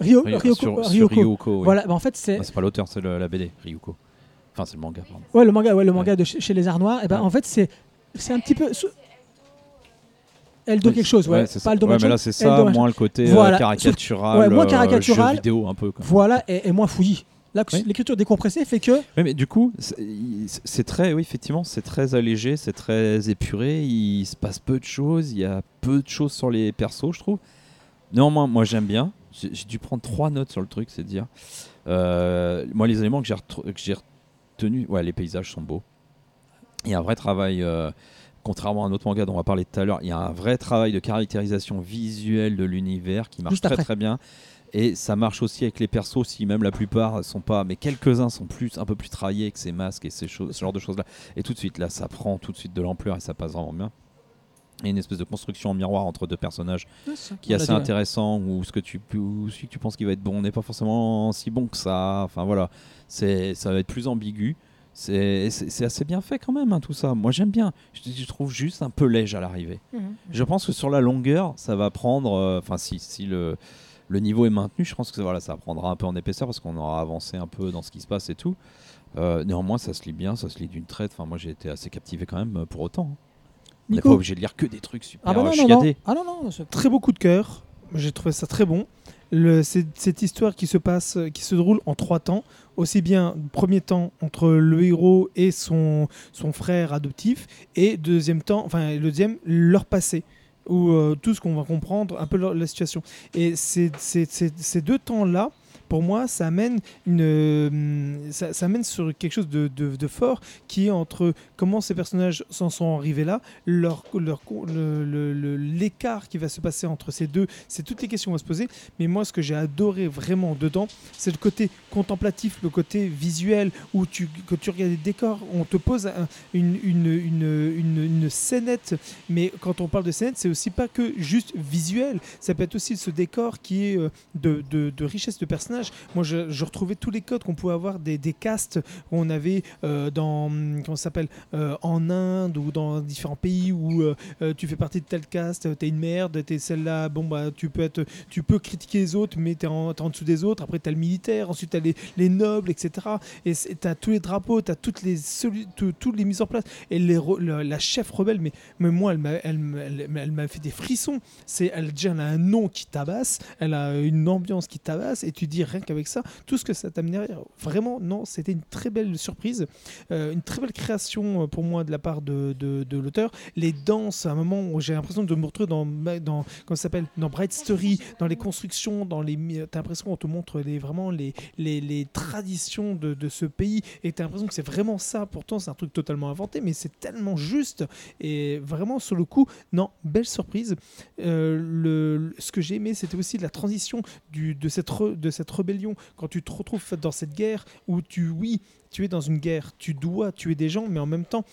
Ryo- Ry- Ryoko. sur, sur Ryoko. Oui. Voilà, bah, en fait c'est Ah, c'est pas l'auteur, c'est la BD, Ryuko. Enfin, c'est le manga, pardon. ouais le manga, ouais le manga de chez, chez les Arts Noirs. Et ben Ouais. en fait c'est c'est un petit peu Eldo Oui, quelque chose, ouais. c'est pas ça. Eldo Ouais, mais là, c'est ça, moins le côté euh, Voilà. caricatural, Ouais, moins euh, caricatural. jeu vidéo un peu. Quoi. Voilà, et, et moins fouillis. Là, Oui. l'écriture décompressée fait que Ouais, mais du coup, c'est- très, oui, effectivement, c'est très allégé, c'est très épuré. Il se passe peu de choses, il y a peu de choses sur les persos, je trouve. Néanmoins, moi, j'aime bien. J'ai j'ai dû prendre trois notes sur le truc, c'est dire. Euh, moi, les éléments que j'ai retenus, ouais, les paysages sont beaux. Il y a un vrai travail. euh, Contrairement à un autre manga dont on va parler tout à l'heure, il y a un vrai travail de caractérisation visuelle de l'univers qui marche très très bien. Et ça marche aussi avec les persos, si même la plupart sont pas, mais quelques-uns sont plus, un peu plus travaillés avec ces masques et ces choses, ce genre de choses-là. Et tout de suite, là, ça prend tout de suite de l'ampleur et ça passe vraiment bien. Il y a une espèce de construction en miroir entre deux personnages qui est l'a assez dit, ouais. intéressant ou ce que tu ou celui que tu penses qu'il va être bon n'est pas forcément si bon que ça. Enfin voilà. C'est ça va être plus ambigu. C'est assez bien fait quand même hein, tout ça. Moi j'aime bien. Je, je trouve juste un peu léger à l'arrivée. Mhm. je pense que sur la longueur ça va prendre euh, enfin si si le le niveau est maintenu je pense que voilà ça prendra un peu en épaisseur parce qu'on aura avancé un peu dans ce qui se passe et tout. Euh, néanmoins ça se lit bien ça se lit d'une traite. Enfin moi j'ai été assez captivé quand même pour autant hein. On n'est pas obligé de lire que des trucs super Ah bah euh, non, non, non. chiadés. Ah non, non. Très beau coup de cœur. J'ai trouvé ça très bon. Le- cette histoire qui se passe, qui se déroule en trois temps. Aussi bien premier temps entre le héros et son, son frère adoptif, et deuxième temps, enfin le deuxième leur passé ou euh, tout ce qu'on va comprendre, un peu la situation. Et c'est- c'est- ces deux temps-là, pour moi, ça amène, euh, ça, amène sur quelque chose de, fort qui est entre comment ces personnages s'en sont arrivés là, leur, leur, le- le- le- l'écart qui va se passer entre ces deux, c'est toutes les questions qu'on va se poser. Mais moi, ce que j'ai adoré vraiment dedans, c'est le côté contemplatif, le côté visuel, où tu, que tu regardes les décors, on te pose un- une, une, une, une, une scénette. Mais quand on parle de scénette, c'est aussi pas que juste visuel, ça peut être aussi ce décor qui est euh, de, de, de richesse de personnages. Moi, je, retrouvais tous les codes qu'on pouvait avoir des, castes où on avait euh, dans, comment s'appelle, euh, en Inde ou dans différents pays où euh, tu fais partie de tel caste, t'es une merde, t'es celle-là, bon bah tu peux être, tu peux critiquer les autres, mais t'es en, t'es en dessous des autres. Après t'as le militaire, ensuite t'as les, les nobles, etc. Et t'as tous les drapeaux, t'as toutes les toutes les mises en place. Et les la, la chef rebelle, mais, mais moi elle m'a, elle, elle, elle fait des frissons. C'est, elle déjà elle a un nom qui tabasse, elle a une ambiance qui tabasse, et tu dis rien qu'avec ça, tout ce que ça derrière. Vraiment, non, c'était une très belle surprise, euh, une très belle création euh, pour moi de la part de, de, l'auteur. Les danses, à un moment où j'ai l'impression de me retrouver dans, dans comment s'appelle, dans Bright Story, dans les constructions, dans les, t'as l'impression qu'on te montre les, vraiment les, les, les traditions de, de ce pays, et t'as l'impression que c'est vraiment ça. Pourtant, c'est un truc totalement inventé, mais c'est tellement juste. Et vraiment, sur le coup, non, belle surprise. Euh, le, ce que j'ai aimé, c'était aussi la transition du, de, cette de cette rébellion. Quand tu te retrouves dans cette guerre où tu, oui, tu es dans une guerre, tu dois tuer des gens, mais en même temps,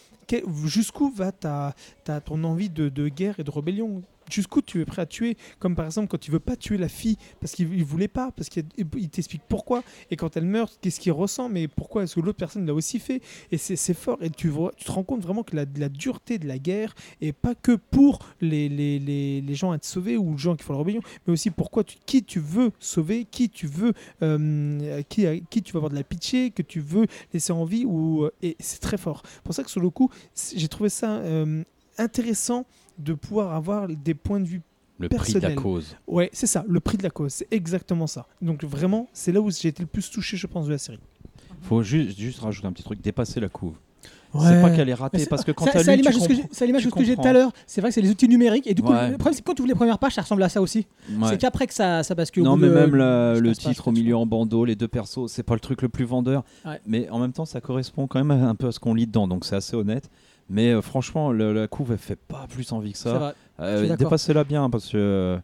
jusqu'où va ta, ta, ton envie de guerre et de rébellion? Tu es prêt à tuer Comme par exemple quand tu veux pas tuer la fille parce qu'il il voulait pas, parce qu'il il t'explique pourquoi. Et quand elle meurt, qu'est-ce qu'il ressent Mais pourquoi est-ce que l'autre personne l'a aussi fait Et c'est fort. Et tu, te rends compte vraiment que la, dureté de la guerre et pas que pour les, gens à être sauvés ou les gens qui font la rébellion, mais aussi pourquoi tu, qui tu veux sauver, qui tu veux, euh, qui, tu vas avoir de la pitié, que tu veux laisser en vie. Ou, et c'est très fort. C'est pour ça que sur le coup, j'ai trouvé ça euh, intéressant de pouvoir avoir des points de vue. le prix de la cause Ouais, c'est ça, le prix de la cause, c'est exactement ça. Donc vraiment, c'est là où j'ai été le plus touché, je pense, de la série. faut juste juste rajouter un petit truc dépasser la couve Ouais. c'est pas qu'elle est ratée parce que quand ça- c'est l'image de ce que j'ai- tout à l'heure. C'est vrai que c'est les outils numériques. Et du coup, Ouais. le problème, c'est que quand tu ouvres les premières pages, ça ressemble à ça aussi. Ouais. C'est qu'après que ça, ça bascule. au Non, bout mais de- même la- le titre au milieu en bandeau, les deux persos, c'est pas le truc le plus vendeur. Mais en même temps, ça correspond quand même un peu à ce qu'on lit dedans, donc c'est assez honnête. Mais euh, franchement, le- la couve, elle fait pas plus envie que C'est ça. vrai. Euh, je suis d'accord. Dépassez-la bien parce que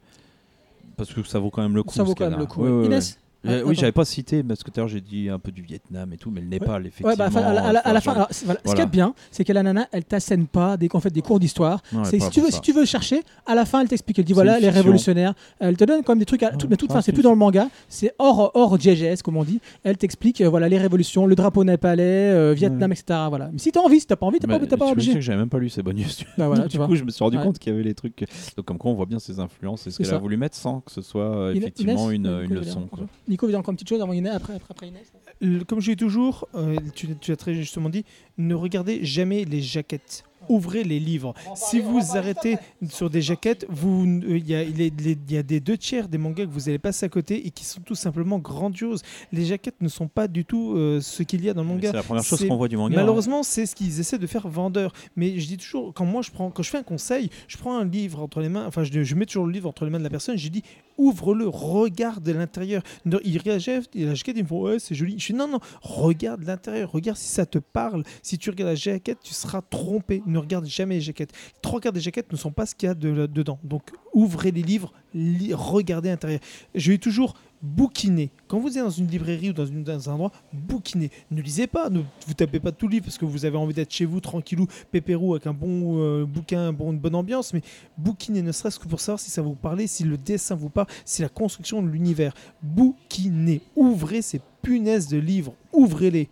parce que ça vaut quand même le coup. Ça vaut ce quand même a. le coup. Ouais, ouais, ouais. Inès Euh, Ah, oui, j'avais pas cité parce que tout à l'heure j'ai dit un peu du Vietnam et tout, mais le Népal, effectivement. Ouais, bah, à la fin- à la, à la- à la fin, alors, voilà. ce qui est bien, c'est que la nana, elle t'assène pas dès qu'on fait des cours d'histoire. Ouais, si tu veux, si tu veux chercher, à la fin, elle t'explique. Elle dit voilà les révolutionnaires. Elle te donne quand même des trucs. À, tout, mais toute fin, c'est plus dans le manga. C'est hors hors JGS comme on dit. Elle t'explique euh, voilà les révolutions, le drapeau népalais, euh, Vietnam, etc. Voilà. Mais si t'as envie, si t'as pas envie, t'as pas, pas obligé. que j'avais même pas lu ces bonus. Bah du coup, je me suis rendu Ouais. compte qu'il y avait les trucs. Donc, comme quoi, on voit bien ses influences et ce qu'elle a voulu mettre sans que ce soit euh, effectivement une, leçon. Quoi. Nico veut dire encore une petite chose avant Inès, après, après, après Inès. Le- Comme je dis toujours, euh, tu, tu as très justement dit, ne regardez jamais les jaquettes. Ouvrez les livres. Si vous arrêtez sur des jaquettes, vous- euh, il y, a, il est- les- il y a des deux tiers des mangas que vous allez passer à côté et qui sont tout simplement grandioses. Les jaquettes ne sont pas du tout euh, ce qu'il y a dans le manga. C'est la première chose C'est- qu'on voit du manga. hein. Malheureusement, c'est ce qu'ils essaient de faire vendeur. Mais je dis toujours, quand moi je prends, quand je fais un conseil, je prends un livre entre les mains, enfin je, je mets toujours le livre entre les mains de la personne, je dis ouvre-le, regarde l'intérieur. Il réagit, la jaquette, ils me font ouais, c'est joli. Je dis non, non, regarde l'intérieur, regarde si ça te parle. Si tu regardes la jaquette, tu seras trompé. Ne regarde jamais les jaquettes. Trois quarts des jaquettes ne sont pas ce qu'il y a de- dedans. Donc ouvrez les livres, li- regardez à l'intérieur. Je vais toujours bouquiner. Quand vous êtes dans une librairie ou dans, une- dans un endroit, bouquinez. Ne lisez pas, ne vous tapez pas tout le livre parce que vous avez envie d'être chez vous tranquillou, pépérou, avec un bon euh, bouquin, un bon, une bonne ambiance, mais bouquinez, ne serait-ce que pour savoir si ça vous parle, si le dessin vous parle, si la construction de l'univers. Bouquinez, ouvrez ces punaises de livres, ouvrez-les.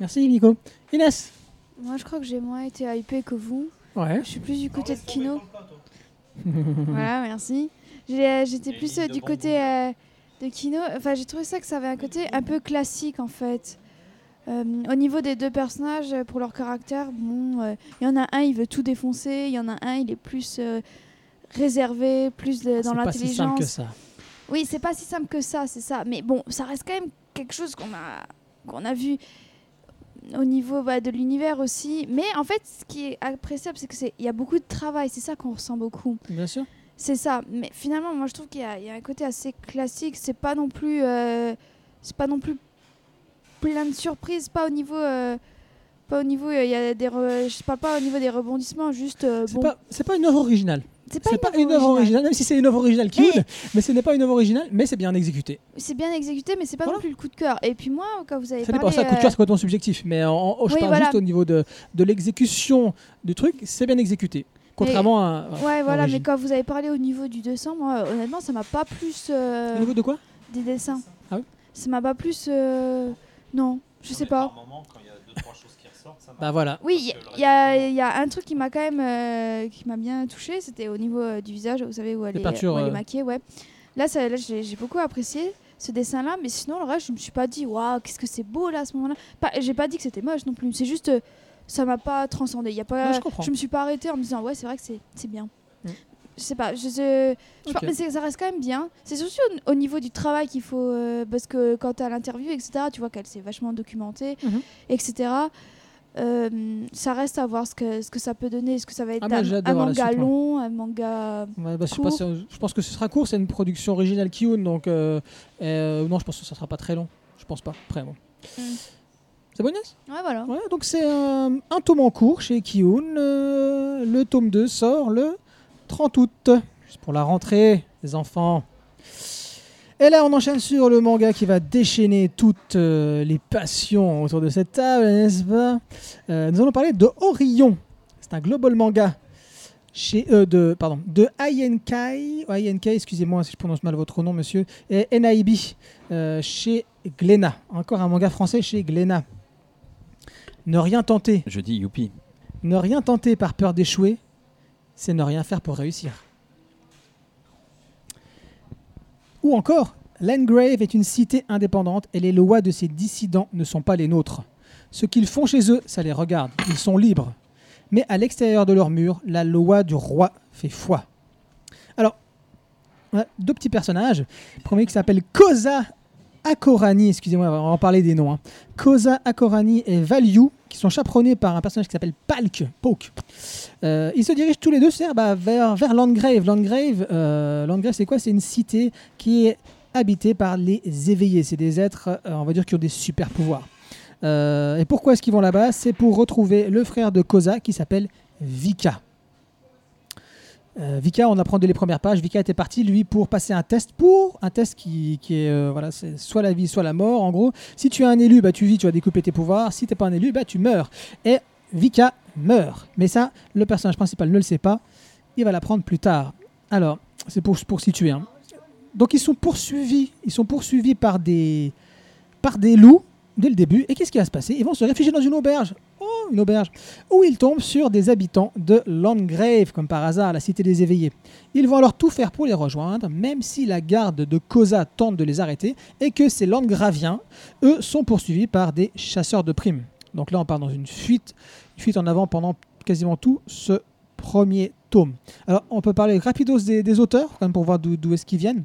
Merci Nico. Inès Moi, je crois que j'ai moins été hypée que vous. Ouais. Je suis plus du côté de Kino. voilà, merci. Euh, J'étais plus euh, du côté euh, de Kino. Enfin, j'ai trouvé ça que ça avait un côté un peu classique en fait. Euh, au niveau des deux personnages, pour leur caractère, bon, euh, il y en a un, il veut tout défoncer. Il y en a un, il est plus euh, réservé, plus de- dans C'est pas si simple que l'intelligence. ça. Oui, c'est pas si simple que ça, c'est ça. Mais bon, ça reste quand même quelque chose qu'on a, qu'on a vu au niveau bah, de l'univers aussi. Mais en fait, ce qui est appréciable, c'est qu'il y a beaucoup de travail. C'est ça qu'on ressent beaucoup. Bien sûr. C'est ça. Mais finalement, moi, je trouve qu'il y, y a un côté assez classique. C'est pas non plus, euh, c'est pas non plus plein de surprises. Pas au niveau, euh, pas au niveau. euh, Il y a des, re- je parle pas au niveau des rebondissements. Juste euh, C'est bon. pas, c'est pas une œuvre originale. C'est pas, une œuvre originale, même si c'est une œuvre originale qui Mais- mais ce n'est pas une œuvre originale, mais c'est bien exécuté. C'est bien exécuté, mais c'est pas Voilà. non plus le coup de cœur. Et puis moi, quand vous avez Ça dépend, parlé, ça, coup de euh, cœur, c'est complètement subjectif, mais en, en- je parle voilà. juste au niveau de, de l'exécution du truc, c'est bien exécuté. Contrairement à. Ouais, voilà, régie. mais quand vous avez parlé au niveau du dessin, moi, honnêtement, ça m'a pas plus euh, Au niveau de quoi? des dessins. Ah oui? Ça m'a pas plus. euh, Non, je sais pas. Bah voilà. Oui, il y, y a- il y a un truc qui m'a quand même euh, qui m'a bien touché, c'était au niveau euh, du visage, vous savez où elle, est, peintures, où elle est euh. maquillée, ouais. Là, ça, là j'ai j'ai beaucoup apprécié ce dessin-là, mais sinon le reste, je me suis pas dit waouh, qu'est-ce que c'est beau là à ce moment-là. J'ai pas dit que c'était moche non plus. C'est juste, ça m'a pas transcendé. Il y a pas, Ouais, je comprends. me suis pas arrêtée en me disant ouais, c'est vrai que c'est c'est bien. Mm. Je sais pas, je, je, je sais pas, Ok. mais ça reste quand même bien. C'est surtout au, au niveau du travail qu'il faut, euh, parce que quand tu as l'interview, etc., tu vois qu'elle s'est vachement documentée, Mhm. etc. Euh, ça reste à voir ce que, ce que ça peut donner. Est-ce que ça va être Ah, un, manga long, un manga. Ouais, bah, je, sais Court. pas si- je pense que ce sera court, c'est une production originale Kiyun, donc euh, euh, non, je pense que ça sera pas très long. Je pense pas. Après, bon. Mm. C'est bon, Inès? Ouais, voilà. Ouais, donc c'est un, tome en cours chez Kiyun. le tome 2 sort le 30 août. Juste pour la rentrée, les enfants. Et là, on enchaîne sur le manga qui va déchaîner toutes euh, les passions autour de cette table, n'est-ce pas? Euh, Nous allons parler de Orion. C'est un global manga chez euh, de pardon de Aienkai, Aienkai, excusez-moi si je prononce mal votre nom, monsieur, et NIB chez Glénat. Encore un manga français chez Glénat. Ne rien tenter, Je dis youpi. ne rien tenter par peur d'échouer, c'est ne rien faire pour réussir. Ou encore, Landgrave est une cité indépendante et les lois de ses dissidents ne sont pas les nôtres. Ce qu'ils font chez eux, ça les regarde, ils sont libres. Mais à l'extérieur de leurs murs, la loi du roi fait foi. Alors, on a deux petits personnages. Le premier qui s'appelle Koza Akorani, excusez-moi, on va en parler des noms. hein. Koza Akorani et Value, qui sont chaperonnés par un personnage qui s'appelle Palk. Euh, ils se dirigent tous les deux bah, vers, vers Landgrave. Landgrave, euh, Landgrave c'est quoi? C'est une cité qui est habitée par les éveillés. C'est des êtres, euh, on va dire, qui ont des super pouvoirs. Et pourquoi est-ce qu'ils vont là-bas? C'est pour retrouver le frère de Koza qui s'appelle Vika. Euh, Vika, on apprend dès les premières pages. Vika était parti, lui, pour passer un test, pour un test qui, qui est, euh, voilà, c'est soit la vie, soit la mort. En gros, si tu es un élu, bah, tu vis, tu vas découper tes pouvoirs. Si tu n'es pas un élu, bah, tu meurs. Et Vika meurt. Mais ça, le personnage principal ne le sait pas. Il va l'apprendre plus tard. Alors, c'est pour, pour situer. hein. Donc, ils sont poursuivis. Ils sont poursuivis par des, par des loups dès le début. Et qu'est-ce qui va se passer? Ils vont se réfugier dans une auberge. Oh, une auberge. Où ils tombent sur des habitants de Landgrave, comme par hasard, la cité des éveillés. Ils vont alors tout faire pour les rejoindre, même si la garde de Koza tente de les arrêter et que ces Landgraviens, eux, sont poursuivis par des chasseurs de primes. Donc là, on part dans une fuite, une fuite en avant pendant quasiment tout ce premier tome. Alors, on peut parler rapidos des, des auteurs, quand même, pour voir d'où est-ce qu'ils viennent?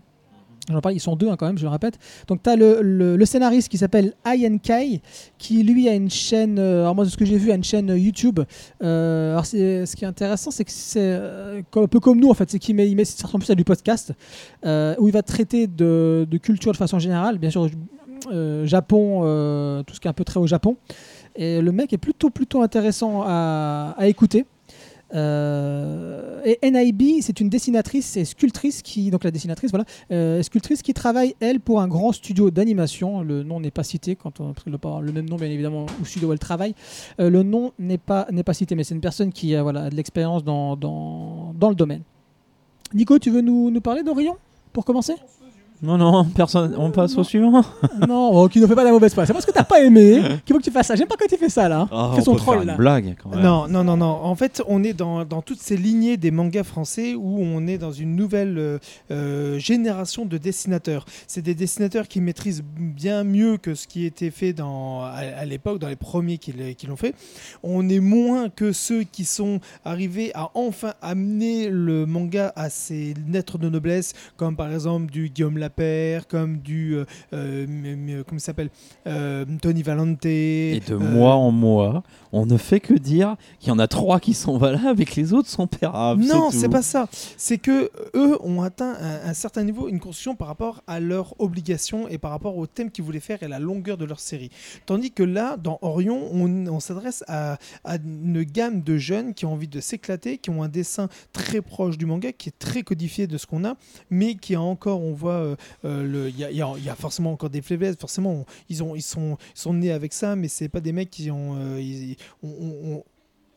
Ils sont deux hein, quand même, je le répète. Donc tu as le, le- scénariste qui s'appelle Ian Kai, qui lui a une chaîne, euh, alors moi de ce que j'ai vu, a une chaîne euh, YouTube. Euh, alors ce qui est intéressant, c'est que c'est un peu comme nous en fait, c'est qu'il met, il met, ça ressemble plus à du podcast, où il va traiter de, de culture de façon générale, bien sûr Japon, tout ce qui est un peu très au Japon. Et le mec est plutôt plutôt intéressant à, à écouter. Euh, et NIB, c'est une dessinatrice et sculptrice qui, donc la dessinatrice, voilà, euh, sculptrice qui travaille elle pour un grand studio d'animation. Le nom n'est pas cité quand on avoir le même nom bien évidemment au studio où elle travaille. Euh, le nom n'est pas n'est pas cité, mais c'est une personne qui a voilà de l'expérience dans, dans dans le domaine. Nico, tu veux nous, nous parler d'Orion pour commencer? Non, non, personne. On passe au suivant. Non, oh, qui ne fait pas la mauvaise passe. C'est parce que t'as pas aimé qu'il faut que tu fasses ça? J'aime pas quand tu fais ça là. Ah, Fais on son peut troll faire là. une blague quand même. Non, non, non, non. En fait, on est dans, dans toutes ces lignées des mangas français où on est dans une nouvelle euh, euh, génération de dessinateurs. C'est des dessinateurs qui maîtrisent bien mieux que ce qui était fait dans, à, à l'époque, dans les premiers qui, l'ont- qui l'ont fait. On est moins que ceux qui sont arrivés à enfin amener le manga à ses lettres de noblesse, comme par exemple du Guillaume Lapère, comme du. euh, euh, comment il s'appelle Euh, Tony Valente. Et de mois en mois, on ne fait que dire qu'il y en a trois qui sont valables et que les autres sont pérables. Non, c'est pas ça. C'est que eux ont atteint un, un certain niveau, une construction par rapport à leurs obligations et par rapport au thème qu'ils voulaient faire et la longueur de leur série. Tandis que là, dans Orion, on, on s'adresse à, à une gamme de jeunes qui ont envie de s'éclater, qui ont un dessin très proche du manga, qui est très codifié de ce qu'on a, mais qui a encore, on voit, euh, il y, a- il y a- il y a forcément encore des faiblesses. Forcément, on- ils, ont, ils, sont, ils sont nés avec ça, mais c'est pas des mecs qui ont. euh, ils- on- on- on-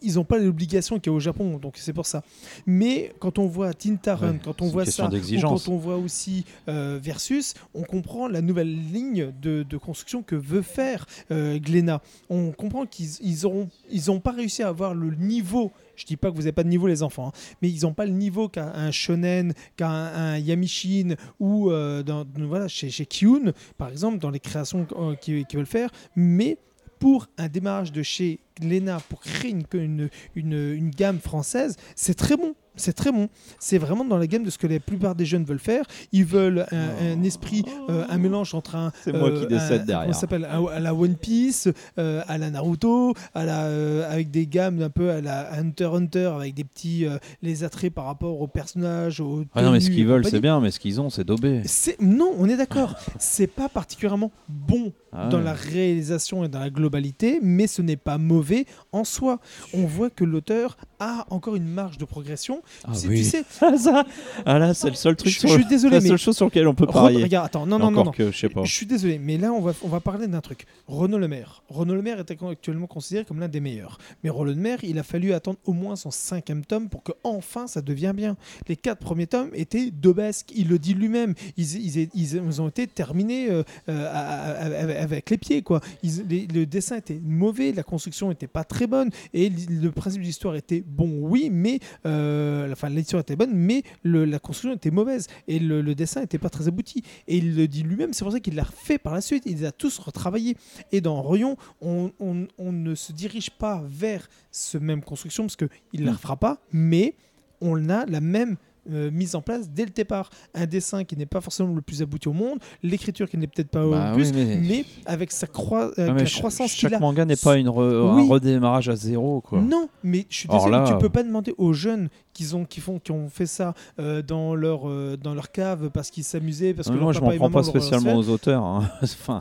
ils n'ont pas l'obligation qu'il y a au Japon, donc c'est pour ça. Mais quand on voit Tinta Run, Ouais, quand on voit ça, ou quand on voit aussi euh, Versus, on comprend la nouvelle ligne de, de construction que veut faire euh, Glénat. On comprend qu'ils ils auront, ils ont pas réussi à avoir le niveau. Je dis pas que vous n'avez pas de niveau les enfants, hein, mais ils n'ont pas le niveau qu'a un shonen, qu'a un, un Yamishin ou euh, voilà chez, chez Kyun, par exemple, dans les créations euh, qu'ils qu'ils veulent faire. Mais pour un démarrage de chez Glénat, pour créer une, une, une, une gamme française, c'est très bon. C'est très bon. C'est vraiment dans la gamme de ce que la plupart des jeunes veulent faire. Ils veulent un, un esprit, euh, un mélange entre un. C'est moi qui euh, décède un- derrière. ça s'appelle à, la One Piece, euh, à la Naruto, à la, avec des gammes un peu à la Hunter Hunter, avec des petits les attraits par rapport aux personnages, aux. Ah non, mais ce qu'ils veulent, c'est bien, mais ce qu'ils ont, c'est daubé. Non, on est d'accord. c'est pas particulièrement bon Ah dans la réalisation et dans la globalité, mais ce n'est pas mauvais en soi. On voit que l'auteur a encore une marge de progression. Ah Tu sais- oui. tu sais, Ah, ça Ah là, c'est le seul truc Je- sur je suis désolé, la mais- seule chose sur laquelle on peut regarde, attends, non, non, non, non. que, je sais pas. Je suis désolé, mais là, on va, on va parler d'un truc. Renaud Le Maire. Renaud Le Maire est actuellement considéré comme l'un des meilleurs. Mais Renaud Le Maire, il a fallu attendre au moins son cinquième tome pour que enfin ça devienne bien. Les quatre premiers tomes étaient dobesques. Il le dit lui-même. Ils, ils- ils- ils ont été terminés euh, euh, avec les pieds, quoi. Les- le dessin était mauvais, la construction était pas très bonne, et le principe de l'histoire était bon, oui, mais euh, enfin l'histoire était bonne, mais le- la construction était mauvaise et le, le dessin était pas très abouti. Et il le dit lui-même, c'est pour ça qu'il l'a refait par la suite. Il les a tous retravaillés. Et dans Royon, on, on- on ne se dirige pas vers ce même construction parce qu'il ne la Mm. refera pas, mais on a la même euh, mise en place dès le départ. Un dessin qui n'est pas forcément le plus abouti au monde, l'écriture qui n'est peut-être pas Bah au plus, oui, mais- mais avec sa croi- Ah, avec mais la cha- croissance qu'il chaque manga n'est pas une re- Oui. un redémarrage à zéro, quoi. Non, mais je suis désolé, là, tu peux euh, pas demander aux jeunes qui ont, qui font, qui ont fait ça euh, dans leur euh, dans leur cave parce qu'ils s'amusaient parce que leur moi, je m'en prends pas spécialement aux auteurs. hein. enfin,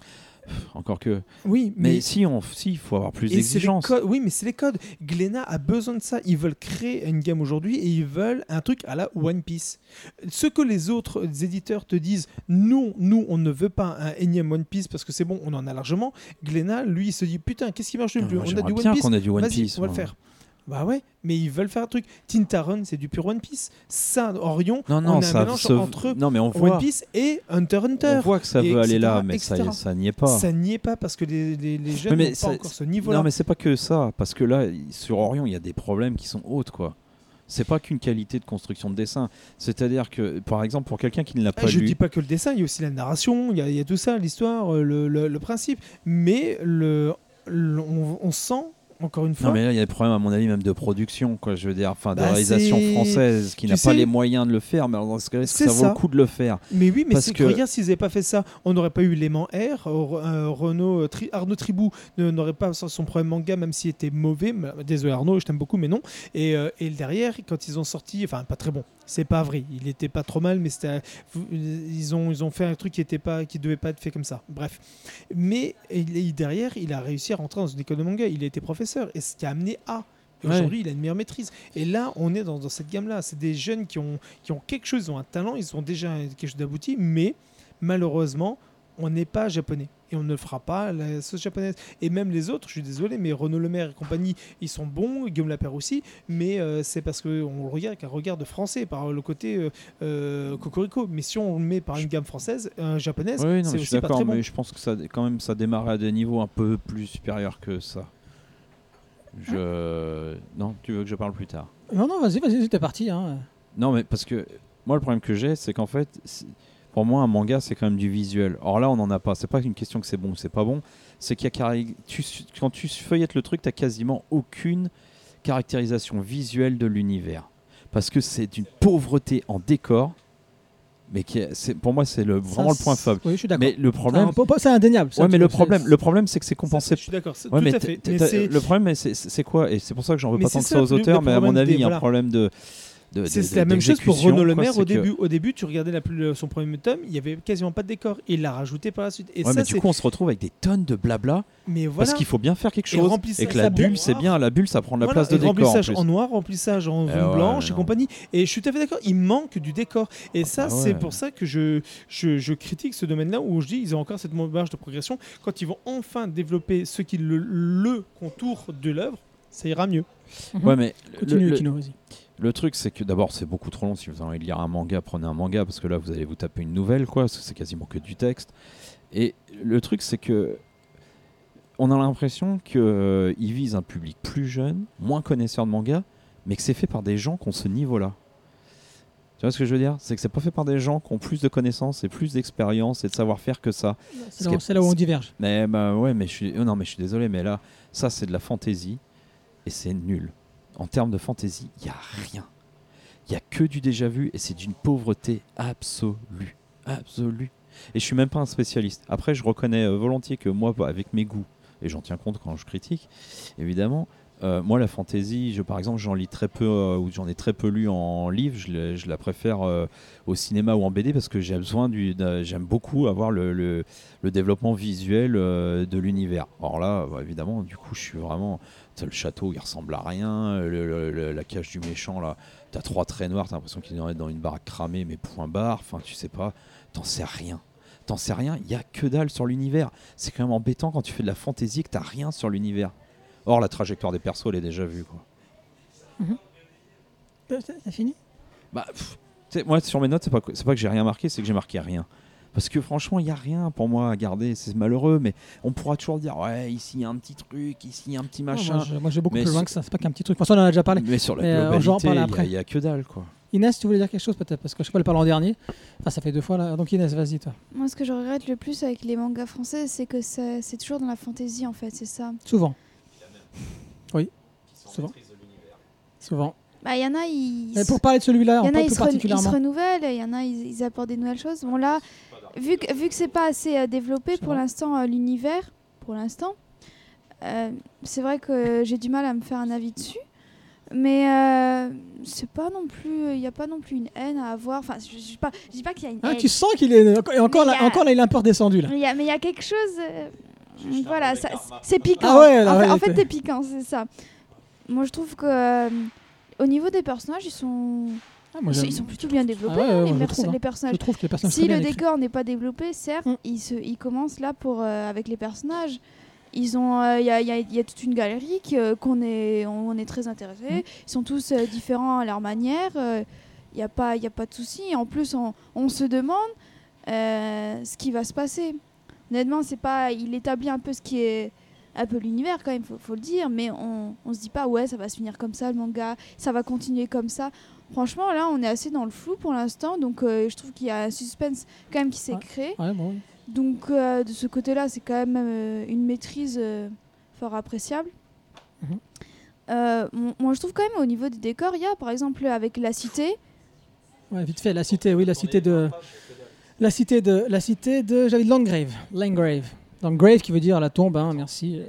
encore que. Oui, Mais, mais, si, on, si, il faut avoir plus d'exigence. Oui, mais c'est les codes. Glénat a besoin de ça. Ils veulent créer une gamme aujourd'hui et ils veulent un truc à la One Piece. Ce que les autres éditeurs te disent, non, nous, on ne veut pas un énième One Piece parce que c'est bon, on en a largement. Glénat, lui, il se dit, putain, qu'est-ce qui marche le Ah, plus? On a j'aimerais du One Piece. qu'on ait du One Piece. on va le faire. Bah ouais, mais ils veulent faire un truc. Tintaron, c'est du pur One Piece. Ça, Orion, Non, non, on a un mélange entre Non, mais on voit, One Piece et Hunter Hunter. on voit que ça veut aller là, mais ça, etc. n'y est pas. Ça n'y est pas parce que les, les, les jeunes n'ont pas encore ce niveau-là. Non, mais c'est pas que ça, parce que là, sur Orion, il y a des problèmes qui sont hautes, quoi. C'est pas qu'une qualité de construction de dessin. C'est-à-dire que, par exemple, pour quelqu'un qui ne l'a Ah, pas je lu, dis pas que le dessin, il y a aussi la narration, il y a, il y a tout ça, l'histoire, euh, le, le- le principe. Mais le, le- on, on sent, encore une fois, Non mais là il y a des problèmes à mon avis même de production quoi je veux dire enfin de Bah, réalisation française qui n'a pas les moyens de le faire mais alors dans ce cas-là ça vaut le coup de le faire? Mais oui, mais Parce c'est que- regarde s'ils n'avaient pas fait ça, on n'aurait pas eu l'aimant R. euh, euh, Renaud, euh, Tri- Arnaud Tribou n'aurait pas son premier manga, même s'il était mauvais. Désolé Arnaud, je t'aime beaucoup, mais non. Et, euh, et derrière, quand ils ont sorti, enfin pas très bon, c'est pas vrai. Il était pas trop mal, mais c'était, ils ont ils ont fait un truc qui était pas, qui devait pas être fait comme ça. Bref. Mais il- derrière, il a réussi à rentrer dans une école de manga. Il a été professeur et ce qui a amené à Ouais. aujourd'hui, il a une meilleure maîtrise. Et là, on est dans, dans cette gamme-là. C'est des jeunes qui ont, qui ont quelque chose, ils ont un talent, ils ont déjà quelque chose d'abouti, mais malheureusement, on n'est pas japonais. Et on ne fera pas la sauce japonaise. Et même les autres, je suis désolé, mais Renaud Lemaire et compagnie, ils sont bons, Guillaume Lapère aussi, mais euh, c'est parce qu'on le regarde avec un regard de français, par le côté euh, euh, cocorico. Mais si on le met par une gamme française, euh, japonaise, Oui, c'est mais je suis aussi pas d'accord, très bon. mais je pense que ça, quand même, ça démarre à des niveaux un peu plus supérieurs que ça. Je... Non, tu veux que je parle plus tard? Non, non, vas-y, vas-y, t'es parti. Hein. Non, mais parce que moi, le problème que j'ai, c'est qu'en fait, c'est- pour moi, un manga, c'est quand même du visuel. Or là, on n'en a pas. C'est pas une question que c'est bon ou c'est pas bon. C'est qu'il y a carré- tu, quand tu feuillettes le truc, tu quasiment aucune caractérisation visuelle de l'univers. Parce que c'est d'une pauvreté en décor. Mais qui est- pour moi, c'est le, vraiment Ça, le point faible. Oui, je suis d'accord. Mais le problème, C'est indéniable. ça, ouais, mais le problème, le problème, c'est que c'est compensé ça, je suis d'accord, Ouais, le problème, c'est quoi? Et c'est pour ça que j'en veux Mais pas tant que ça, aux auteurs, mais à mon avis, il y a un problème de. C'est la même chose pour Renaud Le Maire au que- début. Au début, tu regardais la plus- son premier tome, il y avait quasiment pas de décor. Et il l'a rajouté par la suite. Et Ouais, ça, mais du coup, on se retrouve avec des tonnes de blabla Mais voilà. parce qu'il faut bien faire quelque Et chose. remplissage Et que la bulle, c'est bien. La bulle, ça prend de la Voilà, place de et décor. Remplissage en noir, remplissage en zone blanche et compagnie. Et je suis tout à fait d'accord, il manque du décor. Et ça, bah c'est pour ça que je, je, je critique ce domaine-là où je dis ils ont encore cette marge de progression. Quand ils vont enfin développer ce qui le, le contour de l'œuvre, ça ira mieux. Ouais, mais Continue, le, Kino, vas-y. Le truc, c'est que d'abord, c'est beaucoup trop long. Si vous avez envie de lire un manga, prenez un manga parce que là, vous allez vous taper une nouvelle, quoi. Parce que c'est quasiment que du texte. Et le truc, c'est que on a l'impression qu'ils visent un public plus jeune, moins connaisseur de manga, mais que c'est fait par des gens qui ont ce niveau-là. Tu vois ce que je veux dire? C'est que c'est pas fait par des gens qui ont plus de connaissances et plus d'expérience et de savoir-faire que ça. C'est là, là où on diverge. Mais bah ouais, mais je suis oh non, mais je suis désolé, mais là, ça c'est de la fantaisie et c'est nul. En termes de fantaisie, il y a rien. Il y a que du déjà vu et c'est d'une pauvreté absolue, absolue. Et je suis même pas un spécialiste. Après, je reconnais euh, volontiers que moi, bah, avec mes goûts, et j'en tiens compte quand je critique, évidemment. euh, moi, la fantaisie, je, par exemple, j'en lis très peu, euh, ou j'en ai très peu lu en livre. Je, la- préfère au cinéma ou en BD parce que j'ai besoin j'aime beaucoup avoir le, développement visuel de l'univers. Alors là, bah, évidemment, du coup, je suis vraiment. T'as le château, il ressemble à rien. le- le- le- la cage du méchant, là, t'as trois traits noirs, t'as l'impression qu'il est dans une baraque cramée, mais point barre. Enfin, tu sais pas, t'en sais rien. T'en sais rien, il y a que dalle sur l'univers. C'est quand même embêtant quand tu fais de la fantaisie que t'as rien sur l'univers. Or, la trajectoire des persos, elle est déjà vue, quoi. Euh, T'as t'as fini Bah, pff, moi, sur mes notes, c'est pas, pas que j'ai rien marqué, c'est que j'ai marqué rien. Parce que franchement, il n'y a rien pour moi à garder. C'est malheureux, mais on pourra toujours dire ouais, ici il y a un petit truc, ici il y a un petit machin. Moi, je- moi, j'ai beaucoup Mais plus loin que ça. C'est pas qu'un petit truc. Toute façon, on en a déjà parlé. Mais sur la Mais, euh, globalité, parle il y a- après. il y, a que dalle, quoi. Inès, tu voulais dire quelque chose peut-être? Parce que je sais pas, elle parle en dernier. Enfin, ça fait deux fois là. Donc Inès, vas-y, toi. Moi, ce que je regrette le plus avec les mangas français, c'est que ça- c'est toujours dans la fantaisie, en fait, c'est ça. Souvent. Oui. Souvent. Souvent. Bah, il y en a, ils. Mais pour parler de celui-là, Il y en en a, plus ren- ils se particulièrement. renouvellent, il y en a, ils, ils apportent des nouvelles choses. Bon, là, vu que, vu que c'est pas assez euh, développé pour l'instant, euh, l'univers, pour l'instant, euh, c'est vrai que j'ai du mal à me faire un avis dessus. Mais euh, c'est pas non plus, il n'y a pas non plus une haine à avoir. Enfin, je, je dis pas, je dis pas qu'il y a une Ah, haine. tu sens qu'il est. Et encore, là, a- encore là, il est un peu redescendu là. Mais il y, a- mais il y a quelque chose. euh, voilà, c'est piquant. Ah ouais, là, en, ouais, en fait, c'est piquant, c'est ça. Moi, je trouve que euh, au niveau des personnages, ils sont, Ah, moi, ils, sont- plutôt bien développés. Ah ouais, ouais, les, trouve, Je personnages. trouve que les personnages Si le décor n'est pas développé, certes, Mm. ils, se, ils commencent là pour euh, avec les personnages. Ils ont, euh, il y, a, il y il y a toute une galerie qui, euh, qu'on est, on, on est très intéressé. Mm. Ils sont tous euh, différents à leur manière. euh, Il n'y a pas, il y a pas de souci. En plus, on, on se demande euh, ce qui va se passer. Honnêtement, c'est pas, il établit un peu ce qui est un peu l'univers quand même, faut, faut le dire. Mais on, on se dit pas ouais, ça va se finir comme ça le manga, ça va continuer comme ça. Franchement, là, on est assez dans le flou pour l'instant, donc euh, je trouve qu'il y a un suspense quand même qui s'est Ouais. créé. Ouais, bon, oui. Donc euh, de ce côté-là, c'est quand même euh, une maîtrise fort appréciable. Mhm. Moi, je trouve quand même au niveau des décors, il y a par exemple avec la cité, Ouais, vite fait, la cité, oui, la cité de. La cité de. La cité de. J'avais dit Landgrave. Landgrave. Landgrave qui veut dire la tombe, hein, merci.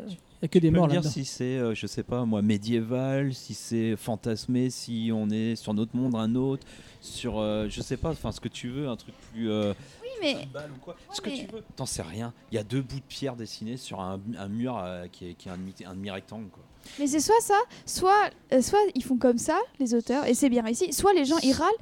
Il n'y a que des Tu peux morts me dire là-dedans. si c'est, euh, je sais pas moi, médiéval, si c'est fantasmé, si on est sur notre monde, un autre, sur, euh, je sais pas, enfin ce que tu veux, un truc plus euh, oui, mais football ou quoi, ce que mais- tu veux. T'en sais rien. Il y a deux bouts de pierre dessinés sur un, un mur euh, qui est, qui est un demi, un demi-rectangle quoi. Mais c'est soit ça, soit, euh, soit ils font comme ça, les auteurs, et c'est bien réussi, soit les gens ils râlent.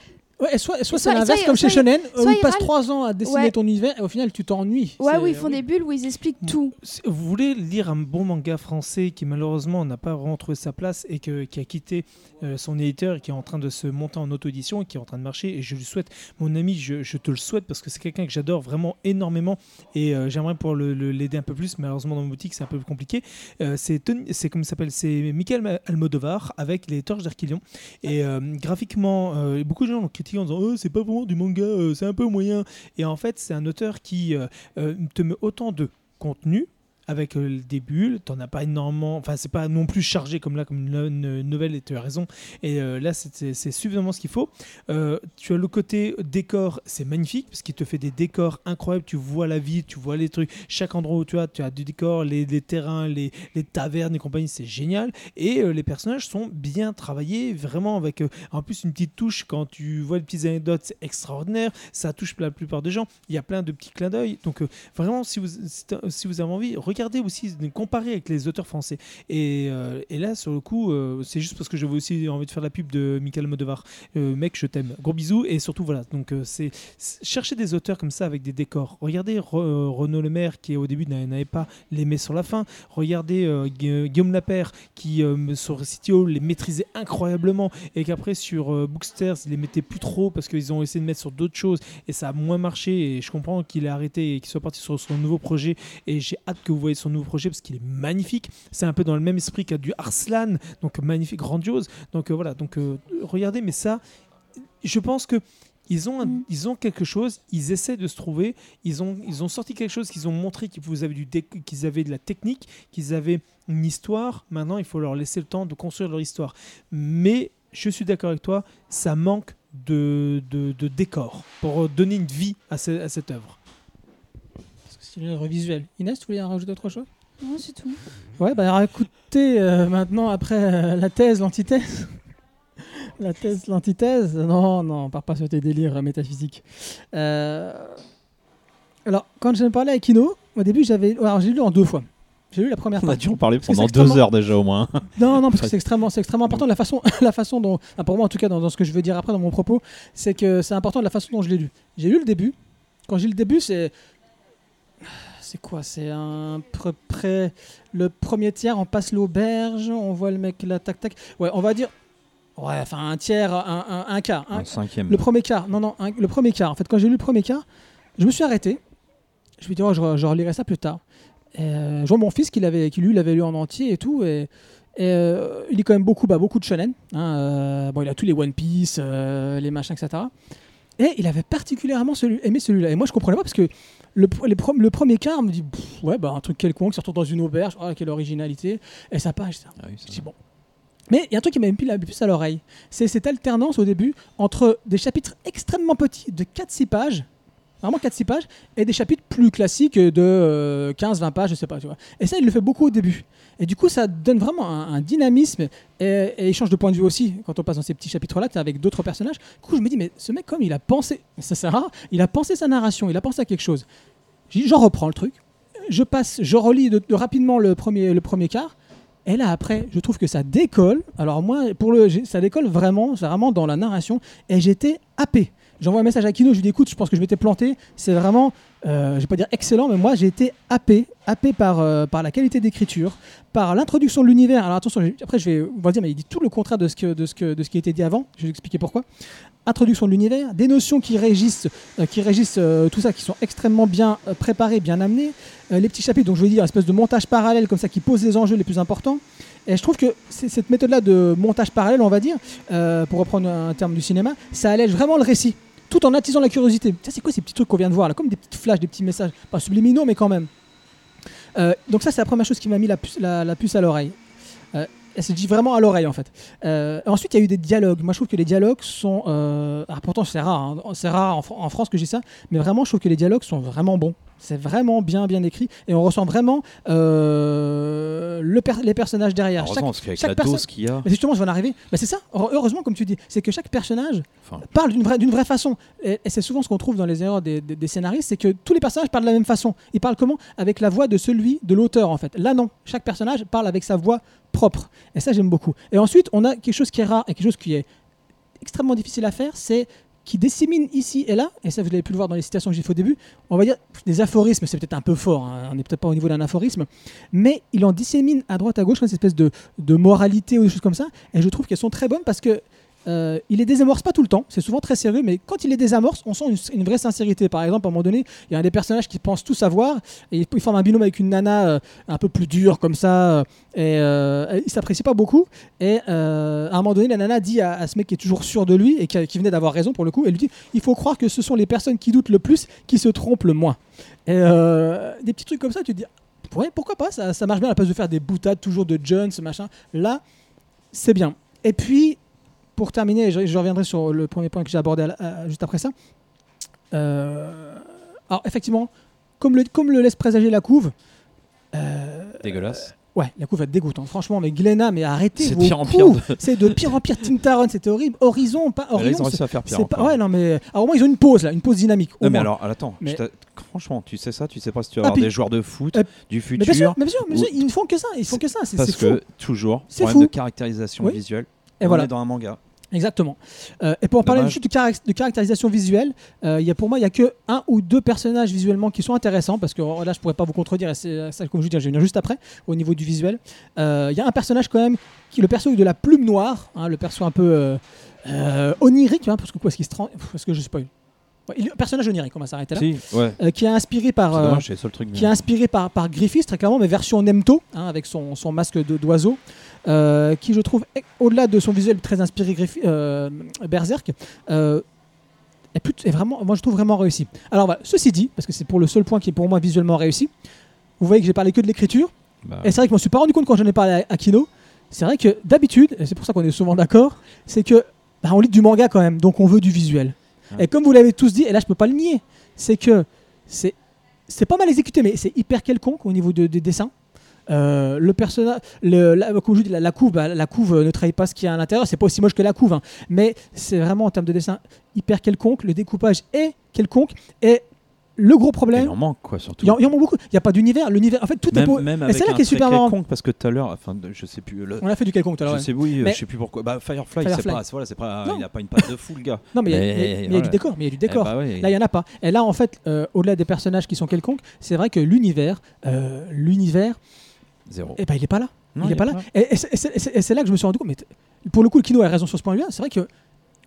Ouais, soit, soit Soit- c'est l'inverse soit- comme chez soit- Shonen, où soit ils passent trois ans à dessiner Ouais. ton univers et au final tu t'ennuies. Ouais, où ils font des bulles où ils expliquent tout. Vous voulez lire un bon manga français qui malheureusement n'a pas vraiment trouvé sa place et que- qui a quitté euh, son éditeur et qui est en train de se monter en auto-édition et qui est en train de marcher et je lui souhaite, mon ami, je, je te le souhaite parce que c'est quelqu'un que j'adore vraiment énormément et euh, j'aimerais pouvoir le- le- l'aider un peu plus, malheureusement dans ma boutique c'est un peu plus compliqué. Euh, c'est comme il s'appelle, c'est Michael Almodovar avec les Torches d'Archilion et euh, graphiquement, euh, beaucoup de gens l'ont critiqué en disant oh, c'est pas vraiment du manga, euh, c'est un peu moyen. Et en fait c'est un auteur qui euh, euh, te met autant de contenu avec euh, des bulles, t'en as pas énormément, enfin c'est pas non plus chargé comme là, comme une, no- une nouvelle, et tu as raison, et euh, là c'est- suffisamment ce qu'il faut. Euh, tu as le côté décor, c'est magnifique, parce qu'il te fait des décors incroyables, tu vois la ville, tu vois les trucs, chaque endroit où tu as, tu as du décor, les, terrains, les, les tavernes et compagnie, c'est génial, et les personnages sont bien travaillés, vraiment avec en plus une petite touche, quand tu vois les petites anecdotes, c'est extraordinaire, ça touche la plupart des gens, il y a plein de petits clins d'œil, donc vraiment si vous, si vous avez envie, regardez aussi, comparer avec les auteurs français. Et, euh, et là, sur le coup, euh, c'est juste parce que j'avais aussi envie de faire la pub de Michael Modevar. Euh, mec, je t'aime. Gros bisous. Et surtout, voilà. Donc, c'est chercher des auteurs comme ça avec des décors. Regardez Re- Renaud Lemaire qui, au début, n'avait pas les met sur la fin. Regardez Gu- Guillaume Lapère qui, sur Citio, les maîtrisait incroyablement. Et qu'après, sur Booksters, ils les mettaient plus trop parce qu'ils ont essayé de mettre sur d'autres choses. Et ça a moins marché. Et je comprends qu'il ait arrêté et qu'il soit parti sur son nouveau projet. Et j'ai hâte que vous voyez son nouveau projet parce qu'il est magnifique. C'est un peu dans le même esprit qu'a du Arslan, donc magnifique, grandiose. Donc euh, voilà, donc euh, regardez, mais ça, je pense que ils ont, un- Mm. ils ont quelque chose, ils essaient de se trouver, ils ont, ils ont sorti quelque chose qu'ils ont montré qu'ils avaient du qu'ils avaient de la technique, qu'ils avaient une histoire. Maintenant, il faut leur laisser le temps de construire leur histoire. Mais je suis d'accord avec toi, ça manque de, de, de décor pour donner une vie à, ce- à cette œuvre. C'est une œuvre visuelle. Inès, tu voulais rajouter autre chose? Non, c'est tout. Ouais, bah alors écoutez, euh, maintenant après euh, la thèse, l'antithèse. la thèse, l'antithèse. Non, non, on part pas sur tes délires euh, métaphysiques. Euh, Alors, quand j'ai parlé avec Kino, au début, j'avais. Alors, j'ai lu en deux fois. J'ai lu la première On a partie. dû en parler pendant deux heures déjà au moins. Non, non, parce que c'est extrêmement, c'est extrêmement important de la façon, la façon dont, enfin, pour moi en tout cas, dans, dans ce que je veux dire après dans mon propos, c'est que c'est important de la façon dont je l'ai lu. J'ai lu le début. Quand j'ai lu le début, c'est, c'est quoi C'est un pre- près le premier tiers, on passe l'auberge, on voit le mec là, tac tac. Ouais, on va dire, ouais, enfin un tiers, un, un, un quart, un- Un cinquième. le premier quart, non, non, le premier quart. En fait, quand j'ai lu le premier quart, je me suis arrêté. Je me suis dit, oh, je, je relirai ça plus tard. Et, euh, je vois mon fils qui, l'avait, qui lui l'avait lu en entier et tout. Et, et, euh, il lit quand même beaucoup, bah, beaucoup de shonen. hein, euh, bon, il a tous les One Piece, euh, les machins, etc. Et il avait particulièrement celui- aimé celui-là. Et moi, je comprenais pas parce que le, les le premier quart me dit, pff, ouais, bah, un truc quelconque, surtout dans une auberge, oh, quelle originalité. Et ça passe. Ah oui, ça- Je dis bon. Mais il y a un truc qui m'a mis la puce à l'oreille. C'est cette alternance au début entre des chapitres extrêmement petits de 4-6 pages, vraiment 4-6 pages, et des chapitres plus classiques de euh, 15-20 pages, je sais pas. Tu vois. Et ça, il le fait beaucoup au début. Et du coup, ça donne vraiment un, dynamisme et, et échange de points de vue aussi. Quand on passe dans ces petits chapitres-là, avec d'autres personnages. Du coup, je me dis, mais ce mec, comme il a pensé, ça c'est rare, il a pensé sa narration, il a pensé à quelque chose. J'en reprends le truc. Je passe, je relis de, de rapidement le premier, le premier quart. Et là, après, je trouve que ça décolle. Alors, moi, pour le, ça décolle vraiment, vraiment dans la narration. Et j'étais happé. J'envoie un message à Kino, je lui dis écoute, je pense que je m'étais planté. C'est vraiment, euh, je vais pas dire excellent, mais moi, j'ai été happé. Happé par, euh, par la qualité d'écriture, par l'introduction de l'univers. Alors, attention, après, je vais vous dire, mais il dit tout le contraire de ce, que, de, ce que, de ce qui a été dit avant. Je vais vous expliquer pourquoi. Introduction de l'univers, des notions qui régissent, euh, qui régissent euh, tout ça, qui sont extrêmement bien préparées, bien amenées. Les petits chapitres, donc je veux dire, une espèce de montage parallèle comme ça qui pose les enjeux les plus importants. Et je trouve que cette méthode-là de montage parallèle, on va dire, pour reprendre un terme du cinéma, ça allège vraiment le récit, tout en attisant la curiosité. Ça, c'est quoi ces petits trucs qu'on vient de voir là? Comme des petites flashs, des petits messages, pas subliminaux, mais quand même. Euh, donc ça, c'est la première chose qui m'a mis la puce, à l'oreille. Euh, elle se dit vraiment à l'oreille en fait. Euh, ensuite, il y a eu des dialogues. Moi, je trouve que les dialogues sont. Alors, pourtant, c'est rare. hein. C'est rare en, en France que j'ai ça. Mais vraiment, je trouve que les dialogues sont vraiment bons. C'est vraiment bien bien écrit et on ressent vraiment euh, le per- les personnages derrière. Chaque- parce qu'avec la dose qu'il y a. Mais justement, je vais en arriver. Mais c'est ça. Heure- Heureusement, comme tu dis, c'est que chaque personnage Enfin, parle d'une vraie, vraie façon. Et, et c'est souvent ce qu'on trouve dans les erreurs des, des- des scénaristes, c'est que tous les personnages parlent de la même façon. Ils parlent comment? Avec la voix de celui, de l'auteur en fait. Là non, chaque personnage parle avec sa voix propre. Et ça j'aime beaucoup. Et ensuite, on a quelque chose qui est rare et quelque chose qui est extrêmement difficile à faire, c'est qui dissémine ici et là, et ça vous avez pu le voir dans les citations que j'ai fait au début, on va dire des aphorismes, c'est peut-être un peu fort, hein, on n'est peut-être pas au niveau d'un aphorisme, mais il en dissémine à droite à gauche, cette espèce de, de moralité ou des choses comme ça, et je trouve qu'elles sont très bonnes parce que euh, il les désamorce pas tout le temps, c'est souvent très sérieux, mais quand il les désamorce, on sent une, vraie sincérité. Par exemple, à un moment donné, il y a un des personnages qui pense tout savoir, et il, forme un binôme avec une nana euh, un peu plus dure comme ça, euh, et euh, il s'apprécie pas beaucoup. Et à un moment donné, la nana dit à, ce mec qui est toujours sûr de lui et qui, venait d'avoir raison pour le coup, elle lui dit il faut croire que ce sont les personnes qui doutent le plus qui se trompent le moins. Et des petits trucs comme ça, tu te dis ouais, pourquoi pas, ça, ça marche bien à la place de faire des boutades toujours de Jones, machin. Là, c'est bien. Et puis, pour terminer, je, je reviendrai sur le premier point que j'ai abordé à la- à- juste après ça. Euh, alors, effectivement, comme le, comme le laisse présager la couve, euh, dégueulasse. Ouais, la couve va être dégoûtante. Franchement, mais Glenna, mais arrêtez. C'est vos pire en pire. de- C'est de pire en pire. Tintaron, c'était horrible. Horizon, pas Là, ils Horizon. ont réussi à faire pire pas. Ouais, non, mais. Alors, au moins, ils ont une pause, là, une pause dynamique. Non, mais alors, attends, Mais- franchement, tu sais ça, tu sais pas si tu vas Ah, avoir puis- des joueurs de foot Euh, du Mais futur. bien sûr, mais bien sûr, mais bien sûr, Ou- ils ne font que ça. Ils font que ça. C'est parce fou. que, toujours, C'est problème fou. de caractérisation Oui. visuelle. Et on voilà. est dans un manga. Exactement. Euh, et pour en parler juste de, de caractérisation visuelle, euh, y a pour moi, il y a que un ou deux personnages visuellement qui sont intéressants parce que oh, là, je pourrais pas vous contredire. Et c'est ça, comme je dis, je vais venir juste après au niveau du visuel. Euh, Il y a un personnage quand même qui le perso de la plume noire, hein, le perso un peu euh, euh, onirique, hein, parce que quoi, est-ce qu'il se trans- Parce que je spoil? Il- personnage onirique, on va s'arrêter là. Si, ouais. Euh, qui est inspiré par. Euh, dommage, truc. qui est inspiré par, par Griffiths, très clairement, mais version Nemto, hein, avec son, son masque d'oiseau, euh, qui je trouve, au-delà de son visuel très inspiré euh, Berserk, euh, est, plus- est vraiment, moi je trouve vraiment réussi. Alors voilà, ceci dit, parce que c'est pour le seul point qui est pour moi visuellement réussi, vous voyez que j'ai parlé que de l'écriture, Bah, et c'est vrai que je m'en suis pas rendu compte quand j'en ai parlé à, à Kino, c'est vrai que d'habitude, et c'est pour ça qu'on est souvent d'accord, c'est que bah, on lit du manga quand même, donc on veut du visuel. Et comme vous l'avez tous dit, et là je peux pas le nier, c'est que c'est c'est pas mal exécuté, mais c'est hyper quelconque au niveau de- des dessins. Euh, le personnage, la, comme je vous dis, la, la couve, bah, la couve euh, ne trahit pas ce qu'il y a à l'intérieur. C'est pas aussi moche que la couve, hein. mais c'est vraiment en termes de dessin hyper quelconque. Le découpage est quelconque. Et le gros il problème, en manque, quoi, surtout. il y, en- il y en manque beaucoup. Il n'y a pas d'univers. L'univers, en fait, tout est même, beau. même Et c'est là qui est super marrant. quelconque, parce que tout à l'heure, enfin, je sais plus. le- On a fait du quelconque tout à l'heure. je sais, oui, Mais- je sais plus pourquoi. Bah, Firefly, Firefly. c'est pas, c'est- voilà, c'est pas, Non. il a pas une patte de fou, le gars. Non, mais il y a- Mais il y du décor. Mais il y a du Eh décor. bah ouais, Là, il n'y en a pas. Et là, en fait, euh, au-delà des personnages qui sont quelconques, c'est vrai que l'univers, euh, l'univers, zéro. eh ben, il n'est pas là. Non, il n'est est pas là. Et, et c'est- et et et là que je me suis rendu compte. Mais pour le coup, le Kino a raison sur ce point de vue. C'est vrai que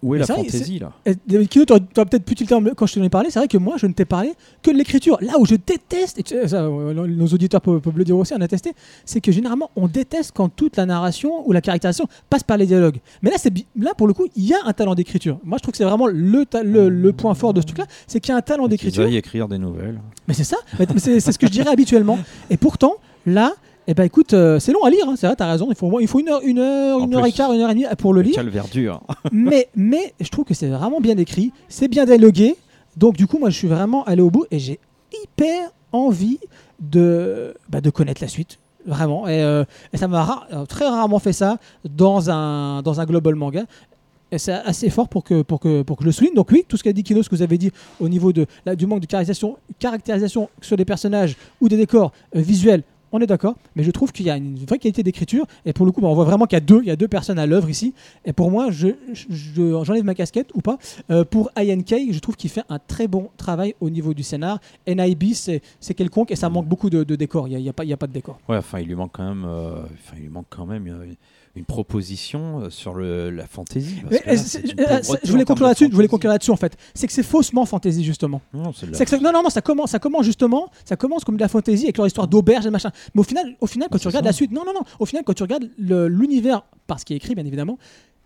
Où est Mais la vrai, fantaisie, là? Et, Kino, tu aurais peut-être pu tilter quand je t'en ai parlé. C'est vrai que moi, je ne t'ai parlé que de l'écriture. Là où je déteste, et tu sais, ça, euh, nos auditeurs peuvent, peuvent le dire aussi, on a testé, c'est que généralement, on déteste quand toute la narration ou la caractérisation passe par les dialogues. Mais là, là pour le coup, il y a un talent d'écriture. Moi, je trouve que c'est vraiment le, le point fort de ce truc-là, c'est qu'il y a un talent d'écriture. veuillent écrire des nouvelles. Mais c'est ça, c'est ce que je dirais habituellement. Et pourtant, là, eh ben écoute, euh, c'est long à lire, hein, c'est vrai, t'as raison. Il faut, il faut une heure, une heure, En une heure et quart, une heure et demie pour le lire Calvaire dur. mais, mais je trouve que c'est vraiment bien écrit, c'est bien dialogué. Donc du coup, moi, je suis vraiment allé au bout et j'ai hyper envie de, bah, de connaître la suite. Vraiment. Et, euh, et ça m'a ra- euh, très rarement fait ça dans un, dans un global manga. Et c'est assez fort pour que, pour, que, pour que je le souligne. Donc oui, tout ce qu'a dit Kino, ce que vous avez dit au niveau de, la- du manque de caractérisation, caractérisation sur des personnages ou des décors euh, visuels, on est d'accord. Mais je trouve qu'il y a une vraie qualité d'écriture. Et pour le coup, bah, on voit vraiment qu'il y a deux, il y a deux personnes à l'œuvre ici. Et pour moi, je, je- j'enlève ma casquette ou pas. Euh, pour INK, je trouve qu'il fait un très bon travail au niveau du scénar. NIB, c'est, quelconque et ça manque beaucoup de, de décors. Il n'y a, pas- de décor. Ouais, enfin, il lui manque quand même, euh, il lui manque quand même euh, une proposition euh, sur le, la fantaisie. parce euh, euh, je voulais conclure de là-dessus. Je voulais fantaisie. conclure là-dessus en fait. C'est que c'est faussement fantasy justement. Non, c'est que non, non, non, ça commence, ça commence justement, ça commence comme de la fantaisie avec leur histoire d'auberge et machin. Mais au final, au final, quand tu regardes la suite, non, non, non, au final, quand tu regardes l'univers, par ce qui est écrit, bien évidemment,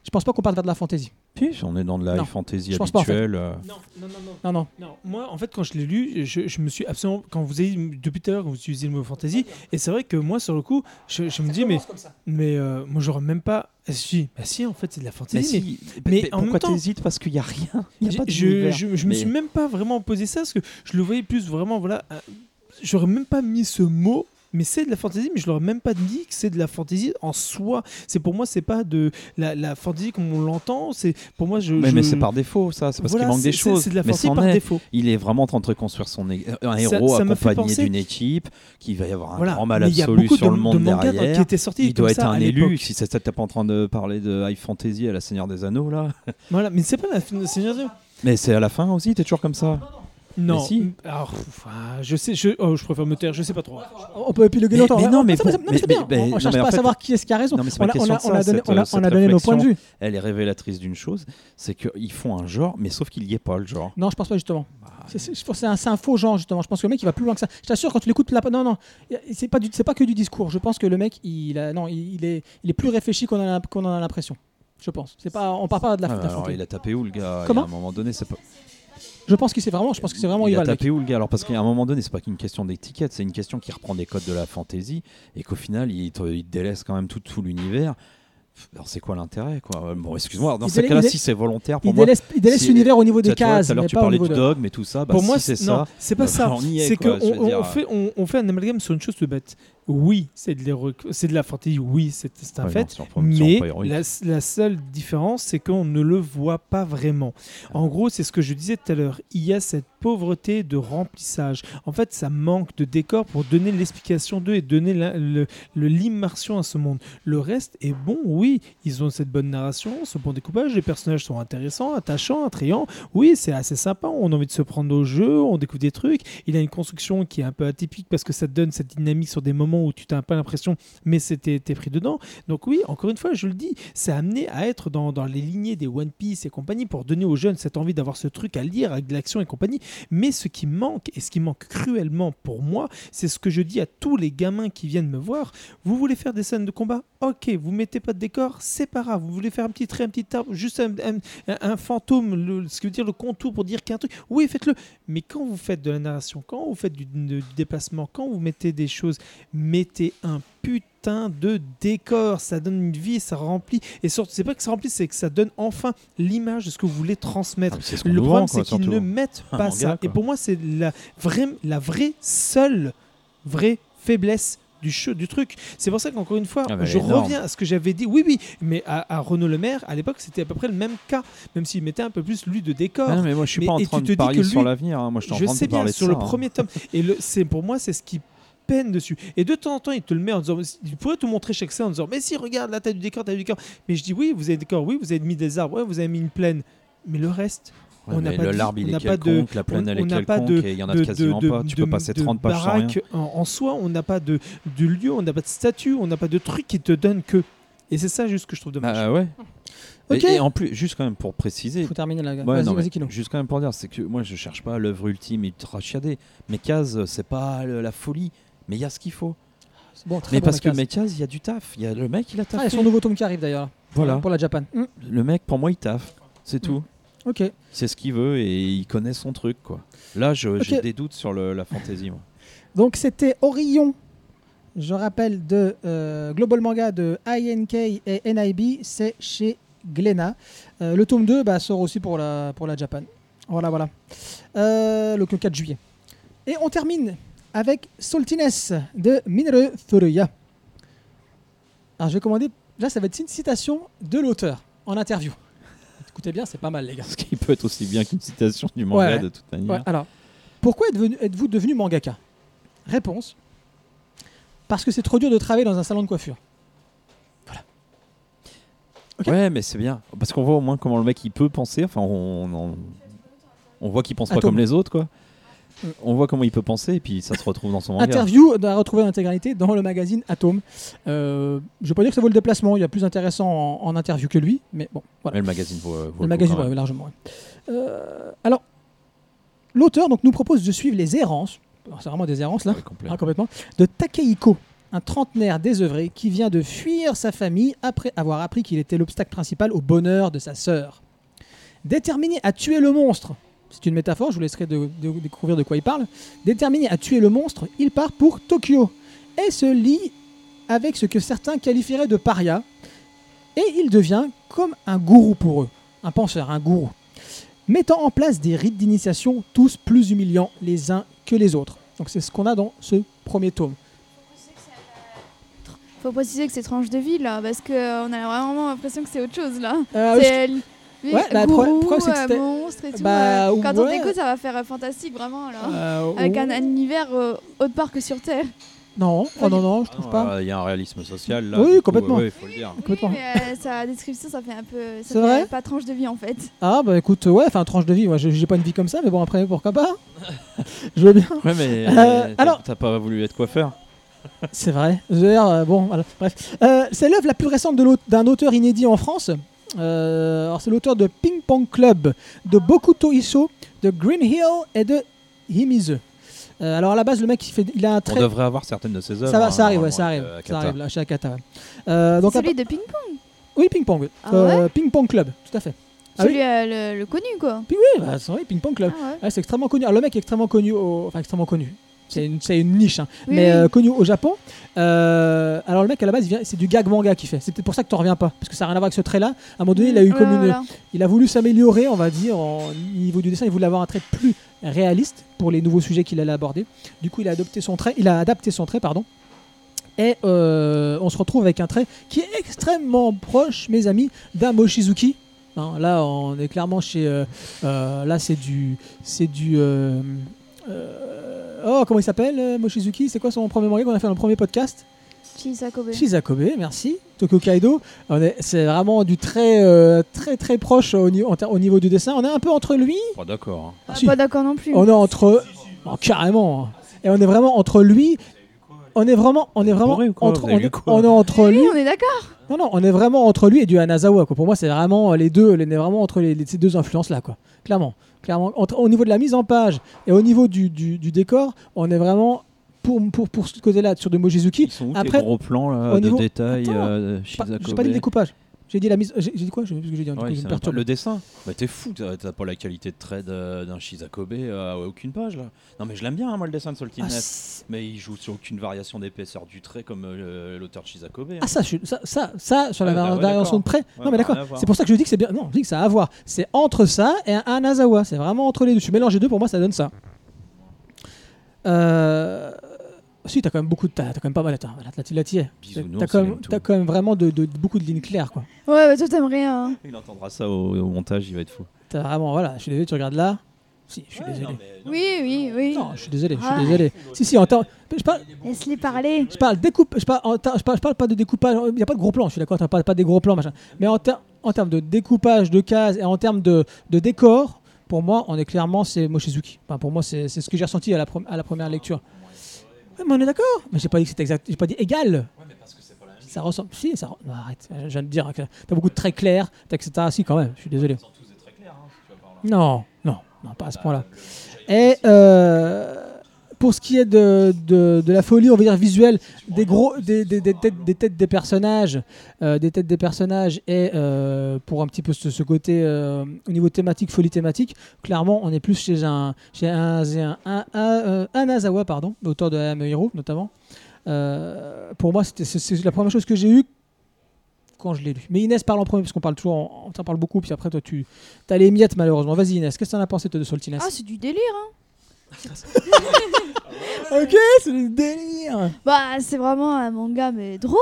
Je pense pas qu'on parle vers de la fantasy. Puis, on est dans de la Non, fantasy je pense pas, en fait. habituelle. euh, Non, non, non, non. Non, non. Non, moi, en fait, quand je l'ai lu, je, je me suis absolument. Quand vous avez depuis tout à l'heure, quand vous utilisez le mot fantasy, et c'est vrai que moi, sur le coup, je, je me dis, mais, mais euh, moi, j'aurais même pas. Ah, si, bah si, en fait, c'est de la Mais fantasy. si, mais mais en même pourquoi t'hésites? Parce qu'il n'y a rien. Il y a J'ai- pas je, je, me Mais- suis même pas vraiment posé ça parce que je le voyais plus vraiment voilà euh, j'aurais même pas mis ce mot mais c'est de la fantasy mais je l'aurais même pas dit que c'est de la fantasy en soi c'est pour moi c'est pas de la, la fantasy comme on l'entend c'est pour moi je Mais, je- mais c'est par défaut, ça. C'est parce Voilà, qu'il manque des choses. c'est de la mais fantasy par est. défaut Il est vraiment en train de reconstruire son é- un Ça- héros ça fait accompagné penser- d'une équipe, qui va y avoir un voilà grand mal mais absolu sur de, le monde de mangas dans- derrière. qui Il doit être ça un élu. Si c'est ça, t'es pas en train de parler de high fantasy à la Seigneur des Anneaux là. voilà mais c'est pas la Seigneur des Anneaux. Mais c'est à la fin aussi, t'es toujours comme ça. Non Mais si. alors pff, ah, je sais je, oh, je préfère me taire je sais pas trop On peut Mais- longtemps. mais non, mais ça, mais- c'est bien. mais- on cherche mais en pas à fait- savoir qui est-ce qui a raison. Non, on a, question on a- de on a ça, donné, cette- on a- on a cette donné nos points de vue. Elle est révélatrice d'une chose, c'est qu'ils font un genre, mais sauf qu'il y est pas le genre. Non, je pense pas justement. Bah, C'est- C'est un, un faux genre justement. Je pense que le mec il va plus loin que ça. Je t'assure quand tu l'écoutes la non non, c'est pas du- c'est pas que du discours. Je pense que le mec il a, non il, il est il est plus réfléchi qu'on en a qu'on en a l'impression. Je pense. C'est pas on parle pas de la, ah, de la alors, il a tapé où le gars? Comment? À un moment donné, c'est pas. Je pense qu'il c'est vraiment je pense que c'est vraiment il a mec. tapé où le gars Alors parce qu'à un moment donné, c'est pas qu'une question d'étiquette, c'est une question qui reprend des codes de la fantasy et qu'au final, il te, il te délaisse quand même tout, tout l'univers. Alors c'est quoi l'intérêt quoi? Bon, excuse-moi. Dans Il ce délai- cas-là, si c'est volontaire pour Il moi. délaisse, il délaisse si- l'univers au niveau des cases, Tout à l'heure, tu parlais du de. dogme et tout ça. Bah, pour si moi, c'est ça. c'est pas bah, ça. C'est qu'on on, on fait, on, on fait un amalgame sur une chose toute bête. Oui, c'est de, la fantaisie, oui, c'est un Ouais, fait. non, Mais la, la seule différence, c'est qu'on ne le voit pas vraiment. En gros, c'est ce que je disais tout à l'heure. Il y a cette pauvreté de remplissage. En fait, ça manque de décor pour donner l'explication d'eux et donner l'immersion à ce monde. Le reste est bon, oui. Ils ont cette bonne narration, ce bon découpage. Les personnages sont intéressants, attachants, attrayants. Oui, c'est assez sympa. On a envie de se prendre au jeu, on découvre des trucs. Il a une construction qui est un peu atypique parce que ça donne cette dynamique sur des moments où tu n'as pas l'impression, mais c'était pris dedans. Donc oui, encore une fois, je le dis, c'est amené à être dans, dans les lignées des One Piece et compagnie pour donner aux jeunes cette envie d'avoir ce truc à lire avec de l'action et compagnie. Mais ce qui manque, et ce qui manque cruellement pour moi, c'est ce que je dis à tous les gamins qui viennent me voir. Vous voulez faire des scènes de combat? Ok, vous mettez pas de décor, c'est pas grave. Vous voulez faire un petit trait, un petit arbre, juste un- un fantôme, le, ce qui veut dire le contour pour dire qu'il y a un truc. Oui, faites-le. Mais quand vous faites de la narration, quand vous faites du, du déplacement, quand vous mettez des choses, mettez un putain de décor. Ça donne une vie, ça remplit. Et surtout, c'est pas que ça remplit, c'est que ça donne enfin l'image de ce que vous voulez transmettre. Ah, ce Le problème, c'est qu'ils ne mettent pas manga, ça. Et pour moi, c'est la vraie, la vraie seule vraie faiblesse du, che- du truc. C'est pour ça qu'encore une fois, Ah bah, je énorme. reviens à ce que j'avais dit. Oui, oui, mais à, à Renaud Le Maire, à l'époque, c'était à peu près le même cas, même s'il mettait un peu plus lui de décor. Ah non, mais moi je suis Mais- pas en train de que sur l'avenir. hein. Moi je suis en train de bien parler sur ça, le hein. premier tome. Et c'est pour moi, c'est ce qui peine dessus. Et de temps en temps, il te le met en disant, il pourrait te montrer chaque scène en disant, mais si, regarde, là, t'as du décor, t'as du décor. Mais je dis, oui, vous avez du décor, oui, vous avez mis des arbres, ouais, vous avez mis une plaine. Mais le reste, Ouais, on n'a pas l'arbre il on est pas de- quelconque, la plaine elle est quelconque de- et il y en a de- quasiment de- pas. Tu de- peux passer de 30 pages sans rien. en, en soi, on n'a pas de, de lieu, on n'a pas de statut, on n'a pas de truc qui te donne que. Et c'est ça juste que je trouve dommage. Ah ouais. Ok. Et, et en plus, juste quand même pour préciser, Faut terminer la. Ouais, vas-y, non, mais juste quand même pour dire, c'est que moi je cherche pas l'œuvre ultime ultra chiadée. Mekaz, c'est pas le- la folie, mais il y a ce qu'il faut. Bon, très Mais bon, parce que Mekaz. Il y a du taf. Il y a le mec, il a Ah, il y a taffé. son nouveau tome qui arrive d'ailleurs. Voilà. Pour la Japan. Le mec, pour moi, il taffe. C'est tout. Ok. C'est ce qu'il veut et il connaît son truc, quoi. Là, j'ai des doutes sur le- la fantaisie, moi. Donc c'était Orion. Je rappelle de euh, Global Manga de INK et NIB, c'est chez Glénat. Euh, le tome 2 bah, sort aussi pour la, pour la Japan. Voilà, voilà. Euh, le 4 juillet. Et on termine avec Saltiness de Minere Furuya. Alors je vais commander. Là, ça va être une citation de l'auteur en interview. Écoutez bien, c'est pas mal, les gars. Ce qui peut être aussi bien qu'une citation du manga, Ouais. de toute manière. Ouais, alors, pourquoi êtes-vous devenu mangaka? Réponse parce que c'est trop dur de travailler dans un salon de coiffure. Ok. Ouais, mais c'est bien. Parce qu'on voit au moins comment le mec il peut penser. Enfin, on, on, on voit qu'il pense pas comme les autres, quoi. On voit comment il peut penser et puis ça se retrouve dans son manga. Interview à retrouver l'intégralité dans le magazine Atome. Euh, je vais pas dire que ça vaut le déplacement, il y a plus intéressant en, en interview que lui, mais bon, voilà. Mais le magazine vaut, vaut le magazine, ouais, largement. ouais. Euh, alors, l'auteur donc nous propose de suivre les errances, c'est vraiment des errances là, Ouais, complet. hein, complètement, de Takehiko un trentenaire désœuvré qui vient de fuir sa famille après avoir appris qu'il était l'obstacle principal au bonheur de sa sœur. Déterminé à tuer le monstre, c'est une métaphore, je vous laisserai de- de- découvrir de quoi il parle. Déterminé à tuer le monstre, il part pour Tokyo et se lie avec ce que certains qualifieraient de paria. Et il devient comme un gourou pour eux, un penseur, un gourou, mettant en place des rites d'initiation tous plus humiliants les uns que les autres. Donc c'est ce qu'on a dans ce premier tome. Faut préciser que c'est tranche de vie là, parce qu'on a vraiment l'impression que c'est autre chose là. Euh, c'est lui, Ouais, bah, gourou, c'est que euh, c'était- monstre et tout. Bah, euh, Quand on ouais. écoute, ça va faire euh, fantastique vraiment là. euh, Avec un, oh, un univers euh, autre part que sur Terre. Non, oh, non, non, je Ah trouve non, pas. Il y a un réalisme social là. Oui, coup, complètement. ouais, faut le dire. Complètement. Oui, mais euh, sa description, ça fait un peu. ça C'est fait vrai Pas tranche de vie en fait. Ah bah écoute, ouais, enfin tranche de vie, moi j'ai pas une vie comme ça, mais bon après pourquoi pas Je veux bien. Ouais, mais Euh, euh, t'as- alors- t'as pas voulu être coiffeur C'est vrai. Euh, bon, voilà, bref. Euh, c'est l'œuvre la plus récente d'un auteur inédit en France. Euh, alors c'est l'auteur de Ping Pong Club, de Bokuto Iso, de Green Hill et de Himizu. Euh, alors à la base, le mec, il, fait, il a un On très... devrait avoir certaines de ses œuvres. Ça, va, hein, ça arrive, ouais, normalement, ça arrive, euh, ça arrive là, chez Akata. Euh, donc, celui à- de Ping Pong. oui, Ping Pong. Ah Euh, Ping Pong Club, tout à fait. Ah Celui oui. euh, le, le connu quoi. Puis oui, bah, c'est vrai, Ping Pong Club. Ah ouais. Ouais, c'est extrêmement connu. Alors, le mec est extrêmement connu, au... enfin extrêmement connu. C'est une, une niche, hein. Oui, mais oui. euh, connu au Japon. Euh, alors le mec à la base, c'est du gag manga qu'il fait. C'est peut-être pour ça que tu reviens pas, parce que ça n'a rien à voir avec ce trait-là. À un moment donné, il a eu Ouais, comme une, il a voulu s'améliorer, on va dire, au niveau du dessin. Il voulait avoir un trait plus réaliste pour les nouveaux sujets qu'il allait aborder. Du coup, il a adopté son trait, il a adapté son trait, pardon. Et euh, on se retrouve avec un trait qui est extrêmement proche, mes amis, d'un Mochizuki. Hein, là, on est clairement chez. là, c'est du, c'est du. euh, oh, comment il s'appelle, euh, Mochizuki C'est quoi son premier manga qu'on a fait dans le premier podcast? Chisakobe. Shizakobe, merci. Tokyo Kaido, on est- c'est vraiment du très, euh, très, très proche au, ni- niveau du dessin. On est un peu entre lui. Pas d'accord. hein. Ah, si. Pas d'accord non plus. On est entre, oh, carrément. hein. Et on est vraiment entre lui. On est vraiment, on est vraiment entre, on est, on est entre Oui, lui. on est d'accord. Non, non, on est vraiment entre lui et du Hanazawa. Quoi. Pour moi, c'est vraiment les deux. On est vraiment entre les, les- ces deux influences là, quoi. Clairement, clairement. Entre- au niveau de la mise en page et au niveau du, du- du décor, on est vraiment pour pour pour ce côté-là sur de Mochizuki. Ils sont où Après, tes gros plans là, au de niveau- détails Attends, euh, J'ai pas- dit découpage. J'ai dit la mise. J'ai dit quoi? J'ai que j'ai dit. du Ouais, coup, je me perturbe. Le dessin Bah t'es fou, t'as pas la qualité de trait d'un Shizakobe à aucune page là. Non mais je l'aime bien hein, moi le dessin de Soltinez. Ah, mais il joue sur aucune variation d'épaisseur du trait comme euh, l'auteur de Shizakobe. hein. Ah ça, je suis- ça, ça, ça, sur la Ah, bah, ouais, variation de. Ouais, non mais bah, d'accord. C'est pour ça que je dis que c'est bien. Non, je dis que ça a à voir. C'est entre ça et un Anazawa. C'est vraiment entre les deux. Tu mélanges les deux, pour moi, ça donne ça. Euh... Si, t'as quand même beaucoup de. T'as t'as quand même pas mal. Attends, là, t'y es. Bisounours, T'as quand, même- tout. t'as quand même vraiment de, de- beaucoup de lignes claires, quoi. Ouais, bah, toi t'aimes rien. hein. Il entendra ça au, au montage, il va être fou. T'as vraiment. Voilà, je suis désolé, tu regardes là. Si, je suis désolé. Oui, oui, oui. Non, je suis désolé, je suis Ah. désolé. Si, si, en temps. Je parle, Laisse-les parler. je parle découpe, je parle, en je parle, je parle pas de découpage. Il n'y a pas de gros plans. Je suis d'accord, t'as pas, pas des gros plans, machin. Mais en, ter- en termes de découpage de cases et en termes de, de décor, pour moi, on est clairement c'est Mochizuki. Enfin, pour moi, c'est c'est ce que j'ai ressenti à la, pre- à la première lecture. Ouais, mais on est d'accord. Mais j'ai pas dit que c'était exact. J'ai pas dit égal. Ça ressemble. Si, ça. non, arrête. Je viens de dire que t'as beaucoup de traits clairs, etc. Si, quand même. Je suis désolé. Non, non, non, pas à ce point-là. Et euh, pour ce qui est de, de, la folie, on va dire visuelle, des gros, des, des, des têtes, des personnages, euh, des têtes des personnages, et euh, pour un petit peu ce, côté euh, au niveau thématique, folie thématique, clairement, on est plus chez un, chez un, un, un, un, Anazawa, pardon, l'auteur de Am Hero notamment. Pour moi, c'est- la première chose que j'ai eue quand je l'ai lu. Mais Inès parle en premier, parce qu'on parle toujours, on t'en parle beaucoup, puis après toi tu as les miettes malheureusement. Vas-y Inès, qu'est-ce que t'en as pensé de Soltinez Ah, c'est du délire. Hein. Ok, c'est le délire Bah, c'est vraiment un manga, mais drôle.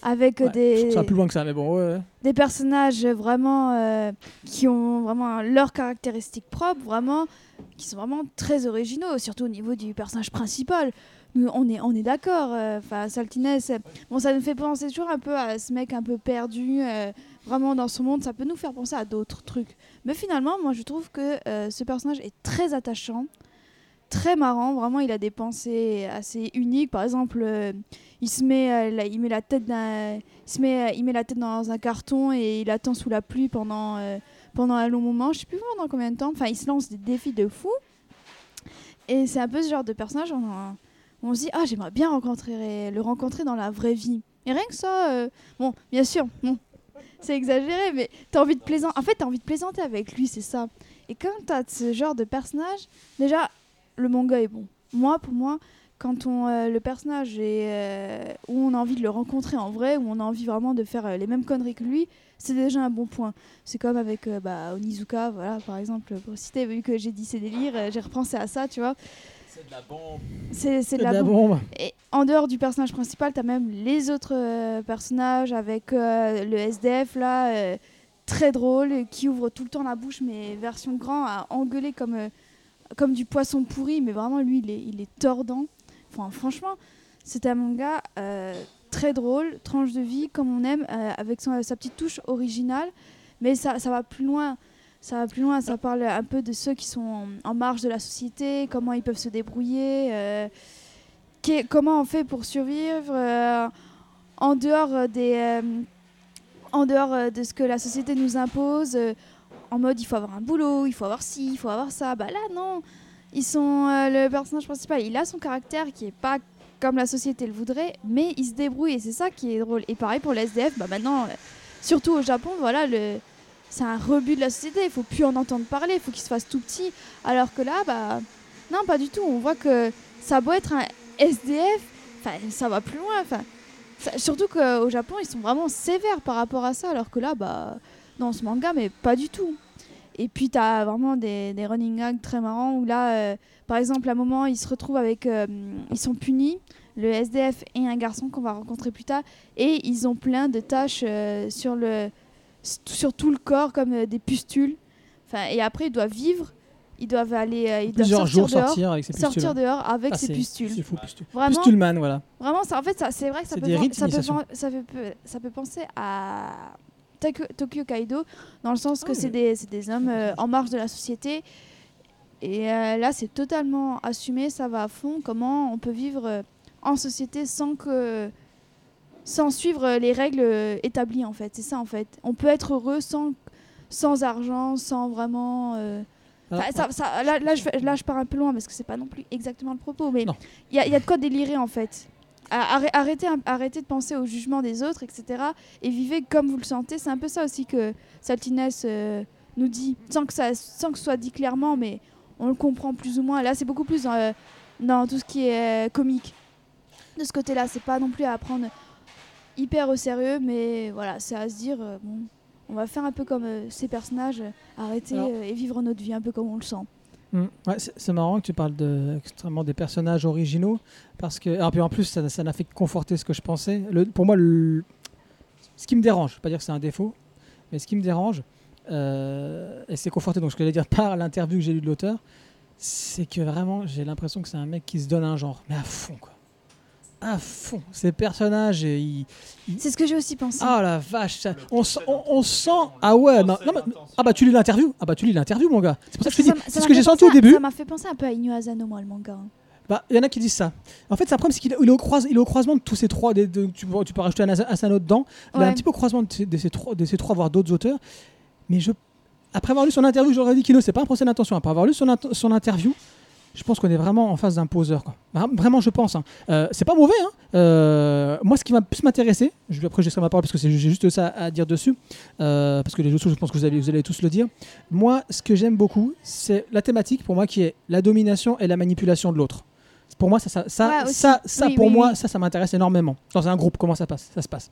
Avec euh, Ouais, des, ça plus loin que ça, mais bon, ouais. des personnages vraiment euh, qui ont vraiment leurs caractéristiques propres, vraiment, qui sont vraiment très originaux, surtout au niveau du personnage principal. Nous, on est, on est d'accord. euh, Enfin, Saltinez, c'est- bon, ça nous fait penser toujours un peu à ce mec un peu perdu, euh, vraiment dans son monde. Ça peut nous faire penser à d'autres trucs. Mais finalement, moi, je trouve que euh, ce personnage est très attachant, très marrant. Vraiment, il a des pensées assez uniques. Par exemple, euh, il se met, euh, la, il met la tête il se met, euh, il met la tête dans un carton et il attend sous la pluie pendant, pendant un long moment. Je sais plus pendant combien de temps. Enfin, il se lance des défis de fou. Et c'est un peu ce genre de personnage. On, on se dit ah j'aimerais bien rencontrer le rencontrer dans la vraie vie. Et rien que ça, bon, bien sûr, bon, c'est exagéré, mais t'as envie de plaisanter. En fait, t'as envie de plaisanter avec lui, c'est ça. Et quand t'as ce genre de personnage, déjà, le manga est bon. Moi, pour moi, quand on, euh, le personnage est euh, où on a envie de le rencontrer en vrai, où on a envie vraiment de faire euh, les mêmes conneries que lui, c'est déjà un bon point. C'est comme avec euh, bah, Onizuka, voilà, par exemple, pour citer, vu que j'ai dit ses délires, euh, j'ai repensé à ça, tu vois. C'est de la bombe. C'est de la bombe. bombe. Et en dehors du personnage principal, t'as même les autres euh, personnages avec euh, le SDF là, euh, très drôle, qui ouvre tout le temps la bouche, mais version grand, à engueuler comme, euh, comme du poisson pourri, mais vraiment lui, il est, il est tordant. Franchement, c'est un manga euh, très drôle, tranche de vie, comme on aime, euh, avec sa petite touche originale, mais ça, ça va plus loin. Ça va plus loin, ça parle un peu de ceux qui sont en, marge de la société, comment ils peuvent se débrouiller, euh, comment on fait pour survivre en dehors des en dehors de ce que la société nous impose en mode il faut avoir un boulot il faut avoir ci il faut avoir ça. Bah là non. Ils sont euh, le personnage principal il a son caractère qui est pas comme la société le voudrait mais il se débrouille et c'est ça qui est drôle. Et pareil pour le SDF bah maintenant euh, surtout au Japon voilà c'est un rebut de la société. Il faut plus en entendre parler il faut qu'il se fasse tout petit. Alors que là bah non pas du tout. On voit que ça a beau être un SDF, ça va plus loin. Enfin, surtout qu'au Japon, ils sont vraiment sévères par rapport à ça, alors que là, bah, dans ce manga, mais pas du tout. Et puis, tu as vraiment des, des running gags très marrants où là, euh, par exemple, à un moment, ils se retrouvent avec. euh, ils sont punis, le SDF et un garçon qu'on va rencontrer plus tard, et ils ont plein de taches euh, sur, le, sur tout le corps, comme euh, des pustules. Enfin, et après, ils doivent vivre, ils doivent aller. ils doivent Plusieurs sortir jours dehors, sortir avec ses pustules. sortir dehors avec Ah, c'est- pustules. C'est fou, pustule. Vraiment, Pustuleman, voilà. Vraiment, ça, en fait, ça, c'est vrai que ça peut, ça peut penser à Tokyo, Kaido, dans le sens que Ah, c'est des, hommes euh, en marge de la société. Et euh, là, c'est totalement assumé, ça va à fond. Comment on peut vivre euh, en société sans que sans suivre les règles établies, en fait. C'est ça, en fait. On peut être heureux sans, sans argent, sans vraiment... euh, ça- ça- là, là, je, fais- là, je pars un peu loin parce que c'est pas non plus exactement le propos, mais Non. il y, a- il y a de quoi délirer en fait. Arrêtez, arrêtez de penser au jugement des autres, etc. Et vivez comme vous le sentez. C'est un peu ça aussi que Saltiness euh, nous dit, sans que, ça, sans que ce soit dit clairement, mais on le comprend plus ou moins. Là, c'est beaucoup plus dans, euh, dans tout ce qui est euh, comique. De ce côté-là, c'est pas non plus à prendre hyper au sérieux, mais voilà, c'est à se dire, euh, bon, on va faire un peu comme ces personnages, arrêter et vivre notre vie un peu comme on le sent. Mm. Ouais, c'est marrant que tu parles de, extrêmement des personnages originaux parce que puis en plus ça n'a fait que conforter ce que je pensais. Pour moi, le- ce qui me dérange, je vais pas dire que c'est un défaut, mais ce qui me dérange euh, et c'est conforté donc que j'allais dire par l'interview que j'ai lue de l'auteur, c'est que vraiment j'ai l'impression que c'est un mec qui se donne un genre, mais à fond quoi, à fond. Ces personnages, et ils, C'est ce que j'ai aussi pensé. ah la vache, ça- on, sent- on, on sent ah ouais, non, non, mais- ah bah tu lis l'interview, ah bah tu lis l'interview mon gars. C'est pour ça que je te dis, c'est ce que j'ai senti au début. Ça m'a fait penser un peu à Inu Asano, moi, le manga. hein. Bah, il y en a qui disent ça. En fait, c'est un problème, c'est qu'il est, au croisement de tous ces trois. des- de- tu, peux- tu peux rajouter un Asa- Asano dedans. Il est un petit peu au croisement de ces, de ces trois, de ces trois, voire d'autres auteurs. Mais je, après avoir lu son interview, j'aurais dit Kino, c'est pas un procès d'intention. Après avoir lu son, son interview, je pense qu'on est vraiment en face d'un poseur. Quoi. Vraiment, je pense. hein. Euh, c'est pas mauvais. Hein. Euh, moi, ce qui va plus m'intéresser, après, je laisserai ma parole parce que j'ai juste ça à dire dessus. euh, parce que les autres, je pense que vous allez, vous allez tous le dire. Moi, ce que j'aime beaucoup, c'est la thématique pour moi qui est la domination et la manipulation de l'autre. Pour moi, ça, ça, ça, Ouais, ça, ça, Oui, pour oui, moi, oui. ça, ça m'intéresse énormément. Dans un groupe, comment ça passe, ça se passe?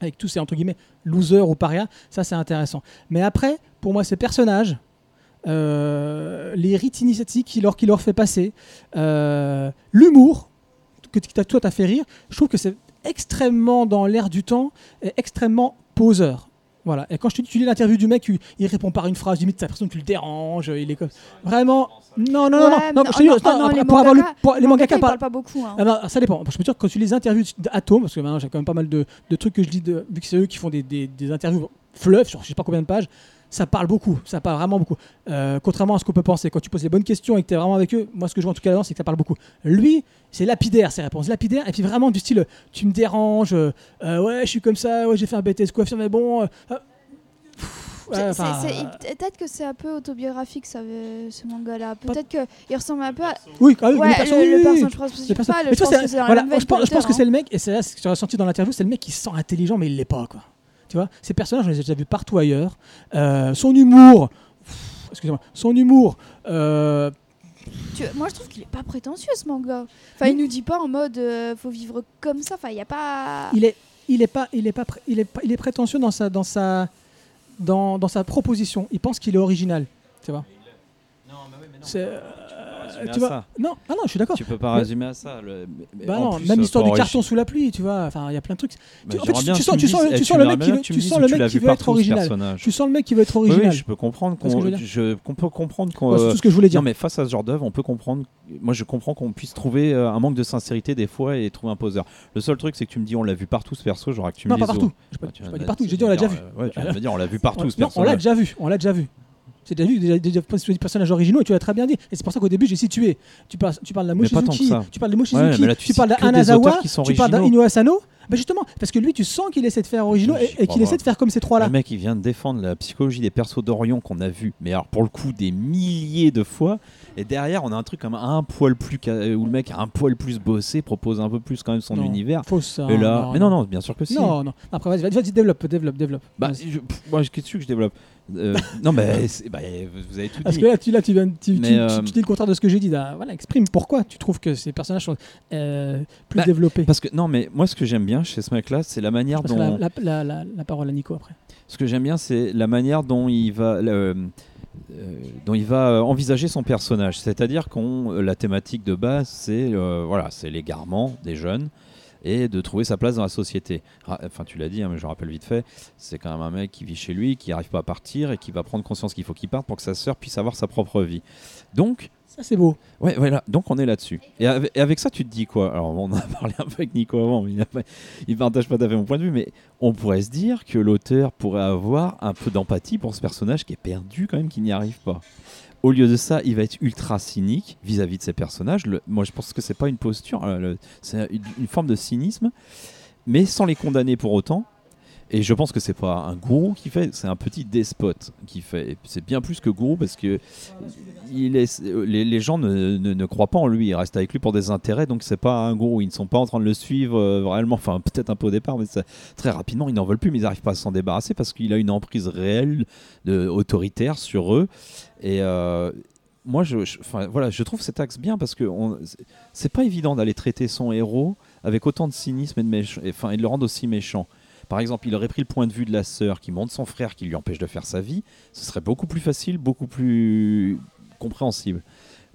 Avec tous ces entre guillemets losers ou parias, ça c'est intéressant. Mais après, pour moi, ces personnages, les rites initiatiques qui leur, qui leur fait passer, euh, l'humour que que toi t'as fait rire, je trouve que c'est extrêmement dans l'air du temps et extrêmement poseur. Voilà. Et quand je te dis, tu lis l'interview du mec, il, il répond par une phrase, limite t'as l'impression que tu le déranges, il est comme vraiment. Non, non, non, Ouais, non, mais je te dis, non, non, non, après, les pour avoir lu, pour- les mangaka parlent- pas beaucoup. hein. ah ben, ça dépend. Je peux dire que quand tu les interviews d'Atom, parce que maintenant j'ai quand même pas mal de, de trucs que je lis, de, vu que c'est eux qui font des, des, des interviews fleuves sur je sais pas combien de pages, ça parle beaucoup, ça parle vraiment beaucoup. Euh, contrairement à ce qu'on peut penser, quand tu poses les bonnes questions et que tu es vraiment avec eux, moi ce que je vois en tout cas là-dedans, c'est que ça parle beaucoup. Lui, c'est lapidaire ses réponses, lapidaire, et puis vraiment du style tu me déranges, euh, euh, ouais, je suis comme ça, ouais, j'ai fait un BTS coiffure, mais bon. euh, Ouais, Peut-être que c'est un peu autobiographique ça, ce manga-là. Peut-être qu'il ressemble un peu à. Oui, ah oui, Ouais, le personnage je pense que c'est voilà, je pense, que c'est hein. le mec, et c'est là ce que tu as ressenti dans l'interview, c'est le mec qui se sent intelligent, mais il l'est pas, quoi. Tu vois, ces personnages, on les a déjà vus partout ailleurs. Euh, son humour, excusez-moi, son humour, euh, Tu- Moi, je trouve qu'il est pas prétentieux ce manga. Enfin, il nous dit pas en mode euh, faut vivre comme ça. Enfin, il y a pas. il est, il est pas, il est pas, il est pas, il est prétentieux dans sa, dans sa, dans, dans sa proposition. Il pense qu'il est original, tu vois. C'est, euh, résumer tu à vois, ça. non, ah non, je suis d'accord. Tu peux pas Mais- résumer à ça. le- Bah non, plus, même euh, l'histoire du carton sous la pluie, tu vois. Enfin, il y a plein de trucs. Bah, Tu- en fait, tu- tu sens- tu tu le mec qui veut- tu tu sens le tu mec qui être original. Tu sens le mec qui veut être original. oui, je peux comprendre je qu'on. Je peut comprendre qu'on. C'est euh, tout ce que je voulais dire. Non, mais face à ce genre d'œuvre, on peut comprendre. Moi, je comprends qu'on puisse trouver euh, un manque de sincérité des fois et trouver un poseur. Le seul truc, c'est que tu me dis, on l'a vu partout ce perso, j'aurais que tu me non, pas partout. Je Ah, pas, tu dit de- partout. tu J'ai dit on l'a déjà vu. Ouais, tu me dire, on l'a vu partout ce non, on l'a déjà vu. On l'a déjà vu. C'est déjà vu des, personnages originaux et tu l'as très bien dit. Et c'est pour ça qu'au début j'ai situé. Tu parles, tu parles de que Mochizuki, tu parles de Mochizuki, Ouais, là, tu tu parles d'Anazawa, tu parles d'Inu Asano. Bah justement, parce que lui tu sens qu'il essaie de faire originaux et, et qu'il essaie de faire comme ces trois-là. Le mec, il vient de défendre la psychologie des persos d'Orion qu'on a vu, mais alors pour le coup des milliers de fois. Et derrière, on a un truc comme un poil plus ca- où le mec a un poil plus bossé, propose un peu plus quand même son Non, univers. Fausse ça. Et là, mais non, non, bien sûr que si. Non, non. Après, vas-y, vas-y, développe, développe, développe. Bah, je, pff, moi, qu'est-ce que je développe? Euh, Non, mais bah, vous avez tout Parce dit. que là, tu, là, tu, viens, tu, tu- Mais, tu- euh, tu dis le contraire de ce que j'ai dit. là. Voilà, exprime pourquoi tu trouves que ces personnages sont euh, plus Bah, développés. Parce que non, mais moi, ce que j'aime bien chez ce mec-là, c'est la manière Parce dont. la, la, la, parole à Nico après. Ce que j'aime bien, c'est la manière dont il va, euh, dont il va euh, envisager son personnage. C'est-à-dire qu'on, euh, la thématique de base, c'est euh, voilà, c'est l'égarement des jeunes et de trouver sa place dans la société. Enfin, tu l'as dit, hein, mais je rappelle vite fait, c'est quand même un mec qui vit chez lui, qui n'arrive pas à partir et qui va prendre conscience qu'il faut qu'il parte pour que sa sœur puisse avoir sa propre vie. Donc, Ça, c'est beau. Ouais, voilà. Donc on est là-dessus. Et avec, ça, tu te dis quoi? Alors on en a parlé un peu avec Nico avant, il, pas- partage pas tout à fait mon point de vue, mais on pourrait se dire que l'auteur pourrait avoir un peu d'empathie pour ce personnage qui est perdu quand même, qui n'y arrive pas. Au lieu de ça, il va être ultra cynique vis-à-vis de ses personnages. Moi, je pense que c'est pas une posture, euh, c'est une forme de cynisme, mais sans les condamner pour autant. Et je pense que c'est pas un gourou qui fait, c'est un petit despote qui fait. C'est bien plus que gourou parce que les, gens ne, ne- croient pas en lui, ils restent avec lui pour des intérêts, donc c'est pas un gourou. Ils ne sont pas en train de le suivre euh, réellement, enfin peut-être un peu au départ, mais très rapidement ils n'en veulent plus, mais ils n'arrivent pas à s'en débarrasser parce qu'il a une emprise réelle, autoritaire sur eux. Et euh, moi, je, je- voilà, je trouve cet axe bien parce que c'est- pas évident d'aller traiter son héros avec autant de cynisme et de, méch- et de le rendre aussi méchant. Par exemple, il aurait pris le point de vue de la sœur qui montre son frère qui lui empêche de faire sa vie. Ce serait beaucoup plus facile, beaucoup plus compréhensible.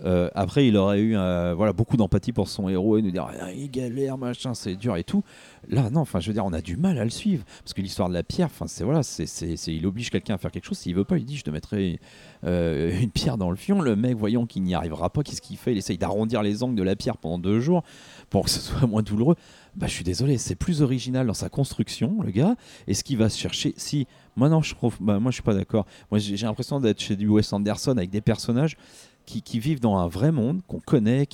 Euh, après, il aurait eu euh, voilà, beaucoup d'empathie pour son héros et nous dire Ah, il galère, machin, c'est dur et tout. Là, non, enfin, je veux dire, on a du mal à le suivre parce que l'histoire de la pierre, enfin, c'est voilà, c'est- il oblige quelqu'un à faire quelque chose. S'il veut pas, il dit Je te mettrai euh, une pierre dans le fion. Le mec, voyant qu'il n'y arrivera pas, qu'est-ce qu'il fait? Il essaye d'arrondir les angles de la pierre pendant deux jours pour que ce soit moins douloureux. Bah, je suis désolé, c'est plus original dans sa construction, le gars. Et ce qu'il va se chercher, si moi non, je trouve, bah, suis pas d'accord. Moi j'ai l'impression d'être chez du Wes Anderson avec des personnages qui, vivent dans un vrai monde qu'on connaît,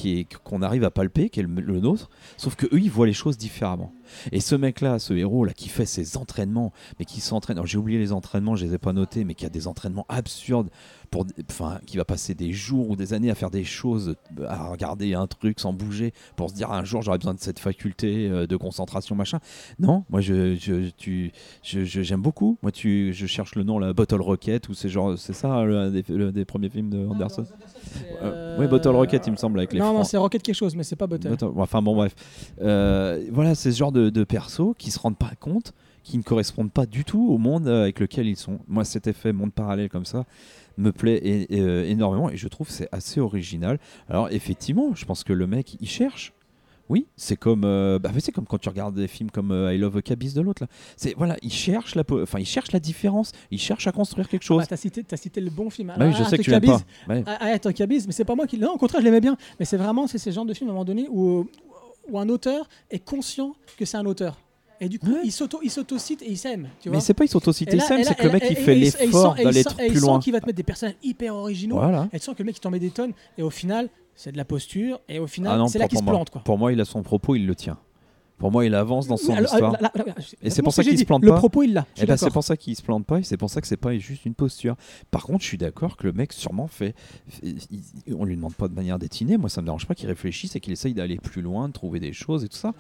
qu'on arrive à palper, qui est le, le nôtre. Sauf que eux, ils voient les choses différemment. Et ce mec-là, ce héros là, qui fait ses entraînements, mais qui s'entraîne. Alors j'ai oublié les entraînements, je les ai pas notés, mais qui a des entraînements absurdes pour, enfin, qui va passer des jours ou des années à faire des choses, à regarder un truc sans bouger, pour se dire un jour j'aurai besoin de cette faculté euh, de concentration, machin. Non, moi je, je, tu, je- je- j'aime beaucoup. Moi tu, je cherche le nom, la Bottle Rocket, ou c'est genre, c'est ça le, un des, des premiers films de Anderson? Euh, oui, Bottle Rocket, il me semble avec les Non, non, c'est Rocket quelque chose, mais c'est pas Bottle. Bottle- Enfin bon, bref. Euh, voilà, c'est ce genre de, de persos qui se rendent pas compte, qui ne correspondent pas du tout au monde euh, avec lequel ils sont. Moi, cet effet monde parallèle comme ça me plaît euh, énormément et je trouve c'est assez original. Alors, effectivement, je pense que le mec, il cherche. Oui, c'est comme, euh, bah, c'est comme quand tu regardes des films comme euh, I Love a Cabis de l'autre. là. C'est voilà, il cherche la, enfin, il cherche la différence. Il cherche à construire quelque chose. Bah, t'as cité, t'as cité le bon film. Bah oui, je Ah, sais que tu l'aimes pas. Ouais. Ah, ah, Abyss, mais c'est pas moi qui. Non, au contraire, je l'aimais bien. Mais c'est vraiment, c'est ce genre de film à un moment donné où, où un auteur est conscient que c'est un auteur. Et du coup, Ouais. il s'auto, il s'auto-cite et il s'aime. Mais c'est pas ils s'autocitent Et et là- c'est que le mec il fait il- il l'effort il d'aller être et il plus sent loin. qu'il va te mettre des personnages hyper originaux. Voilà. Et tu sens que le mec il t'en met des tonnes. Et au final, c'est de la posture. Et au final, Ah c'est là qu'il se plante. Quoi. pour moi, il a son propos, il le tient. Pour moi, il avance dans son Alors, histoire. Et c'est pour ça qu'il se plante Le pas. propos, il l'a. Et ben c'est pour ça qu'il se plante pas et c'est pour ça que c'est pas juste une posture. Par contre, je suis d'accord que le mec sûrement fait. on lui demande pas de manière détinée. Moi, ça me dérange pas qu'il réfléchisse et qu'il essaye d'aller plus loin, de trouver des choses et tout ça.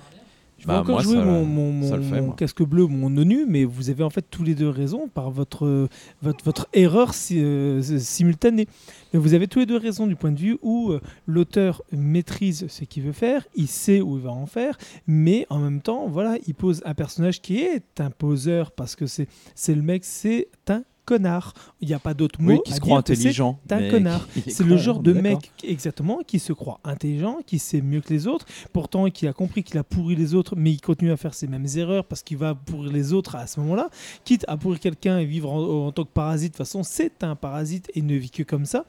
Je vais Bah, encore moi, jouer ça- mon, mon- ça le mon- fait, mon moi. casque bleu, mon ONU, mais vous avez en fait tous les deux raison par votre, votre, votre erreur si- euh, simultanée. Mais vous avez tous les deux raison du point de vue où euh, l'auteur maîtrise ce qu'il veut faire, il sait où il va en faire, mais en même temps, voilà, il pose un personnage qui est un poseur parce que c'est le mec, c'est un connard. Il n'y a pas d'autre mot. Oui, qui à se croit que c'est intelligent. un connard. C'est le genre de mec exactement qui se croit intelligent, qui sait mieux que les autres, pourtant qui a compris qu'il a pourri les autres, mais il continue à faire ses mêmes erreurs parce qu'il va pourrir les autres à ce moment-là, quitte à pourrir quelqu'un et vivre en, en tant que parasite. De toute façon, c'est un parasite et ne vit que comme ça.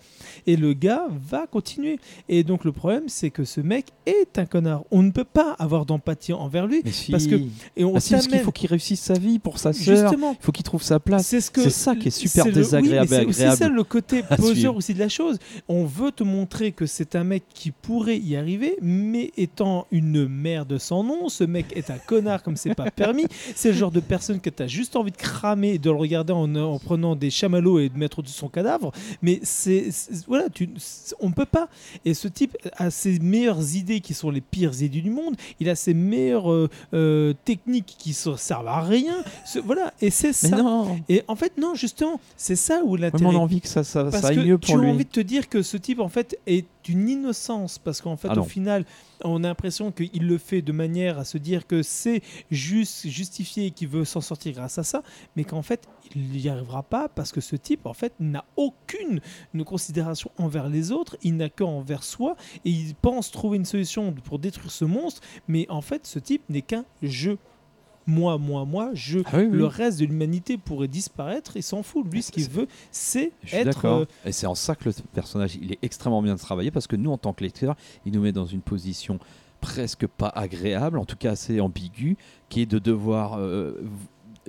Et le gars va continuer. Et donc le problème, c'est que ce mec est un connard. On ne peut pas avoir d'empathie envers lui. Si. Parce que- Et on Ah si, parce qu'il faut qu'il réussisse sa vie pour sa sœur. justement Il faut qu'il trouve sa place. c'est ce que C'est ça qui est super c'est le- oui, désagréable mais c'est aussi ça le côté poseur aussi de la chose. On veut te montrer que c'est un mec qui pourrait y arriver, mais étant une merde sans nom, ce mec est un connard comme c'est pas permis. C'est le genre de personne que tu as juste envie de cramer et de le regarder en, en prenant des chamallows et de mettre au-dessus de son cadavre. Mais c'est voilà, tu, on peut pas. Et ce type a ses meilleures idées qui sont les pires idées du monde. Il a ses meilleures euh, euh, techniques qui ne servent à rien. Ce- voilà, et c'est Mais ça. non. Et en fait, non, justement, c'est ça où l'intérêt. on a envie que ça, ça, parce ça aille que mieux tu pour as lui. envie de te dire que ce type, en fait, est une innocence. Parce qu'en fait, Ah au final, on a l'impression qu'il le fait de manière à se dire que c'est juste justifié et qu'il veut s'en sortir grâce à ça, mais qu'en fait, il n'y arrivera pas parce que ce type, en fait, n'a aucune considération envers les autres, il n'a qu'envers soi, et il pense trouver une solution pour détruire ce monstre, mais en fait, ce type n'est qu'un jeu. Moi, moi, moi, je. Ah oui, oui. Le reste de l'humanité pourrait disparaître, il s'en fout. Lui, ce qu'il veut, c'est être. euh, Et c'est en ça que le personnage, il est extrêmement bien travaillé parce que nous, en tant que lecteurs, il nous met dans une position presque pas agréable, en tout cas assez ambiguë, qui est de devoir euh,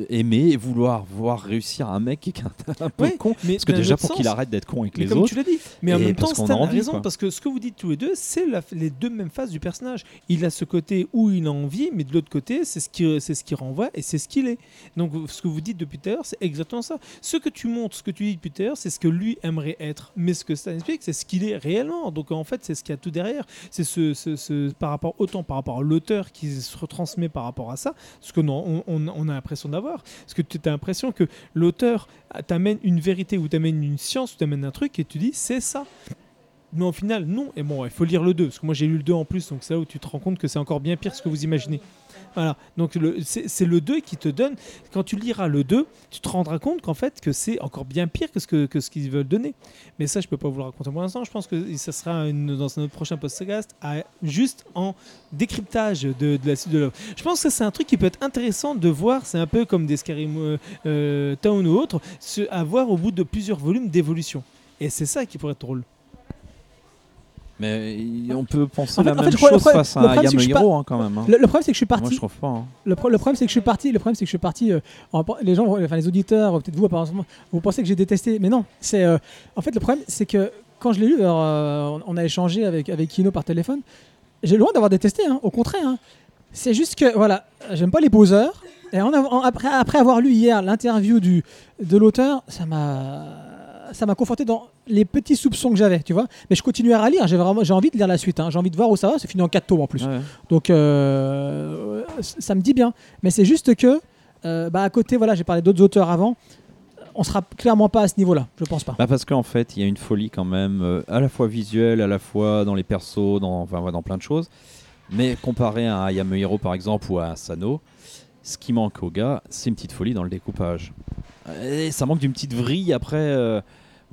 aimer et vouloir voir réussir un mec qui est un, un peu Ouais, con. mais Parce que déjà, pour qu'il arrête d'être con avec les comme autres, tu l'as dit, mais en même temps, Stan a envie, raison quoi. parce que ce que vous dites tous les deux, c'est les deux mêmes phases du personnage. Il a ce côté où il a envie, mais de l'autre côté, c'est ce qui, c'est ce qui renvoie et c'est ce qu'il est. Donc, ce que vous dites depuis tout à l'heure, c'est exactement ça. Ce que tu montres, ce que tu dis depuis tout à l'heure, c'est ce que lui aimerait être, mais ce que Stan explique, c'est ce qu'il est réellement. Donc, en fait, c'est ce qu'il y a tout derrière. C'est ce, ce- ce- par rapport autant par rapport à l'auteur qui se retransmet par rapport à ça, ce que non, on, on- on a l'impression d'avoir. Parce que tu as l'impression que l'auteur t'amène une vérité ou t'amène une science ou t'amène un truc et tu dis c'est ça. Mais au final, non. Et bon, il faut lire le 2, parce que moi j'ai lu le 2 en plus, donc c'est là où tu te rends compte que c'est encore bien pire ce que vous imaginez. Voilà, donc c'est le 2 qui te donne, quand tu liras le 2, tu te rendras compte qu'en fait que c'est encore bien pire que ce que, ce qu'ils veulent donner. Mais ça, je peux pas vous le raconter pour l'instant, je pense que ça sera dans un autre prochain podcast, à- juste en décryptage de, la suite de l'œuvre. Je pense que c'est un truc qui peut être intéressant de voir, c'est un peu comme des Skyrim euh, Town ou autre, se- à voir au bout de plusieurs volumes d'évolution. Et c'est ça qui pourrait être drôle. Mais on peut penser En fait- la fait, même le chose problème- face à Yamahiro hein, quand même. hein. Le, le problème, c'est que je suis Moi, parti. je trouve pas. hein. Le, pro- le problème, c'est que je suis parti. Le problème, c'est que je suis parti. euh, en- les gens, enfin les auditeurs, peut-être vous, apparemment, vous pensez que j'ai détesté, mais non. C'est euh, en fait le problème, c'est que quand je l'ai lu, alors, euh, on, a échangé avec avec Kino par téléphone. J'ai loin d'avoir détesté. hein, au contraire. hein. C'est juste que voilà, j'aime pas les poseurs. Et en en- après, après avoir lu hier l'interview du de l'auteur, ça m'a ça m'a conforté dans les petits soupçons que j'avais, tu vois. Mais je continue à lire. J'ai vraiment j'ai envie de lire la suite. hein. J'ai envie de voir où ça va. C'est fini en 4 tomes en plus. Ouais. Donc euh, ça me dit bien. Mais c'est juste que, euh, bah, à côté, voilà, j'ai parlé d'autres auteurs avant. On sera clairement pas à ce niveau-là, je pense pas. Bah parce qu'en fait, il y a une folie quand même, euh, à la fois visuelle, à la fois dans les persos, dans, enfin, dans plein de choses. Mais comparé à un Yamehiro par exemple ou à un Sano, ce qui manque au gars, c'est une petite folie dans le découpage. Et ça manque d'une petite vrille après. euh,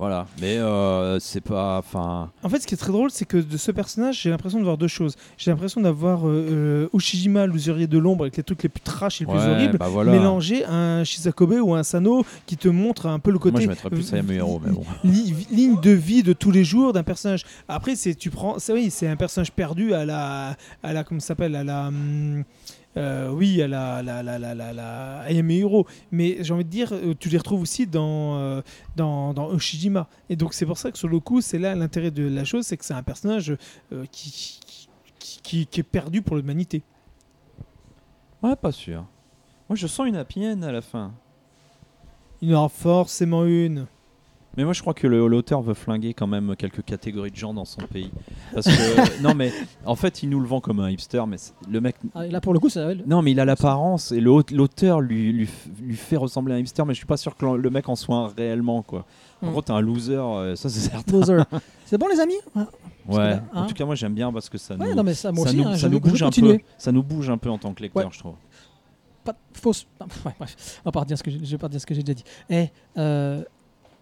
voilà. Mais euh, c'est pas. Enfin. En fait, ce qui est très drôle, c'est que de ce personnage, j'ai l'impression de voir deux choses. J'ai l'impression d'avoir euh, euh, Ushijima, l'usurier de l'ombre, avec les trucs les plus trash et les plus horribles, bah voilà. mélangé à un Shizakobe ou un Sano qui te montre un peu le côté Moi, je mettrais plus mais bon. li- ligne de vie de tous les jours d'un personnage. Après, c'est tu prends, c'est oui, c'est un personnage perdu à la, à la, comment ça s'appelle, à la, hum, euh, oui, à la, la, la, la, la, la à Yamehiro. Mais j'ai envie de dire, euh, tu les retrouves aussi dans, euh, dans, dans Ushijima. Et donc c'est pour ça que sur le coup, c'est là l'intérêt de la chose, c'est que c'est un personnage euh, qui, qui, qui, qui est perdu pour l'humanité. Ouais, pas sûr. Moi, je sens une happy end à la fin. Il y en aura forcément une. Mais moi, je crois que l'auteur veut flinguer quand même quelques catégories de gens dans son pays. Parce que, non, mais en fait, il nous le vend comme un hipster, mais le mec. Ah, là, pour le coup, ça. Non, mais il a l'apparence et l'aut- l'auteur lui, lui, lui fait ressembler à un hipster, mais je suis pas sûr que le mec en soit un réellement, quoi. En Hmm. gros, t'es un loser, euh, ça c'est certain. Loser. c'est bon, les amis? Ouais. Là, hein. En tout cas, moi j'aime bien parce que ça nous, Ouais, non, mais ça, moi ça aussi, nous, hein, ça nous bouge un peu. Ça nous bouge un peu en tant que lecteur, Ouais. je trouve. pas de fausse. ouais, bref, on va pas ce que j'ai- je vais pas redire ce que j'ai déjà dit. Eh, euh,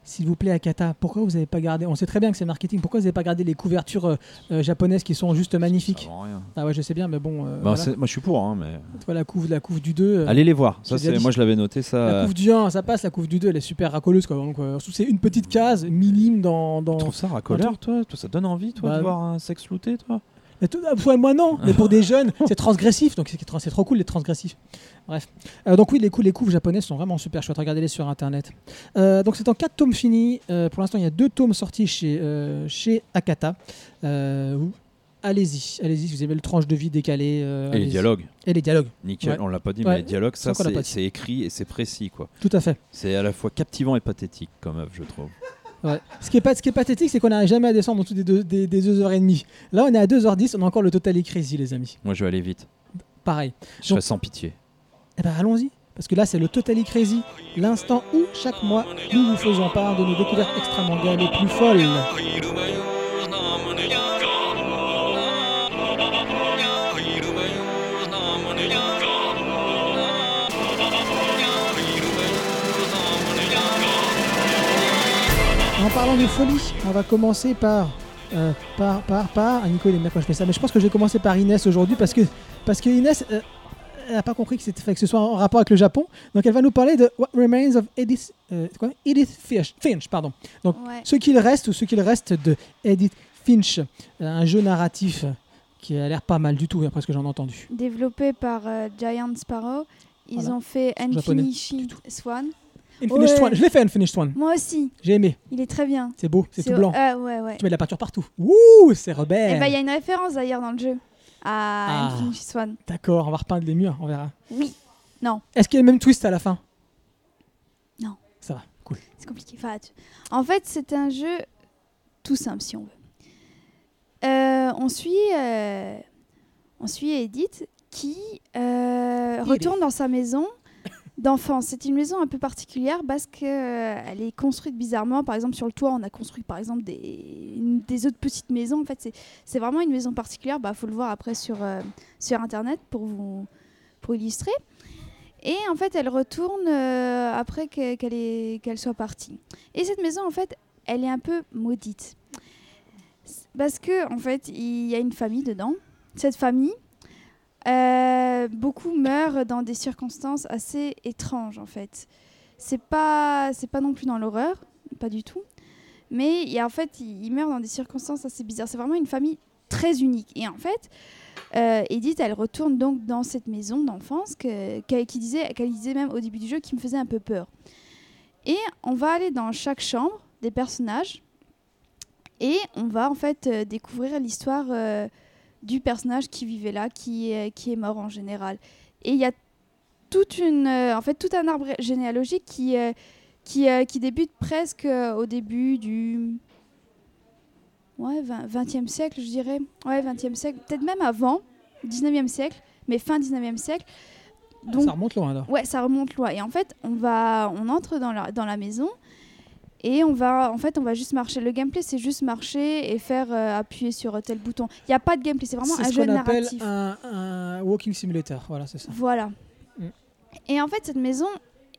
s'il vous plaît, Akata, pourquoi vous avez pas gardé On sait très bien que c'est marketing. Pourquoi vous avez pas gardé les couvertures euh, euh, japonaises qui sont juste magnifiques rien. Ah ouais, je sais bien, mais bon. euh, Bah, voilà. Moi je suis pour, hein, mais. Tu vois, la couve, la couve du 2. euh, Allez les voir. Ça, c'est... Moi je l'avais noté, La ça. euh, couve du 1, ça passe. La couve du 2, elle est super racoleuse. Quoi. Donc, c'est une petite case, millime dans. dans... Tu trouves ça racoleur, toi? Toi, Ça donne envie, toi, Bah, de voir un sexe looté, toi? Mais tout- ah, ouais, moi non, mais pour des jeunes, c'est transgressif, donc c'est trop, cool les transgressifs. Bref. Euh, donc oui, les, cou- les couves japonaises sont vraiment super chouettes, regardez-les sur internet. Euh, donc c'est en 4 tomes finis, Euh, pour l'instant il y a deux tomes sortis chez, chez Akata. Allez-y, allez-y, si vous aimez le tranche de vie décalé. Et les dialogues. Et les dialogues, Nickel, Ouais. on l'a pas dit, Ouais. mais les dialogues, ça, Ça, c'est écrit et c'est précis, quoi. tout à fait. C'est à la fois captivant et pathétique comme œuvre, je trouve. Ouais. Ce, qui est pas, ce qui est pathétique, c'est qu'on n'arrive jamais à descendre en dessous des 2 des, des deux heures et demie. Là on est à 2h10, on a encore le Totally Crazy les amis. Moi, je vais aller vite. Pareil. Je serai sans pitié. Eh ben allons-y, parce que là c'est le Totally Crazy, l'instant où chaque mois nous vous faisons part de nos découvertes extra manga les plus folles. En parlant de folie, on va commencer par euh, par par par. Ah, Nico il aime bien quand je fais ça, mais je pense que je vais commencer par Inès aujourd'hui parce que parce que Inès euh, elle n'a pas compris que, c'était- que ce soit en rapport avec le Japon. Donc elle va nous parler de What Remains of Edith, euh, quoi Edith Finch, Finch, pardon. Donc Ouais. ce qu'il reste ou ce qu'il reste de Edith Finch, euh, un jeu narratif qui a l'air pas mal du tout après ce que j'en ai entendu. Développé par euh, Giant Sparrow. Ils Voilà. ont fait Unfinished Swan. Unfinished Ouais. One, je l'ai fait Unfinished One. Moi aussi, J'ai aimé, il est très bien. c'est beau, c'est tout blanc. Ah ouais, ouais. Tu mets de la peinture partout. Ouh, c'est Et rebelle. bah, il y a une référence d'ailleurs dans le jeu à Ah. Unfinished Swan. D'accord, on va repeindre les murs, on verra. Oui, Est-ce qu'il y a le même twist à la fin? Non. Ça va, cool. c'est compliqué. Enfin, tu- En fait, c'est un jeu tout simple si on veut. Euh, on suit, euh, on suit Edith qui euh, retourne dans sa maison d'enfance. C'est une maison un peu particulière parce que euh, est construite bizarrement. Par exemple, sur le toit, on a construit par exemple des, des autres petites maisons. En fait, c'est- vraiment une maison particulière. Bah, faut le voir après sur euh, sur internet pour vous pour illustrer. Et en fait, elle retourne euh, après qu'elle qu'elle soit partie. Et cette maison, en fait, elle est un peu maudite. Parce que, en fait, il y a une famille dedans. Cette famille, euh, beaucoup meurent dans des circonstances assez étranges, en fait. C'est pas, c'est pas non plus dans l'horreur, pas du tout. Mais en fait, ils meurent dans des circonstances assez bizarres. C'est vraiment une famille très unique. Et en fait, euh, Edith, elle retourne donc dans cette maison d'enfance que, qu'elle, disait, disait même au début du jeu qui me faisait un peu peur. Et on va aller dans chaque chambre des personnages et on va en fait euh, découvrir l'histoire du personnage qui vivait là, qui, est- qui est mort en général. Et il y a toute une, euh, en fait, tout un arbre généalogique qui, euh, qui, euh, qui débute presque au début du ouais, 20, 20e siècle, je dirais. Ouais, 20e siècle, peut-être même avant, 19e siècle, mais fin 19e siècle. Donc, Ça remonte loin alors. Ouais, ça remonte loin. Et en fait, on va, on entre dans la, dans la maison et on va, en fait, on va juste marcher. Le gameplay, c'est juste marcher et faire euh, appuyer sur tel bouton. Il n'y a pas de gameplay, c'est vraiment un ce jeu qu'on appelle narratif. un, un walking simulator. Voilà, c'est ça. Voilà. Mm. Et en fait, cette maison,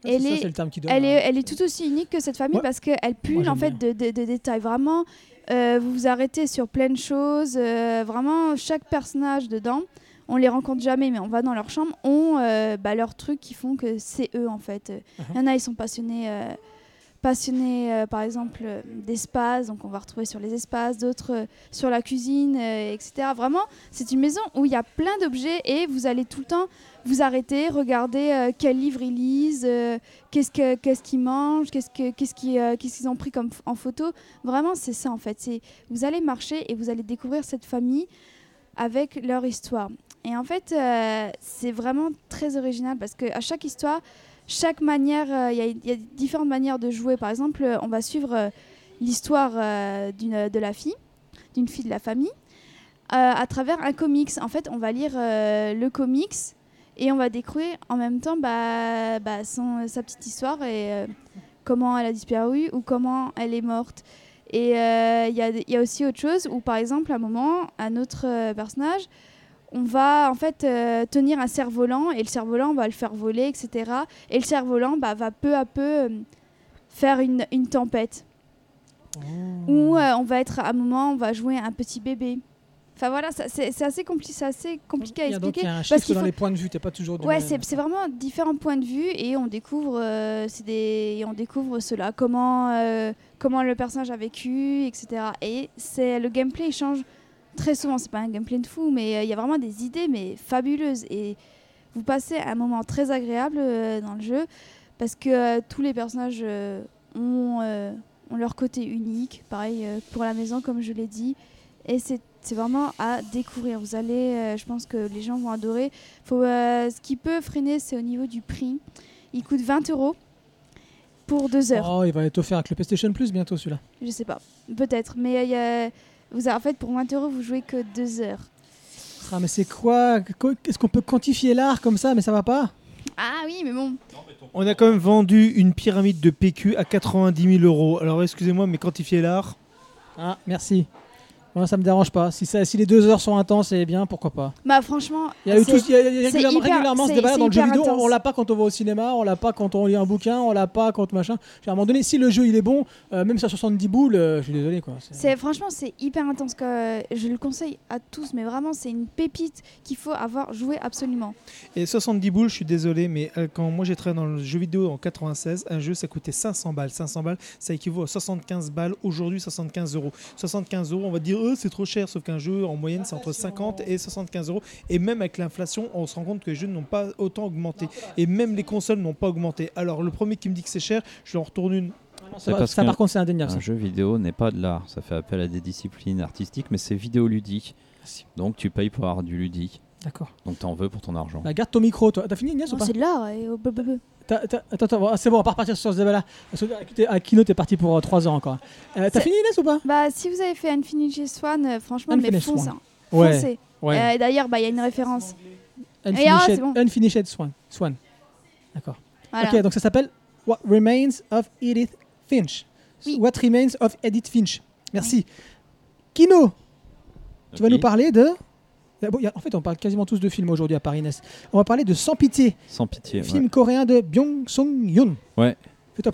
Ouais, elle c'est ça, est- c'est le terme qui donne. elle est, hein. elle est tout aussi unique que cette famille Ouais. parce qu'elle pulle en fait de, de- de détails. Vraiment, euh, vous vous arrêtez sur plein de choses. euh, vraiment, chaque personnage dedans, on les rencontre jamais, mais on va dans leur chambre, ont euh, bah, leurs trucs qui font que c'est eux en fait. Il y en a, ils sont passionnés. Passionnés euh, par exemple euh, d'espace donc on va retrouver sur les espaces d'autres euh, sur la cuisine etc vraiment c'est une maison où il y a plein d'objets et vous allez tout le temps vous arrêter, regarder quel livre ils lisent, qu'est-ce que- qu'est-ce qu'ils mangent, qu'est-ce que- qu'est-ce qu'ils qu'est-ce qu'ils ont pris comme en photo. Vraiment, c'est ça en fait. Vous allez marcher et vous allez découvrir cette famille avec leur histoire. Et en fait, c'est vraiment très original parce qu'à chaque histoire, chaque manière, euh, il y a- y, différentes manières de jouer. Par exemple, euh, on va suivre euh, l'histoire euh, de la fille, d'une fille de la famille, euh, à travers un comics. En fait, on va lire euh, le comics et on va découvrir en même temps bah, bah, son- sa petite histoire et euh, comment elle a disparu ou comment elle est morte. Et euh, il y, a, il y a aussi autre chose où, par exemple, à un moment, un autre euh, personnage, on va en fait euh, tenir un cerf-volant et le cerf-volant on va le faire voler, etc. Et le cerf-volant bah, va peu à peu euh, faire une, une tempête. Ou euh, on va être à un moment, on va jouer un petit bébé. Enfin voilà, c'est assez, compli- assez compliqué à Il y a donc expliquer. il y a un parce qu'il dans faut- les points de vue, t'es pas toujours du Ouais, même- c'est c'est vraiment différents points de vue et on découvre, des, et on découvre cela, comment, comment le personnage a vécu, etc. Et c'est le gameplay il change très souvent. C'est pas un gameplay de fou, mais euh, il y a vraiment des idées mais fabuleuses et vous passez un moment très agréable euh, dans le jeu parce que euh, tous les personnages ont, ont leur côté unique. Pareil pour la maison, comme je l'ai dit, et c'est vraiment à découvrir. Vous allez, je pense que les gens vont adorer. Faut, ce qui peut freiner, c'est au niveau du prix. Il coûte 20 euros pour deux heures. Oh, il va être offert avec le PlayStation Plus bientôt celui-là. Je sais pas, peut-être. Mais il y a- vous avez- en fait, pour 20 euros, vous jouez que deux heures. Ah, mais c'est quoi? Qu- Est-ce qu'on peut quantifier l'art comme ça? Mais ça va pas? Ah oui, mais bon. On a quand même vendu une pyramide de PQ à 90 000 euros. Alors excusez-moi, mais quantifier l'art? Ah, merci. Moi, ça me dérange pas. Si, ça, si les deux heures sont intenses, et bien, pourquoi pas. Bah franchement, Il y a eu tout, il y a- il y a régulièrement, hyper- régulièrement ce c'est- débat dans le jeu hyper vidéo. On intense. l'a pas quand on va au cinéma, on l'a pas quand on lit un bouquin, on l'a pas quand machin. À un moment donné, si le jeu il est bon, euh, même si à 70 boules, euh, je suis désolé quoi. C'est- c'est franchement c'est hyper intense. Que je le conseille à tous, mais vraiment c'est une pépite qu'il faut avoir joué absolument. Et 70 boules, je suis désolé, mais euh, quand moi j'ai travaillé dans le jeu vidéo en 96, un jeu ça coûtait 500 balles. 500 balles, ça équivaut à 75 balles. Aujourd'hui, 75 euros. 75 euros, on va dire, euh, c'est trop cher, sauf qu'un jeu en moyenne c'est entre 50 et 75 euros. Et même avec l'inflation, on se rend compte que les jeux n'ont pas autant augmenté. Et même les consoles n'ont pas augmenté. Alors le premier qui me dit que c'est cher, je leur retourne une. Ça, parce ça, que- par contre, c'est indéniable. ça. Un jeu vidéo n'est pas de l'art, ça fait appel à des disciplines artistiques, mais c'est vidéoludique. Merci. Donc tu payes pour avoir du ludique. D'accord. Donc t'en veux pour ton argent. Bah, garde ton micro, toi. T'as fini, Ignace, ou Non, pas c'est de l'art. et Attends, attends, ah, c'est bon, on va repartir sur ce débat-là. Parce que, euh, Akino, t'es parti pour 3 ans encore. Euh, T'as fini, Inès, ou pas? Bah si vous avez fait Infinity Swan, euh, franchement, mais Unfinished foncez. Swan. hein. Ouais. Foncez. Ouais. Euh, D'ailleurs, bah, il y a une référence. Unfinished, ah, bon. Unfinished Swan. Swan. D'accord. Voilà. Ok, donc ça s'appelle What Remains of Edith Finch. Oui. What Remains of Edith Finch. Merci. Kino, tu vas nous parler de. Ah bon, il y a- En fait, on parle quasiment tous de films aujourd'hui à Paris Inès. On va parler de Sans pitié, Sans pitié. ouais. film coréen de Byung Sung Yoon. Ouais.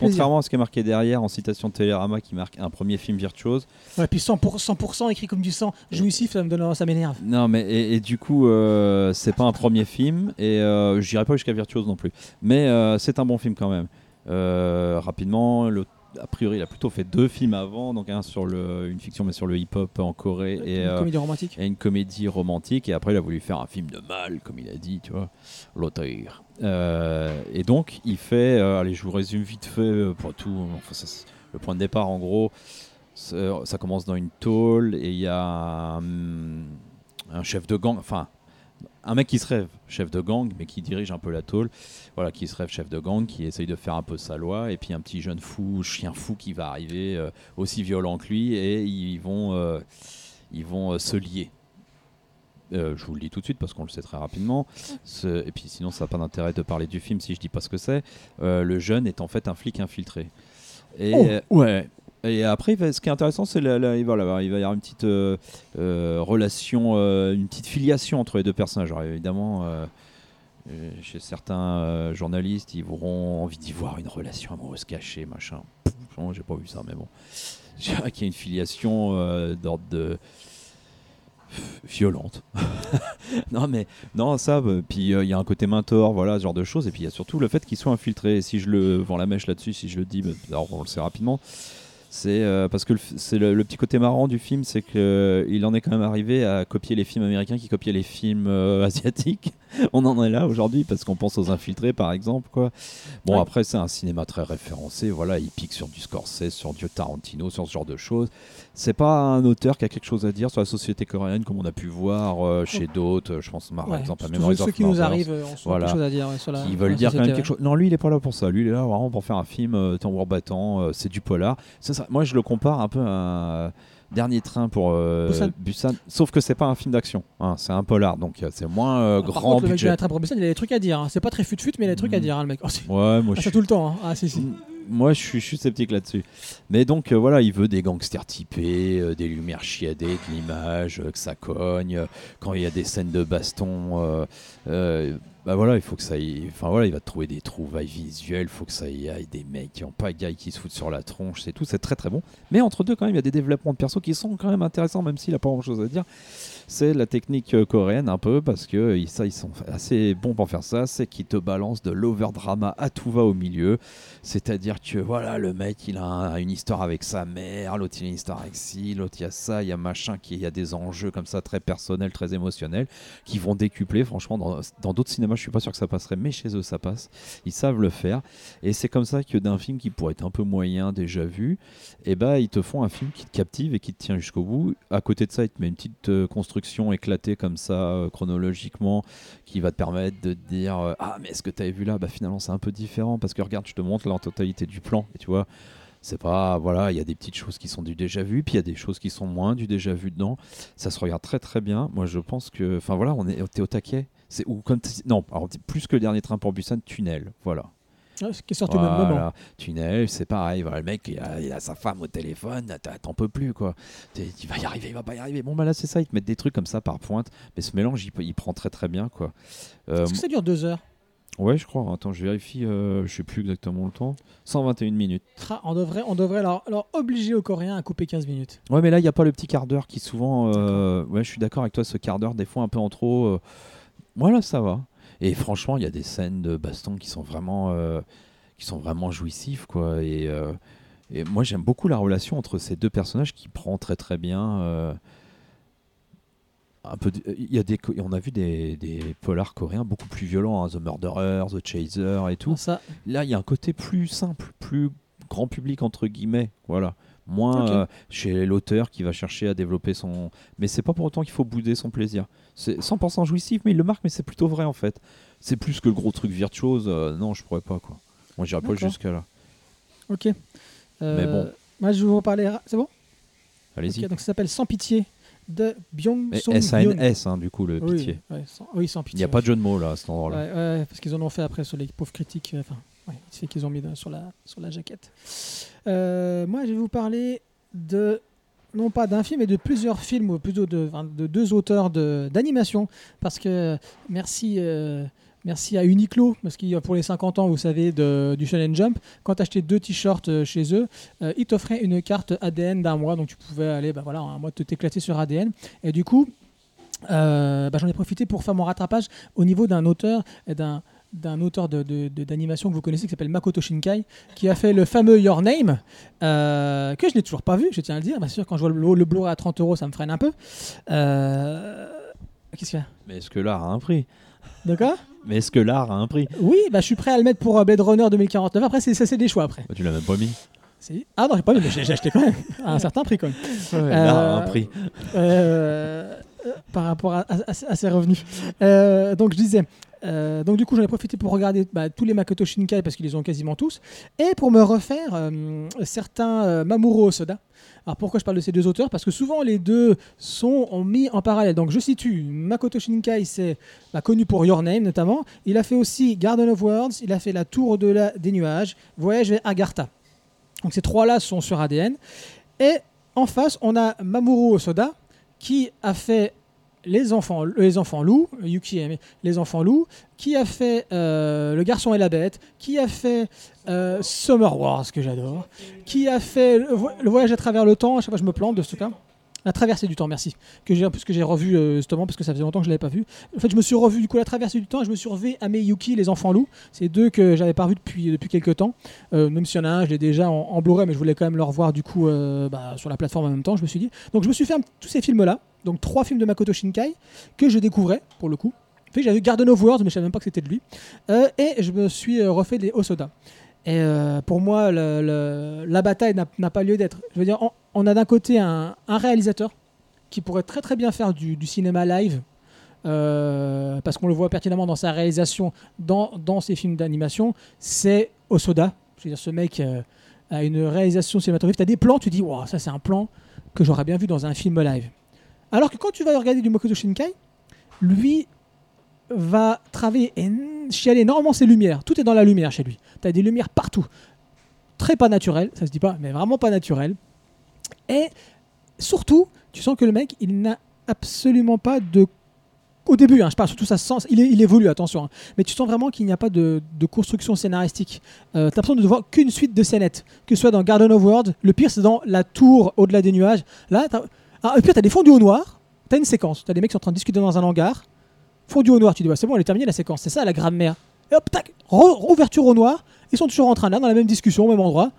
Contrairement à ce qui est marqué derrière en citation de Télérama qui marque un premier film virtuose. Ouais, puis 100%, 100% écrit comme du sang, jouissif, ça me donne, ça m'énerve. Non, mais et, et du coup, euh, c'est pas un premier film et euh, je dirais pas jusqu'à virtuose non plus. Mais euh, c'est un bon film quand même. Euh, rapidement, le- a priori, il a plutôt fait deux films avant, donc un sur le, une fiction mais sur le hip-hop en Corée et, Une euh, comédie romantique. et une comédie romantique. Et après, il a voulu faire un film de mal, comme il a dit, tu vois, l'auteur. Euh, et donc, il fait. euh, allez, je vous résume vite fait pour tout. Enfin, ça, c'est- le point de départ, en gros, ça commence dans une tôle et il y a un, un chef de gang. Enfin, un mec qui se rêve chef de gang, mais qui dirige un peu la tôle. Voilà, qui se rêve chef de gang, qui essaye de faire un peu sa loi. Et puis, un petit jeune fou, chien fou qui va arriver, euh, aussi violent que lui, et ils vont. euh, ils vont euh, se lier. Je vous le dis tout de suite parce qu'on le sait très rapidement. Ce- et puis sinon, ça n'a pas d'intérêt de parler du film si je dis pas ce que c'est. Le jeune est en fait un flic infiltré. Et Oh. ouais. Et après, ce qui est intéressant, c'est la, la- il va y avoir une petite euh, euh, relation, euh, une petite filiation entre les deux personnages. Évidemment, chez certains journalistes, ils auront envie d'y voir une relation amoureuse cachée, machin. J'ai pas vu ça, mais bon. Je dirais qu'il y a une filiation d'ordre de violente. non mais non ça puis il y a un côté mentor voilà ce genre de choses et puis il y a surtout le fait qu'il soit infiltré et si je le vends la mèche là-dessus si je le dis bah, alors on le sait rapidement c'est euh, parce que c'est le, le petit côté marrant du film c'est que euh, en est quand même arrivé à copier les films américains qui copiaient les films euh, asiatiques on en est là aujourd'hui parce qu'on pense aux infiltrés par exemple quoi. Bon Ouais. après c'est un cinéma très référencé, voilà, il pique sur du Scorsese, sur du Tarantino, sur ce genre de choses. C'est pas un auteur qui a quelque chose à dire sur la société coréenne comme on a pu voir euh, chez d'autres, je pense par Ouais, exemple à Memories ceux qui nous arrivent euh, ont Voilà. quelque chose à dire ouais, sur la. qui sur veulent la dire quand même société, quelque chose. Non, lui, il est pas là pour ça. Lui, il est là vraiment pour faire un film euh, tambour battant. euh, c'est du polar. Ça. Moi, je le compare un peu à Dernier Train pour euh, Busan. Busan. Sauf que c'est pas un film d'action. hein, c'est un polar, donc euh, c'est moins euh, ouais. Par grand contre, le mec de budget. la trappe Robinson, il a des trucs à dire. hein. C'est pas très fut-fut, mais il a des trucs à Mhm. dire, hein, le mec. Oh, c'est- Ouais, moi, Ah, je ça suis- tout le temps. hein. Ah, si, si. Moi, je suis, je suis sceptique là-dessus. Mais donc, euh, voilà, il veut des gangsters typés, euh, des lumières chiadées, de l'image, euh, que ça cogne. euh, quand il y a des scènes de baston, euh, euh, bah voilà, il faut que ça y... Enfin voilà, il va trouver des trouvailles visuelles, il faut que ça y aille des mecs qui ont gars qui se foutent sur la tronche, c'est tout, c'est très très bon. Mais entre deux, quand même, il y a des développements de persos qui sont quand même intéressants, même s'il a pas grand-chose à dire. C'est la technique euh, coréenne un peu, parce que euh, ça, ils sont assez bons pour faire ça, c'est qu'ils te balancent de l'overdrama à tout va au milieu. C'est-à-dire que voilà, le mec il a un- une histoire avec sa mère, l'autre il a une histoire avec ci, l'autre il y a ça, il y a machin, qui il y a des enjeux comme ça très personnels, très émotionnels, qui vont décupler. Franchement, dans d'autres cinémas, je suis pas sûr que ça passerait, mais chez eux ça passe. Ils savent le faire. Et c'est comme ça que d'un film qui pourrait être un peu moyen, déjà vu, et ben ils te font un film qui te captive et qui te tient jusqu'au bout. À côté de ça, ils te met une petite euh, construction éclatée comme ça, euh, chronologiquement, qui va te permettre de dire euh, Ah, mais est-ce que tu avais vu là? Bah finalement, c'est un peu différent parce que regarde, je te montre la totalité du plan et tu vois. C'est pas, voilà, il y a des petites choses qui sont du déjà vu, puis il y a des choses qui sont moins du déjà vu dedans. Ça se regarde très très bien. Moi, je pense que, enfin voilà, on est, au taquet. C'est ou comme non, alors plus que le dernier train pour Busan, Tunnel, voilà. Ouais, qui est sorti au même moment. Voilà. Tunnel, c'est pareil. Voilà, le mec, il a, il a sa femme au téléphone, t'en peux plus, quoi. T'es- Il va y arriver, il va pas y arriver. Bon, bah là, c'est ça, ils te mettent des trucs comme ça par pointe. Mais ce mélange, il, prend très très bien, quoi. Euh, Est-ce que ça dure deux heures? Ouais, je crois. Attends, je vérifie, euh, je sais plus exactement le temps. 121 minutes. Tra- On devrait, on devrait leur, leur obliger aux Coréens à couper 15 minutes. Ouais, mais là, il n'y a pas le petit quart d'heure qui souvent. euh, ouais, je suis d'accord avec toi, ce quart d'heure, des fois un peu en trop. euh, Voilà, ça va. Et franchement, il y a des scènes de baston qui sont vraiment, euh, qui sont vraiment jouissives, quoi. Et, euh, et moi, j'aime beaucoup la relation entre ces deux personnages qui prend très très bien. euh, un peu, il y a des, on a vu des, des polars coréens beaucoup plus violents, hein, The Murderer, The Chaser et tout. Ah, ça, Là, il y a un côté plus simple, plus grand public entre guillemets, voilà. Moins euh, chez l'auteur qui va chercher à développer son. Mais c'est pas pour autant qu'il faut bouder son plaisir. C'est 100% jouissif, mais il le marque, mais c'est plutôt vrai en fait. C'est plus que le gros truc virtuose. euh, non, je pourrais pas quoi. Moi, j'irais pas jusqu'à là. ok. Euh, Mais bon. Moi, je vais vous parler. C'est bon? Allez-y. Ok, Donc, ça s'appelle Sans pitié de Byung Song Hyun. S-A-N-S, hein, du coup, le Oui, pitié. ouais, sans, oui, sans Il pitié. n'y a pas de jeu de mots là à cet endroit-là. Ouais, ouais, parce qu'ils en ont fait après sur les pauvres critiques. euh, Enfin, c'est qu'ils ont mis sur la, sur la jaquette. Euh, moi, je vais vous parler de. Non pas d'un film, mais de plusieurs films, ou plutôt de, deux auteurs d'animation. Parce que merci, euh, merci à Uniqlo, parce que pour les 50 ans, vous savez, du Shonen Jump, quand tu achetais deux t-shirts euh, chez eux, euh, ils t'offraient une carte ADN d'un mois. Donc tu pouvais aller, bah, voilà, un mois te t'éclater sur ADN. Et du coup, euh, bah, j'en ai profité pour faire mon rattrapage au niveau d'un auteur et d'un d'un auteur de- de- de- d'animation que vous connaissez qui s'appelle Makoto Shinkai qui a fait le fameux Your Name euh, que je n'ai toujours pas vu je tiens à le dire. Bien sûr quand je vois le, le Blu-ray à 30 euros ça me freine un peu. Euh, qu'est-ce qu'il y a? Mais est-ce que l'art a un prix? D'accord Mais est-ce que l'art a un prix? Oui bah, je suis prêt à le mettre pour euh, Blade Runner 2049 après c'est ça c'est des choix après. Bah, Tu l'as même pas mis. C'est- ah non j'ai pas mais j'ai acheté quand même à un certain prix quand même. L'art a un Euh, prix. Euh, euh, par rapport à, à- à- à ses revenus. Euh, donc je disais, euh, donc du coup j'en ai profité pour regarder bah, tous les Makoto Shinkai parce qu'ils les ont quasiment tous, et pour me refaire euh, certains euh, Mamoru Osoda. Alors pourquoi je parle de ces deux auteurs? Parce que souvent les deux sont ont mis en parallèle. Donc je situe, Makoto Shinkai c'est bah, connu pour Your Name notamment. Il a fait aussi Garden of Worlds, il a fait La Tour de la, des Nuages, Voyage vers Agartha. Donc ces trois-là sont sur ADN. Et en face, on a Mamoru Osoda qui a fait les enfants, les enfants loups, Yuki aimait les enfants loups, qui a fait euh, Le garçon et la bête, qui a fait euh, Summer Wars, que j'adore, qui a fait le, vo- le voyage à travers le temps, à chaque fois je me plante de ce cas. La traversée du temps, merci. Que j'ai, j'ai revu euh, justement, parce que ça faisait longtemps que je l'avais pas vu. En fait, je me suis revu du coup la traversée du temps et je me suis revu Ame Yuki, les enfants loups. C'est deux que j'avais pas revu depuis, depuis quelques temps. Euh, même s'il y en a un, je l'ai déjà en, en Blu-ray, mais je voulais quand même le revoir du coup euh, bah, sur la plateforme en même temps, je me suis dit. Donc je me suis fait un- tous ces films-là, donc trois films de Makoto Shinkai, que je découvrais pour le coup. Puis j'avais vu Garden of Words, mais je savais même pas que c'était de lui. Euh, et je me suis euh, refait les Osoda. Et euh, pour moi, la bataille n'a pas lieu d'être. Je veux dire, on, a d'un côté un, réalisateur qui pourrait très très bien faire du, cinéma live. euh, parce qu'on le voit pertinemment dans sa réalisation, dans, ses films d'animation, c'est Osoda. Je veux dire, ce mec euh, a une réalisation cinématographique. Tu as des plans, tu dis, wow, ça c'est un plan que j'aurais bien vu dans un film live. Alors que quand tu vas regarder du Makoto Shinkai, lui va travailler et chialer énormément ses lumières. Tout est dans la lumière chez lui. Tu as des lumières partout. Très pas naturel, ça se dit pas, mais vraiment pas naturel. Et surtout, tu sens que le mec, il n'a absolument pas de. Au début, hein, je parle surtout ça sens. Il, il évolue, attention. hein. mais tu sens vraiment qu'il n'y a pas de, de construction scénaristique. Euh, T'as l'impression de ne voir qu'une suite de scénettes. Que ce soit dans Garden of World, le pire c'est dans la tour au-delà des nuages. Là, ah, et puis t'as des fondus au noir. T'as une séquence. T'as des mecs qui sont en train de discuter dans un hangar. Fondu au noir, tu dis, bah, c'est bon, elle est terminée la séquence. C'est ça la grammaire. Et hop, tac, re- ouverture au noir. Ils sont toujours en train là, dans la même discussion, au même endroit.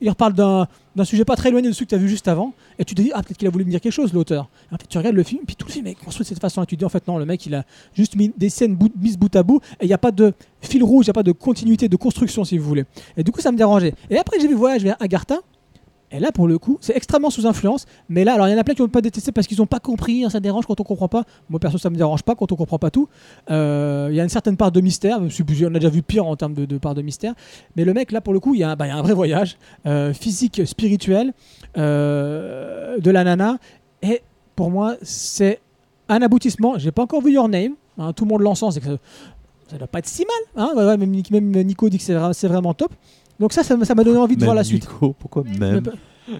Ils reparlent d'un sujet pas très éloigné de celui que tu as vu juste avant. Et tu te dis, ah, peut-être qu'il a voulu me dire quelque chose, l'auteur. En fait, tu regardes le film, puis tout le film est construit de cette façon. Et tu dis, en fait, non, le mec, il a juste mis des scènes bout- mises bout à bout. Et il n'y a pas de fil rouge, il n'y a pas de continuité, de construction, si vous voulez. Et du coup, ça me dérangeait. Et après, j'ai vu Voyage vers Agartha. Et là, pour le coup, c'est extrêmement sous influence. Mais là, alors, il y en a plein qui n'ont pas détesté parce qu'ils n'ont pas compris. hein, ça dérange quand on comprend pas. Moi, perso, ça me dérange pas quand on comprend pas tout. Euh, Il y a une certaine part de mystère. On a déjà vu pire en termes de, part de mystère. Mais le mec, là, pour le coup, il y a, un- bah, vrai voyage euh, physique, spirituel euh, de la nana. Et pour moi, c'est un aboutissement. J'ai pas encore vu Your Name. hein, tout le monde que Ça, ça doit pas être si mal. hein, même, Nico dit que c'est vraiment top. Donc ça, ça m'a ça donné envie de Même voir la suite. Nico, pourquoi même pas-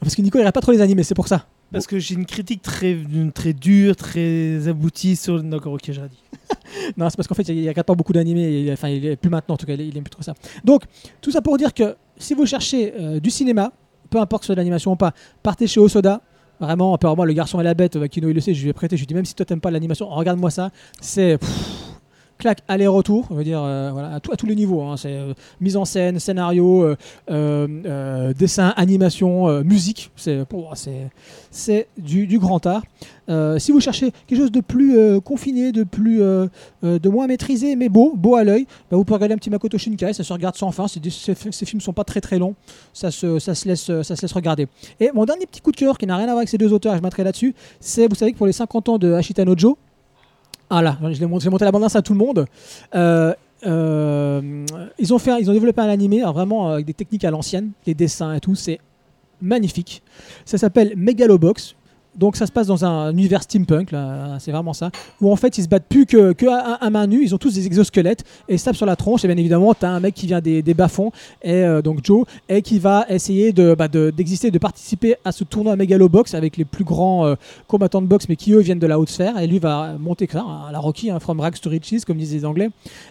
Parce que Nico il regarde pas trop les animés, c'est pour ça. Parce que j'ai une critique très, très dure, très aboutie sur. D'accord, ok, j'ai dit. Non, c'est parce qu'en fait, il, il regarde pas beaucoup d'animés. Enfin, il est plus maintenant, en tout cas, il, aime plus trop ça. Donc, tout ça pour dire que si vous cherchez euh, du cinéma, peu importe que ce soit de l'animation ou pas, partez chez Osoda. Vraiment, moi, le garçon et la bête, euh, Kino il le sait, je lui ai prêté. Je lui ai dit, même si toi t'aimes pas l'animation, regarde-moi ça. C'est. Clac, aller-retour, je veux dire, euh, voilà, à, tout- tous les niveaux. hein. c'est euh, mise en scène, scénario, euh, dessin, animation, musique. C'est, c'est, c'est du, grand art. Si vous cherchez quelque chose de plus confiné, de plus, de moins maîtrisé, mais beau, beau à l'œil, bah, vous pouvez regarder un petit Makoto Shinkai. Ça se regarde sans fin. Ces, ces films sont pas très très longs. Ça se, ça se laisse, ça se laisse regarder. Et mon dernier petit coup de cœur qui n'a rien à voir avec ces deux auteurs, et je m'atterai là-dessus, c'est, vous savez que pour les 50 ans de Ashita Nojo, ah là, je l'ai monté, j'ai monté l'abondance à tout le monde. Euh, euh, ils, ont fait, ils ont développé un animé, vraiment euh, avec des techniques à l'ancienne, les dessins et tout, c'est magnifique. Ça s'appelle Megalobox. Donc ça se passe dans un univers steampunk, c'est vraiment ça, où en fait ils se battent plus que, main nue, ils ont tous des exosquelettes et ils se tapent sur la tronche. Et bien évidemment, tu as un mec qui vient des, bas-fonds, et euh, donc Joe, et qui va essayer bah, de- d'exister, de participer à ce tournoi Megalobox avec les plus grands euh, combattants de boxe, mais qui eux viennent de la haute sphère. Et lui va monter ça, à la Rocky, hein, from rags to riches, comme disent les Anglais.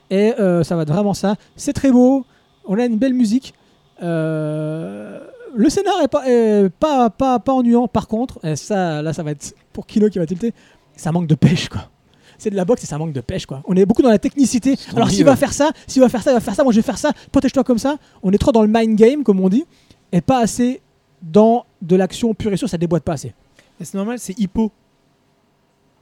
Et euh, ça va être vraiment ça. C'est très beau, on a une belle musique. Le scénar est pas, est pas, pas, pas ennuyant. Par contre, et ça, là, ça va être pour Kino qui va tilter. Ça manque de pêche, quoi. C'est de la boxe et ça manque de pêche, quoi. On est beaucoup dans la technicité. Alors, s'il va faire ça, s'il va faire ça, il va faire ça. Moi, je vais faire ça. Protège-toi comme ça. On est trop dans le mind game, comme on dit, et pas assez dans de l'action pure et sûre. Ça déboîte pas assez. C'est normal, c'est hippo.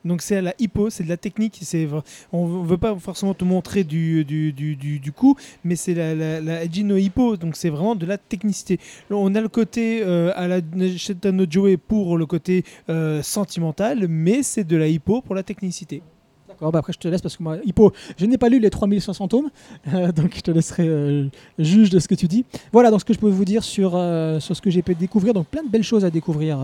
Donc c'est à la hippo, c'est de la technique. C'est on veut pas forcément te montrer du, du, du, du, coup, mais c'est la, la, la Ejino hippo. Donc c'est vraiment de la technicité. On a le côté euh, à la Shetano Joe pour le côté euh, sentimental, mais c'est de la hippo pour la technicité. D'accord, bah après je te laisse parce que moi, Hippo, je n'ai pas lu les 3500 tomes, euh, donc je te laisserai juge de ce que tu dis. Voilà donc ce que je peux vous dire sur, sur ce que j'ai pu découvrir, donc plein de belles choses à découvrir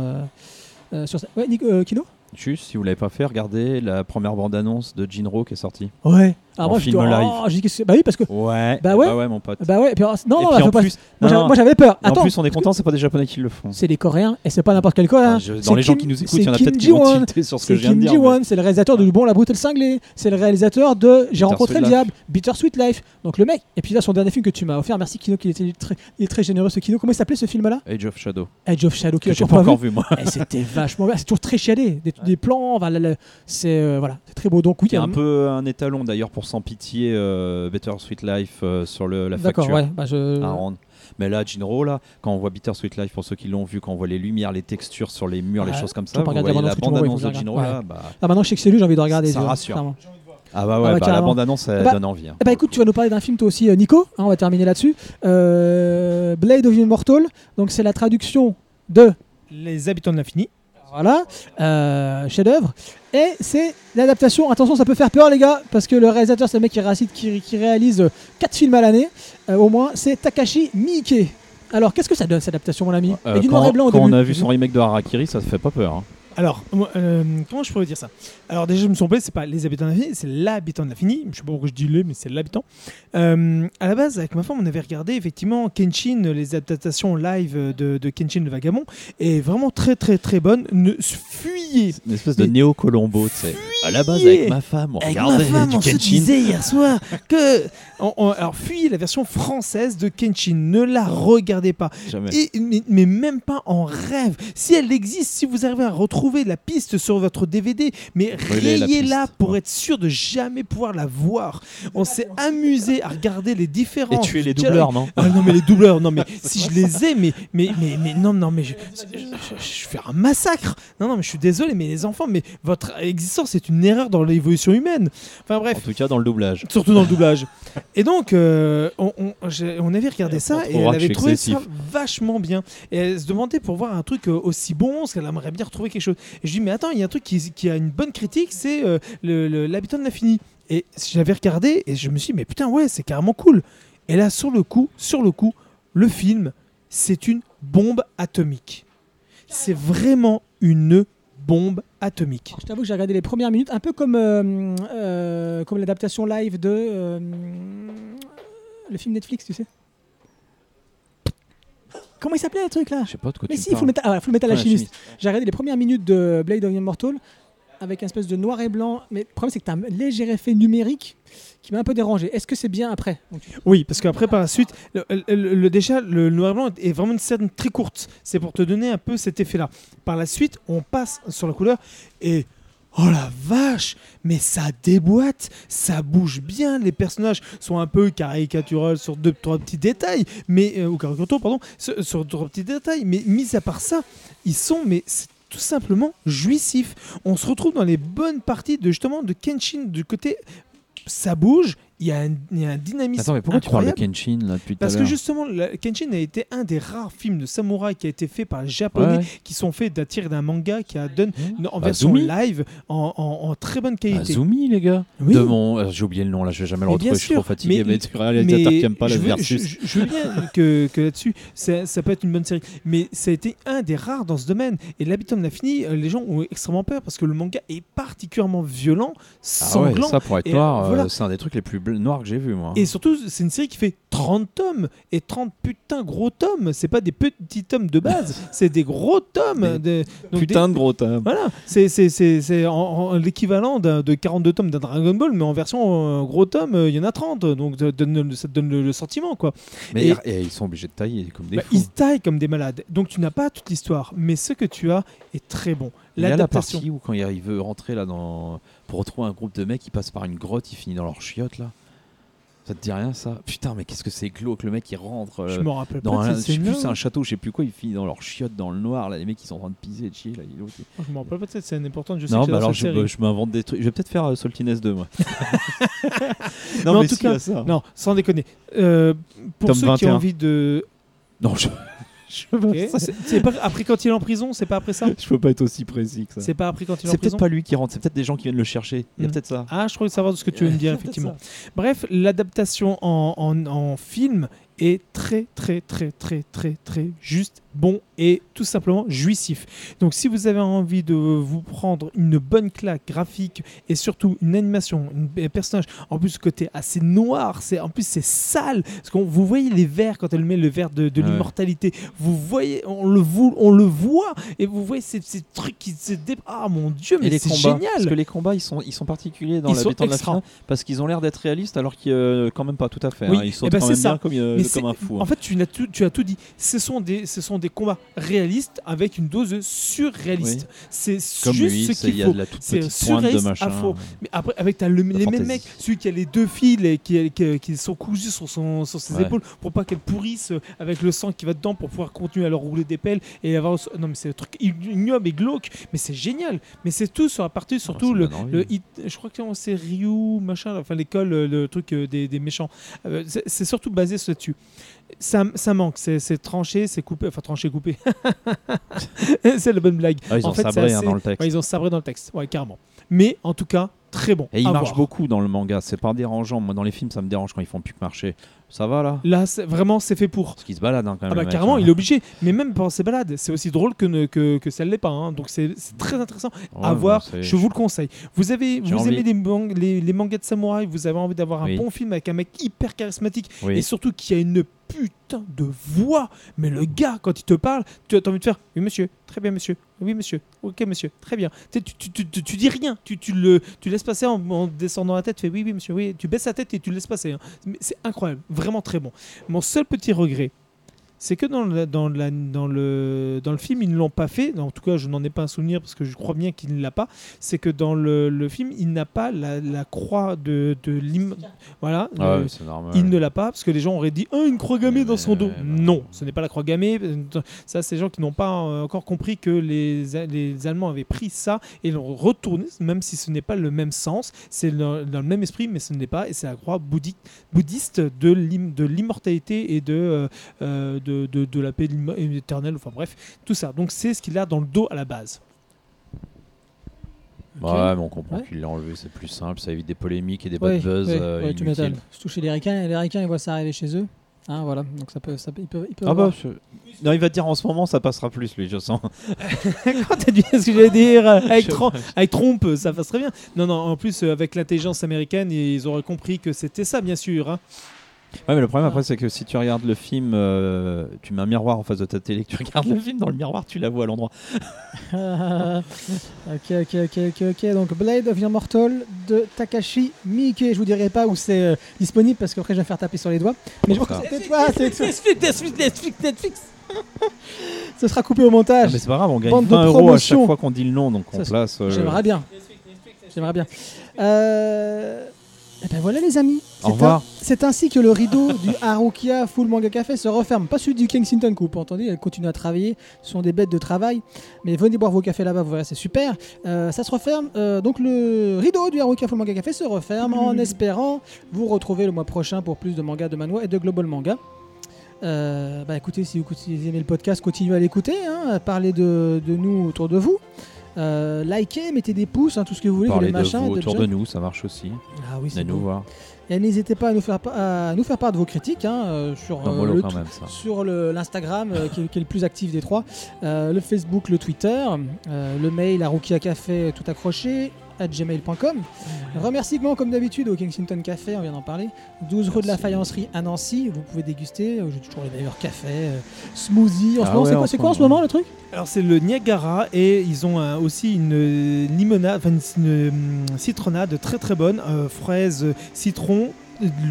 sur ça. Ouais, Kino Juste, si vous l'avez pas fait, regardez la première bande-annonce de Jinro qui est sortie. Ouais. Alors En moi, je film live. oh, je dis que c'est- bah oui, parce que. Ouais. Bah eh ouais. ouais, mon pote. Bah ouais, et puis, alors, non, et non, puis bah, en pas- plus, moi, non, moi, j'avais peur. et en Attends, plus, on est content, c'est pas des Japonais qui le font. c'est des Coréens et c'est pas n'importe quel Coréen. Je- C'est dans les gens Kim- qui nous écoutent, c'est il y en a peut-être qui vont tilter sur ce C'est que je viens de Kim dire. Ji-won, c'est le réalisateur de Bon, la brute et le cinglé. C'est le réalisateur de J'ai rencontré le diable, Bittersweet Life. Donc le mec, et puis là, son dernier film que tu m'as offert, merci Kino, qu'il était très, il est très généreux ce Kino. Comment il s'appelait ce film-là? Age of Shadow. Edge of Shadow, qui Que j'ai pas pas encore vu. moi. Et c'était vachement bien, c'est toujours très chialé, des, plans, c'est euh, voilà, c'est très beau. Donc oui, Qui un peu un étalon d'ailleurs pour Sans Pitié, euh, Better Sweet Life euh, sur le, la D'accord, facture. ouais, bah je. à rendre. Mais là, Jinro, là, quand on voit Bittersweet Life, pour ceux qui l'ont vu, quand on voit les lumières, les textures sur les murs, les Ouais, choses comme ça, vous regarder voyez la bande-annonce, de Jinro, regardes. là, bah, Ah, maintenant, je sais que c'est lui, j'ai envie de regarder. Ça rassure. clairement. ah bah Ah ouais, bah, bah, la bande-annonce, elle Bah, donne envie. hein. Eh bah écoute, tu vas nous parler d'un film toi aussi, euh, Nico. Hein, on va terminer là-dessus. Euh, Blade of Immortal. Donc c'est la traduction de Les habitants de l'infini. voilà euh, chef-d'œuvre. Et c'est l'adaptation. Attention, ça peut faire peur les gars, parce que le réalisateur c'est le mec qui, récite- qui, qui réalise 4 films à l'année, euh, au moins. C'est Takashi Miike. Alors qu'est-ce que ça donne cette adaptation, mon ami? Euh, Et du noir et blanc au quand on a vu son remake de Harakiri, ça te fait pas peur. hein. Alors, euh, comment je pourrais dire ça? Alors déjà, je me suis trompé, c'est pas les habitants de l'infini, c'est l'habitant de l'infini. Je sais pas pourquoi je dis les, mais c'est l'habitant. Euh, à la base, avec ma femme, on avait regardé effectivement Kenshin, les adaptations live de, de Kenshin le Vagabond, et vraiment très très très bonne. Ne fuyez Une espèce de néo-colombo, tu sais. À la base, avec ma femme, on Avec regardait ma femme, du on se Kenshin. disait hier soir que... on- on- alors, fuyez la version française de Kenshin, ne la regardez pas. Jamais. Et- mais, mais même pas en rêve. Si elle existe, si vous arrivez à retrouver la piste sur votre DVD, mais rayez-la pour être sûr de jamais pouvoir la voir. On s'est amusé à regarder les différents. Et tuer les doubleurs, non Ah non mais les doubleurs, non mais si je les ai, mais mais mais, mais non non mais je, je, je- je fais un massacre. Non non mais je suis désolé, mais les enfants, mais votre existence est une erreur dans l'évolution humaine. Enfin bref. En tout cas, dans le doublage. Surtout dans le doublage. Et donc, euh, on, on- j'ai- on avait regardé ça et elle avait trouvé excessif. ça vachement bien. Et elle se demandait pour voir un truc euh, aussi bon, parce qu'elle aimerait bien retrouver quelque chose. Et je dis, mais attends, il y a un truc qui, a une bonne critique, c'est euh, l'habitant de l'infini. Et j'avais regardé et je me suis dit, mais putain, ouais, c'est carrément cool. Et là, sur le coup, sur le coup, le film, c'est une bombe atomique. C'est vraiment une bombe atomique. Je t'avoue que j'ai regardé les premières minutes, un peu comme, euh, euh, comme l'adaptation live de le film Netflix, tu sais. Comment il s'appelait le truc là Je sais pas de quoi Mais tu si, parles. Full Metal, ah, voilà, Full Metal Alchemist. chimiste. J'ai regardé les premières minutes de Blade of Immortal avec un espèce de noir et blanc. Mais le problème, c'est que tu as un léger effet numérique qui m'a un peu dérangé. Est-ce que c'est bien après? Donc, tu- Oui, parce qu'après, par la suite, le, le- le- déjà, le noir et blanc est vraiment une scène très courte. C'est pour te donner un peu cet effet-là. Par la suite, on passe sur la couleur et. Oh la vache Mais ça déboîte, ça bouge bien, les personnages sont un peu caricaturaux sur deux, trois petits détails, mais euh, ou caricaturaux, pardon, sur, trois petits détails, mais mis à part ça, ils sont, mais c'est tout simplement jouissifs. On se retrouve dans les bonnes parties de justement de Kenshin, du côté ça bouge, il y, a un- il y a un dynamisme Attends, mais pourquoi tu parles de. Kenshin là depuis Parce que justement, la- Kenshin a été un des rares films de samouraï qui a été fait par les japonais, Ouais. qui sont faits d'un tir d'un manga qui a donne en Bah, version Azumi. live en, en- en très bonne qualité. Azumi, les gars. Oui. De mon... euh, J'ai oublié le nom là, je vais jamais le Mais retrouver, je suis trop fatigué. mais- Mais, tu réalisateur qui aime pas je veux, versus. je- veux bien que, que là-dessus, ça, ça peut être une bonne série. Mais ça a été un des rares dans ce domaine. Et l'habitant de l'infini, euh, les gens ont extrêmement peur parce que le manga est particulièrement violent, Ah ouais, sanglant. ça pour être noir, euh, euh, c'est un des trucs les plus bl- noirs que j'ai vu moi. Et surtout, c'est une série qui fait 30 tomes. Et 30 putain gros tomes. C'est pas des petits tomes de base, c'est des gros tomes. Des donc Putain de gros thème. Voilà, c'est c'est- c'est- c'est en- en- l'équivalent de 42 tomes d'un Dragon Ball, mais en version euh, gros tome, euh, il y en a 30, donc ça te donne, ça te donne le, le sentiment. quoi. Mais Et- et ils sont obligés de tailler comme des Bah, ils taillent comme des malades, donc tu n'as pas toute l'histoire, mais ce que tu as est très bon. Il y a la partie où quand il il veut rentrer là dans pour retrouver un groupe de mecs, il passe par une grotte, il finit dans leur chiotte là. Ça te dit rien ça? Putain, mais qu'est-ce que c'est glauque le mec il rentre euh, rappelle dans pas un, je sais plus, c'est un château, je sais plus quoi, il finit dans leur chiotte dans le noir là, les mecs ils sont en train de piser et de chier là, il il- Je me rappelle pas de cette scène importante, je sais Non, que bah alors je, m'invente des trucs. Je vais peut-être faire euh, Saltiness 2 moi. Mais en non, mais tout si, y a cas, ça. Non, sans déconner. Euh, pour ceux qui 21. ont envie de. Non, je, c'est c'est pas après quand il est en prison, c'est pas après ça je peux pas être aussi précis que ça. C'est pas après quand il est en C'est prison peut-être pas lui qui rentre, c'est peut-être des gens qui viennent le chercher. Il y a Mm. peut-être ça. Ah, je crois savoir de ce que tu veux me dire, effectivement. Bref, l'adaptation en, en- en film est très, très, très, très, très, très juste, bon et tout simplement jouissif. Donc, si vous avez envie de vous prendre une bonne claque graphique et surtout une animation, un personnage, en plus, côté assez noir, c'est en plus, c'est sale. Parce que vous voyez les verres quand elle met le verre de, de Ouais. l'immortalité. Vous voyez, on le, vou- on le voit et vous voyez ces, ces trucs qui se dé... Ah mon dieu, mais c'est génial! parce que les combats ils sont, ils sont particuliers dans l'habitant de la fin parce qu'ils ont l'air d'être réalistes alors qu'ils euh, quand même pas tout à fait. Oui, hein. Ils sont ben, quand même ça. bien comme, euh, Mais comme c'est- comme un fou. hein. En fait, tu as tout, tu as tout dit. Ce sont des, ce sont des combats réalistes avec une dose surréaliste. C'est juste lui, ce qu'il il y a faut. de la toute C'est de surréaliste machin. à faux. Mais après, avec t'as le- les mêmes mecs, celui qui a les deux fils et qui, qui, qui sont cousus sur, son, sur ses Ouais. épaules pour pas qu'elles pourrissent euh, avec le sang qui va dedans pour pouvoir continuer à leur rouler des pelles et avoir. Non, mais c'est un truc ignoble et glauque, mais c'est génial. Mais c'est tout sur la partie, surtout le, le hit- je crois que c'est Ryu, machin, enfin l'école, euh, le truc euh, des, des méchants. C'est c'est surtout basé là-dessus. Ça, ça manque, c'est tranché, c'est coupé, enfin tranché, coupé. c'est la bonne blague. Ah, ils en ont fait, sabré hein, assez- dans le texte. Ouais, ils ont sabré dans le texte, ouais, carrément. Mais en tout cas, très bon. Et il marche voir. beaucoup dans le manga. C'est pas dérangeant. Moi, dans les films, ça me dérange quand ils font plus que marcher. Ça va là Là, vraiment, c'est fait pour. Parce qu'ils se baladent hein, quand même. Ah bah mec, carrément, hein. il est obligé. Mais même pendant ses balades, c'est aussi drôle que, ne- que, que ça ne l'est pas. hein. Donc c'est très intéressant Ouais, à bon, voir. Je vous le conseille. Vous avez, vous envie. aimez les, mang- les, les mangas de samouraï, vous avez envie d'avoir un Oui. bon film avec un mec hyper charismatique Oui. et surtout qui a une putain de voix. Mais le gars, quand il te parle, tu as envie de faire oui monsieur, très bien monsieur, oui monsieur, ok monsieur, très bien. Tu, tu, tu, tu- dis rien, tu, tu le tu laisses passer en, en descendant la tête, tu fais oui oui monsieur, oui, tu baisses la tête et tu le laisses passer. hein. C'est incroyable, vraiment très bon. Mon seul petit regret, c'est que dans le, dans, la- dans, le, dans le film, ils ne l'ont pas fait. En tout cas, je n'en ai pas un souvenir parce que je crois bien qu'il ne l'a pas. C'est que dans le, le film, il n'a pas la, la croix de, de l'im- Voilà. Ah euh, ouais, c'est normal. il ne l'a pas parce que les gens auraient dit Ah, une croix gammée dans son dos. Non, ce n'est pas la croix gammée. Ça, c'est les gens qui n'ont pas encore compris que les, les Allemands avaient pris ça et l'ont retourné, même si ce n'est pas le même sens. C'est dans le même esprit, mais ce n'est pas. Et c'est la croix bouddhi- bouddhiste de l'immortalité et de, euh, euh, de, de, de la paix éternelle. Enfin bref, tout ça. Donc c'est ce qu'il a dans le dos à la base. Ouais, mais on comprend Ouais. qu'il l'a enlevé, c'est plus simple, ça évite des polémiques et des Ouais, bad buzz. ouais, euh, ouais, tu m'étonnes. Surtout chez les ricains, les ricains ils voient ça arriver chez eux. Hein, voilà, donc ça peut, ça peut, Ah bah, je- non, il va te dire en ce moment, ça passera plus, lui, je sens. Quand t'as dit ce que j'allais dire avec, Trump, ça passe très bien. Non, non, en plus, avec l'intelligence américaine, ils auraient compris que c'était ça, bien sûr. hein. Ouais, mais le problème Ah. après, c'est que si tu regardes le film, euh, tu mets un miroir en face de ta télé, que tu regardes le film dans le miroir, tu la vois à l'endroit. ok, ok, ok, ok, ok. Donc Blade of Immortal de Takashi Miike. Je vous dirai pas où c'est euh, disponible parce qu'après je vais me faire taper sur les doigts. Mais je crois que ça. c'était toi, c'est. Netflix, Netflix, Netflix, Netflix. Ce sera coupé au Ah, montage. mais c'est pas grave, on gagne Bande de 20 euros à chaque fois qu'on dit le nom, donc on Ça, place. euh, J'aimerais bien. J'aimerais bien. Euh... Et ben voilà les amis. Au C'est revoir. C'est ainsi que le rideau du Harukia Full Manga Café se referme. Pas celui du Kensington Coupe, entendu. Elle continue à travailler. Ce sont des bêtes de travail. Mais venez boire vos cafés là-bas, vous verrez, c'est super. Euh, ça se referme. Euh, donc le rideau du Harukia Full Manga Café se referme en espérant vous retrouver le mois prochain pour plus de manga de Manwa et de Global Manga. Euh, bah écoutez, si vous, si vous aimez le podcast, continuez à l'écouter. Hein, parlez de, de nous autour de vous. Euh, likez, mettez des pouces, hein, tout ce que vous voulez, les de machins. vous autour de nous, ça marche aussi. Ah oui, c'est nous voir. Et n'hésitez pas à nous faire, à nous faire part de vos critiques hein, euh, sur, euh, mollo le, quand même, ça. sur le- l'Instagram qui, est, qui est le plus actif des trois, le Facebook, le Twitter, le mail à Café tout accroché à gmail.com. Remerciements comme d'habitude au Kensington Café, on vient d'en parler. 12 rue de la. Faïencerie à Nancy, vous pouvez déguster. euh, J'ai toujours les meilleurs cafés, euh, smoothie. En ce Ah moment, ouais, c'est en quoi, c'est quoi en ce moment. le truc? Alors c'est le Niagara et ils ont un- aussi une euh, limonade, enfin une, une, citronnade très très bonne, euh, euh, citron.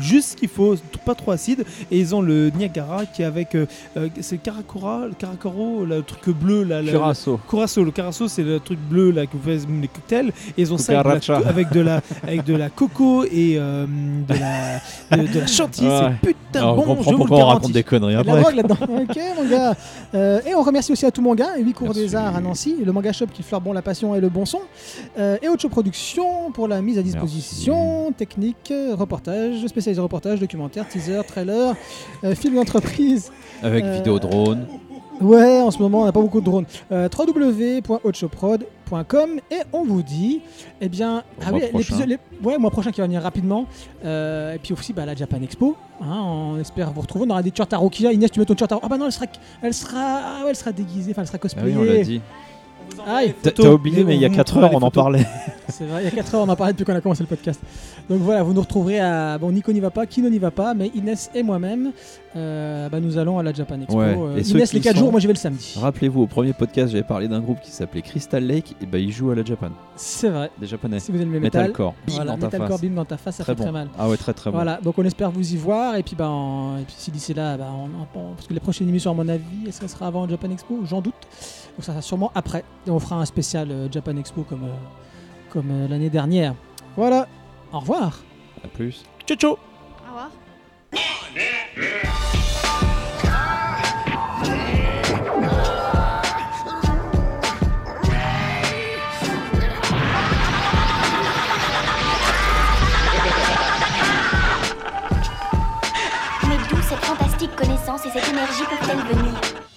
Juste ce qu'il faut, pas trop acide. Et ils ont le Niagara qui est avec. euh, euh, c'est Caracora, le Caracoro, le truc bleu là. le- Curaçao. Curaçao, le Curaçao c'est le truc bleu là que vous faites les cocktails et ils ont ça avec de, la, avec de la avec de la coco et euh, de la de, de la chantilly, Ouais. c'est putain Alors, bon, je vous le raconte des conneries Il y a de la après. drogue là-dedans. ok, mon gars. Euh, et on remercie aussi à tout manga, 8 cours Merci. des arts à Nancy, le manga shop qui fleure bon la passion et le bon son, euh, et Ocho Productions pour la mise à disposition, technique, euh, reportage, spécialisé reportage, documentaire, teaser, trailer, euh, film d'entreprise. Avec Euh, vidéo drone. Ouais, en ce moment on n'a pas beaucoup de drones. Euh, www.ochoprod.com et on vous dit, eh bien, Au ah mois oui, prochain. les- ouais, mois prochain qui va venir rapidement. Euh, et puis aussi bah, la Japan Expo. hein, on espère vous retrouver. On aura des t-shirts Harukia. Inès, tu mets ton t-shirt. Ah bah non, elle sera, elle sera, ah elle sera déguisée, enfin elle sera Ah oui, cosplayée. on l'a dit. Aïe, T'as oublié, mais il y a on 4 montrera heures, on en parlait. c'est vrai, il y a 4 heures, on en parlait depuis qu'on a commencé le podcast. Donc voilà, vous nous retrouverez à. Bon, Nico n'y va pas, Kino n'y va pas, mais Inès et moi-même, euh, bah, nous allons à la Japan Expo. Ouais, Euh, et Inès les 4 sont- jours, moi j'y vais le samedi. Rappelez-vous, au premier podcast, j'avais parlé d'un groupe qui s'appelait Crystal Lake, et bah ils jouent à la Japan. C'est vrai. Des japonais. Si vous aimez le métal, Metalcore. Bim voilà, dans ta Metalcore, face. bim dans ta face, ça Très fait bon. très mal. Ah ouais, très très bon. Voilà, donc on espère vous y voir et puis bah en- et puis si d'ici là, bah, on- on- parce que les prochaines émissions à mon avis, est-ce que ça sera avant Japan Expo J'en doute. Donc ça sera sûrement après et on fera un spécial euh, Japan Expo comme euh, comme euh, l'année dernière. Voilà, au revoir. À plus. Ciao, ciao. Au revoir. Mais d'où cette fantastique connaissance et cette énergie peuvent-elles venir?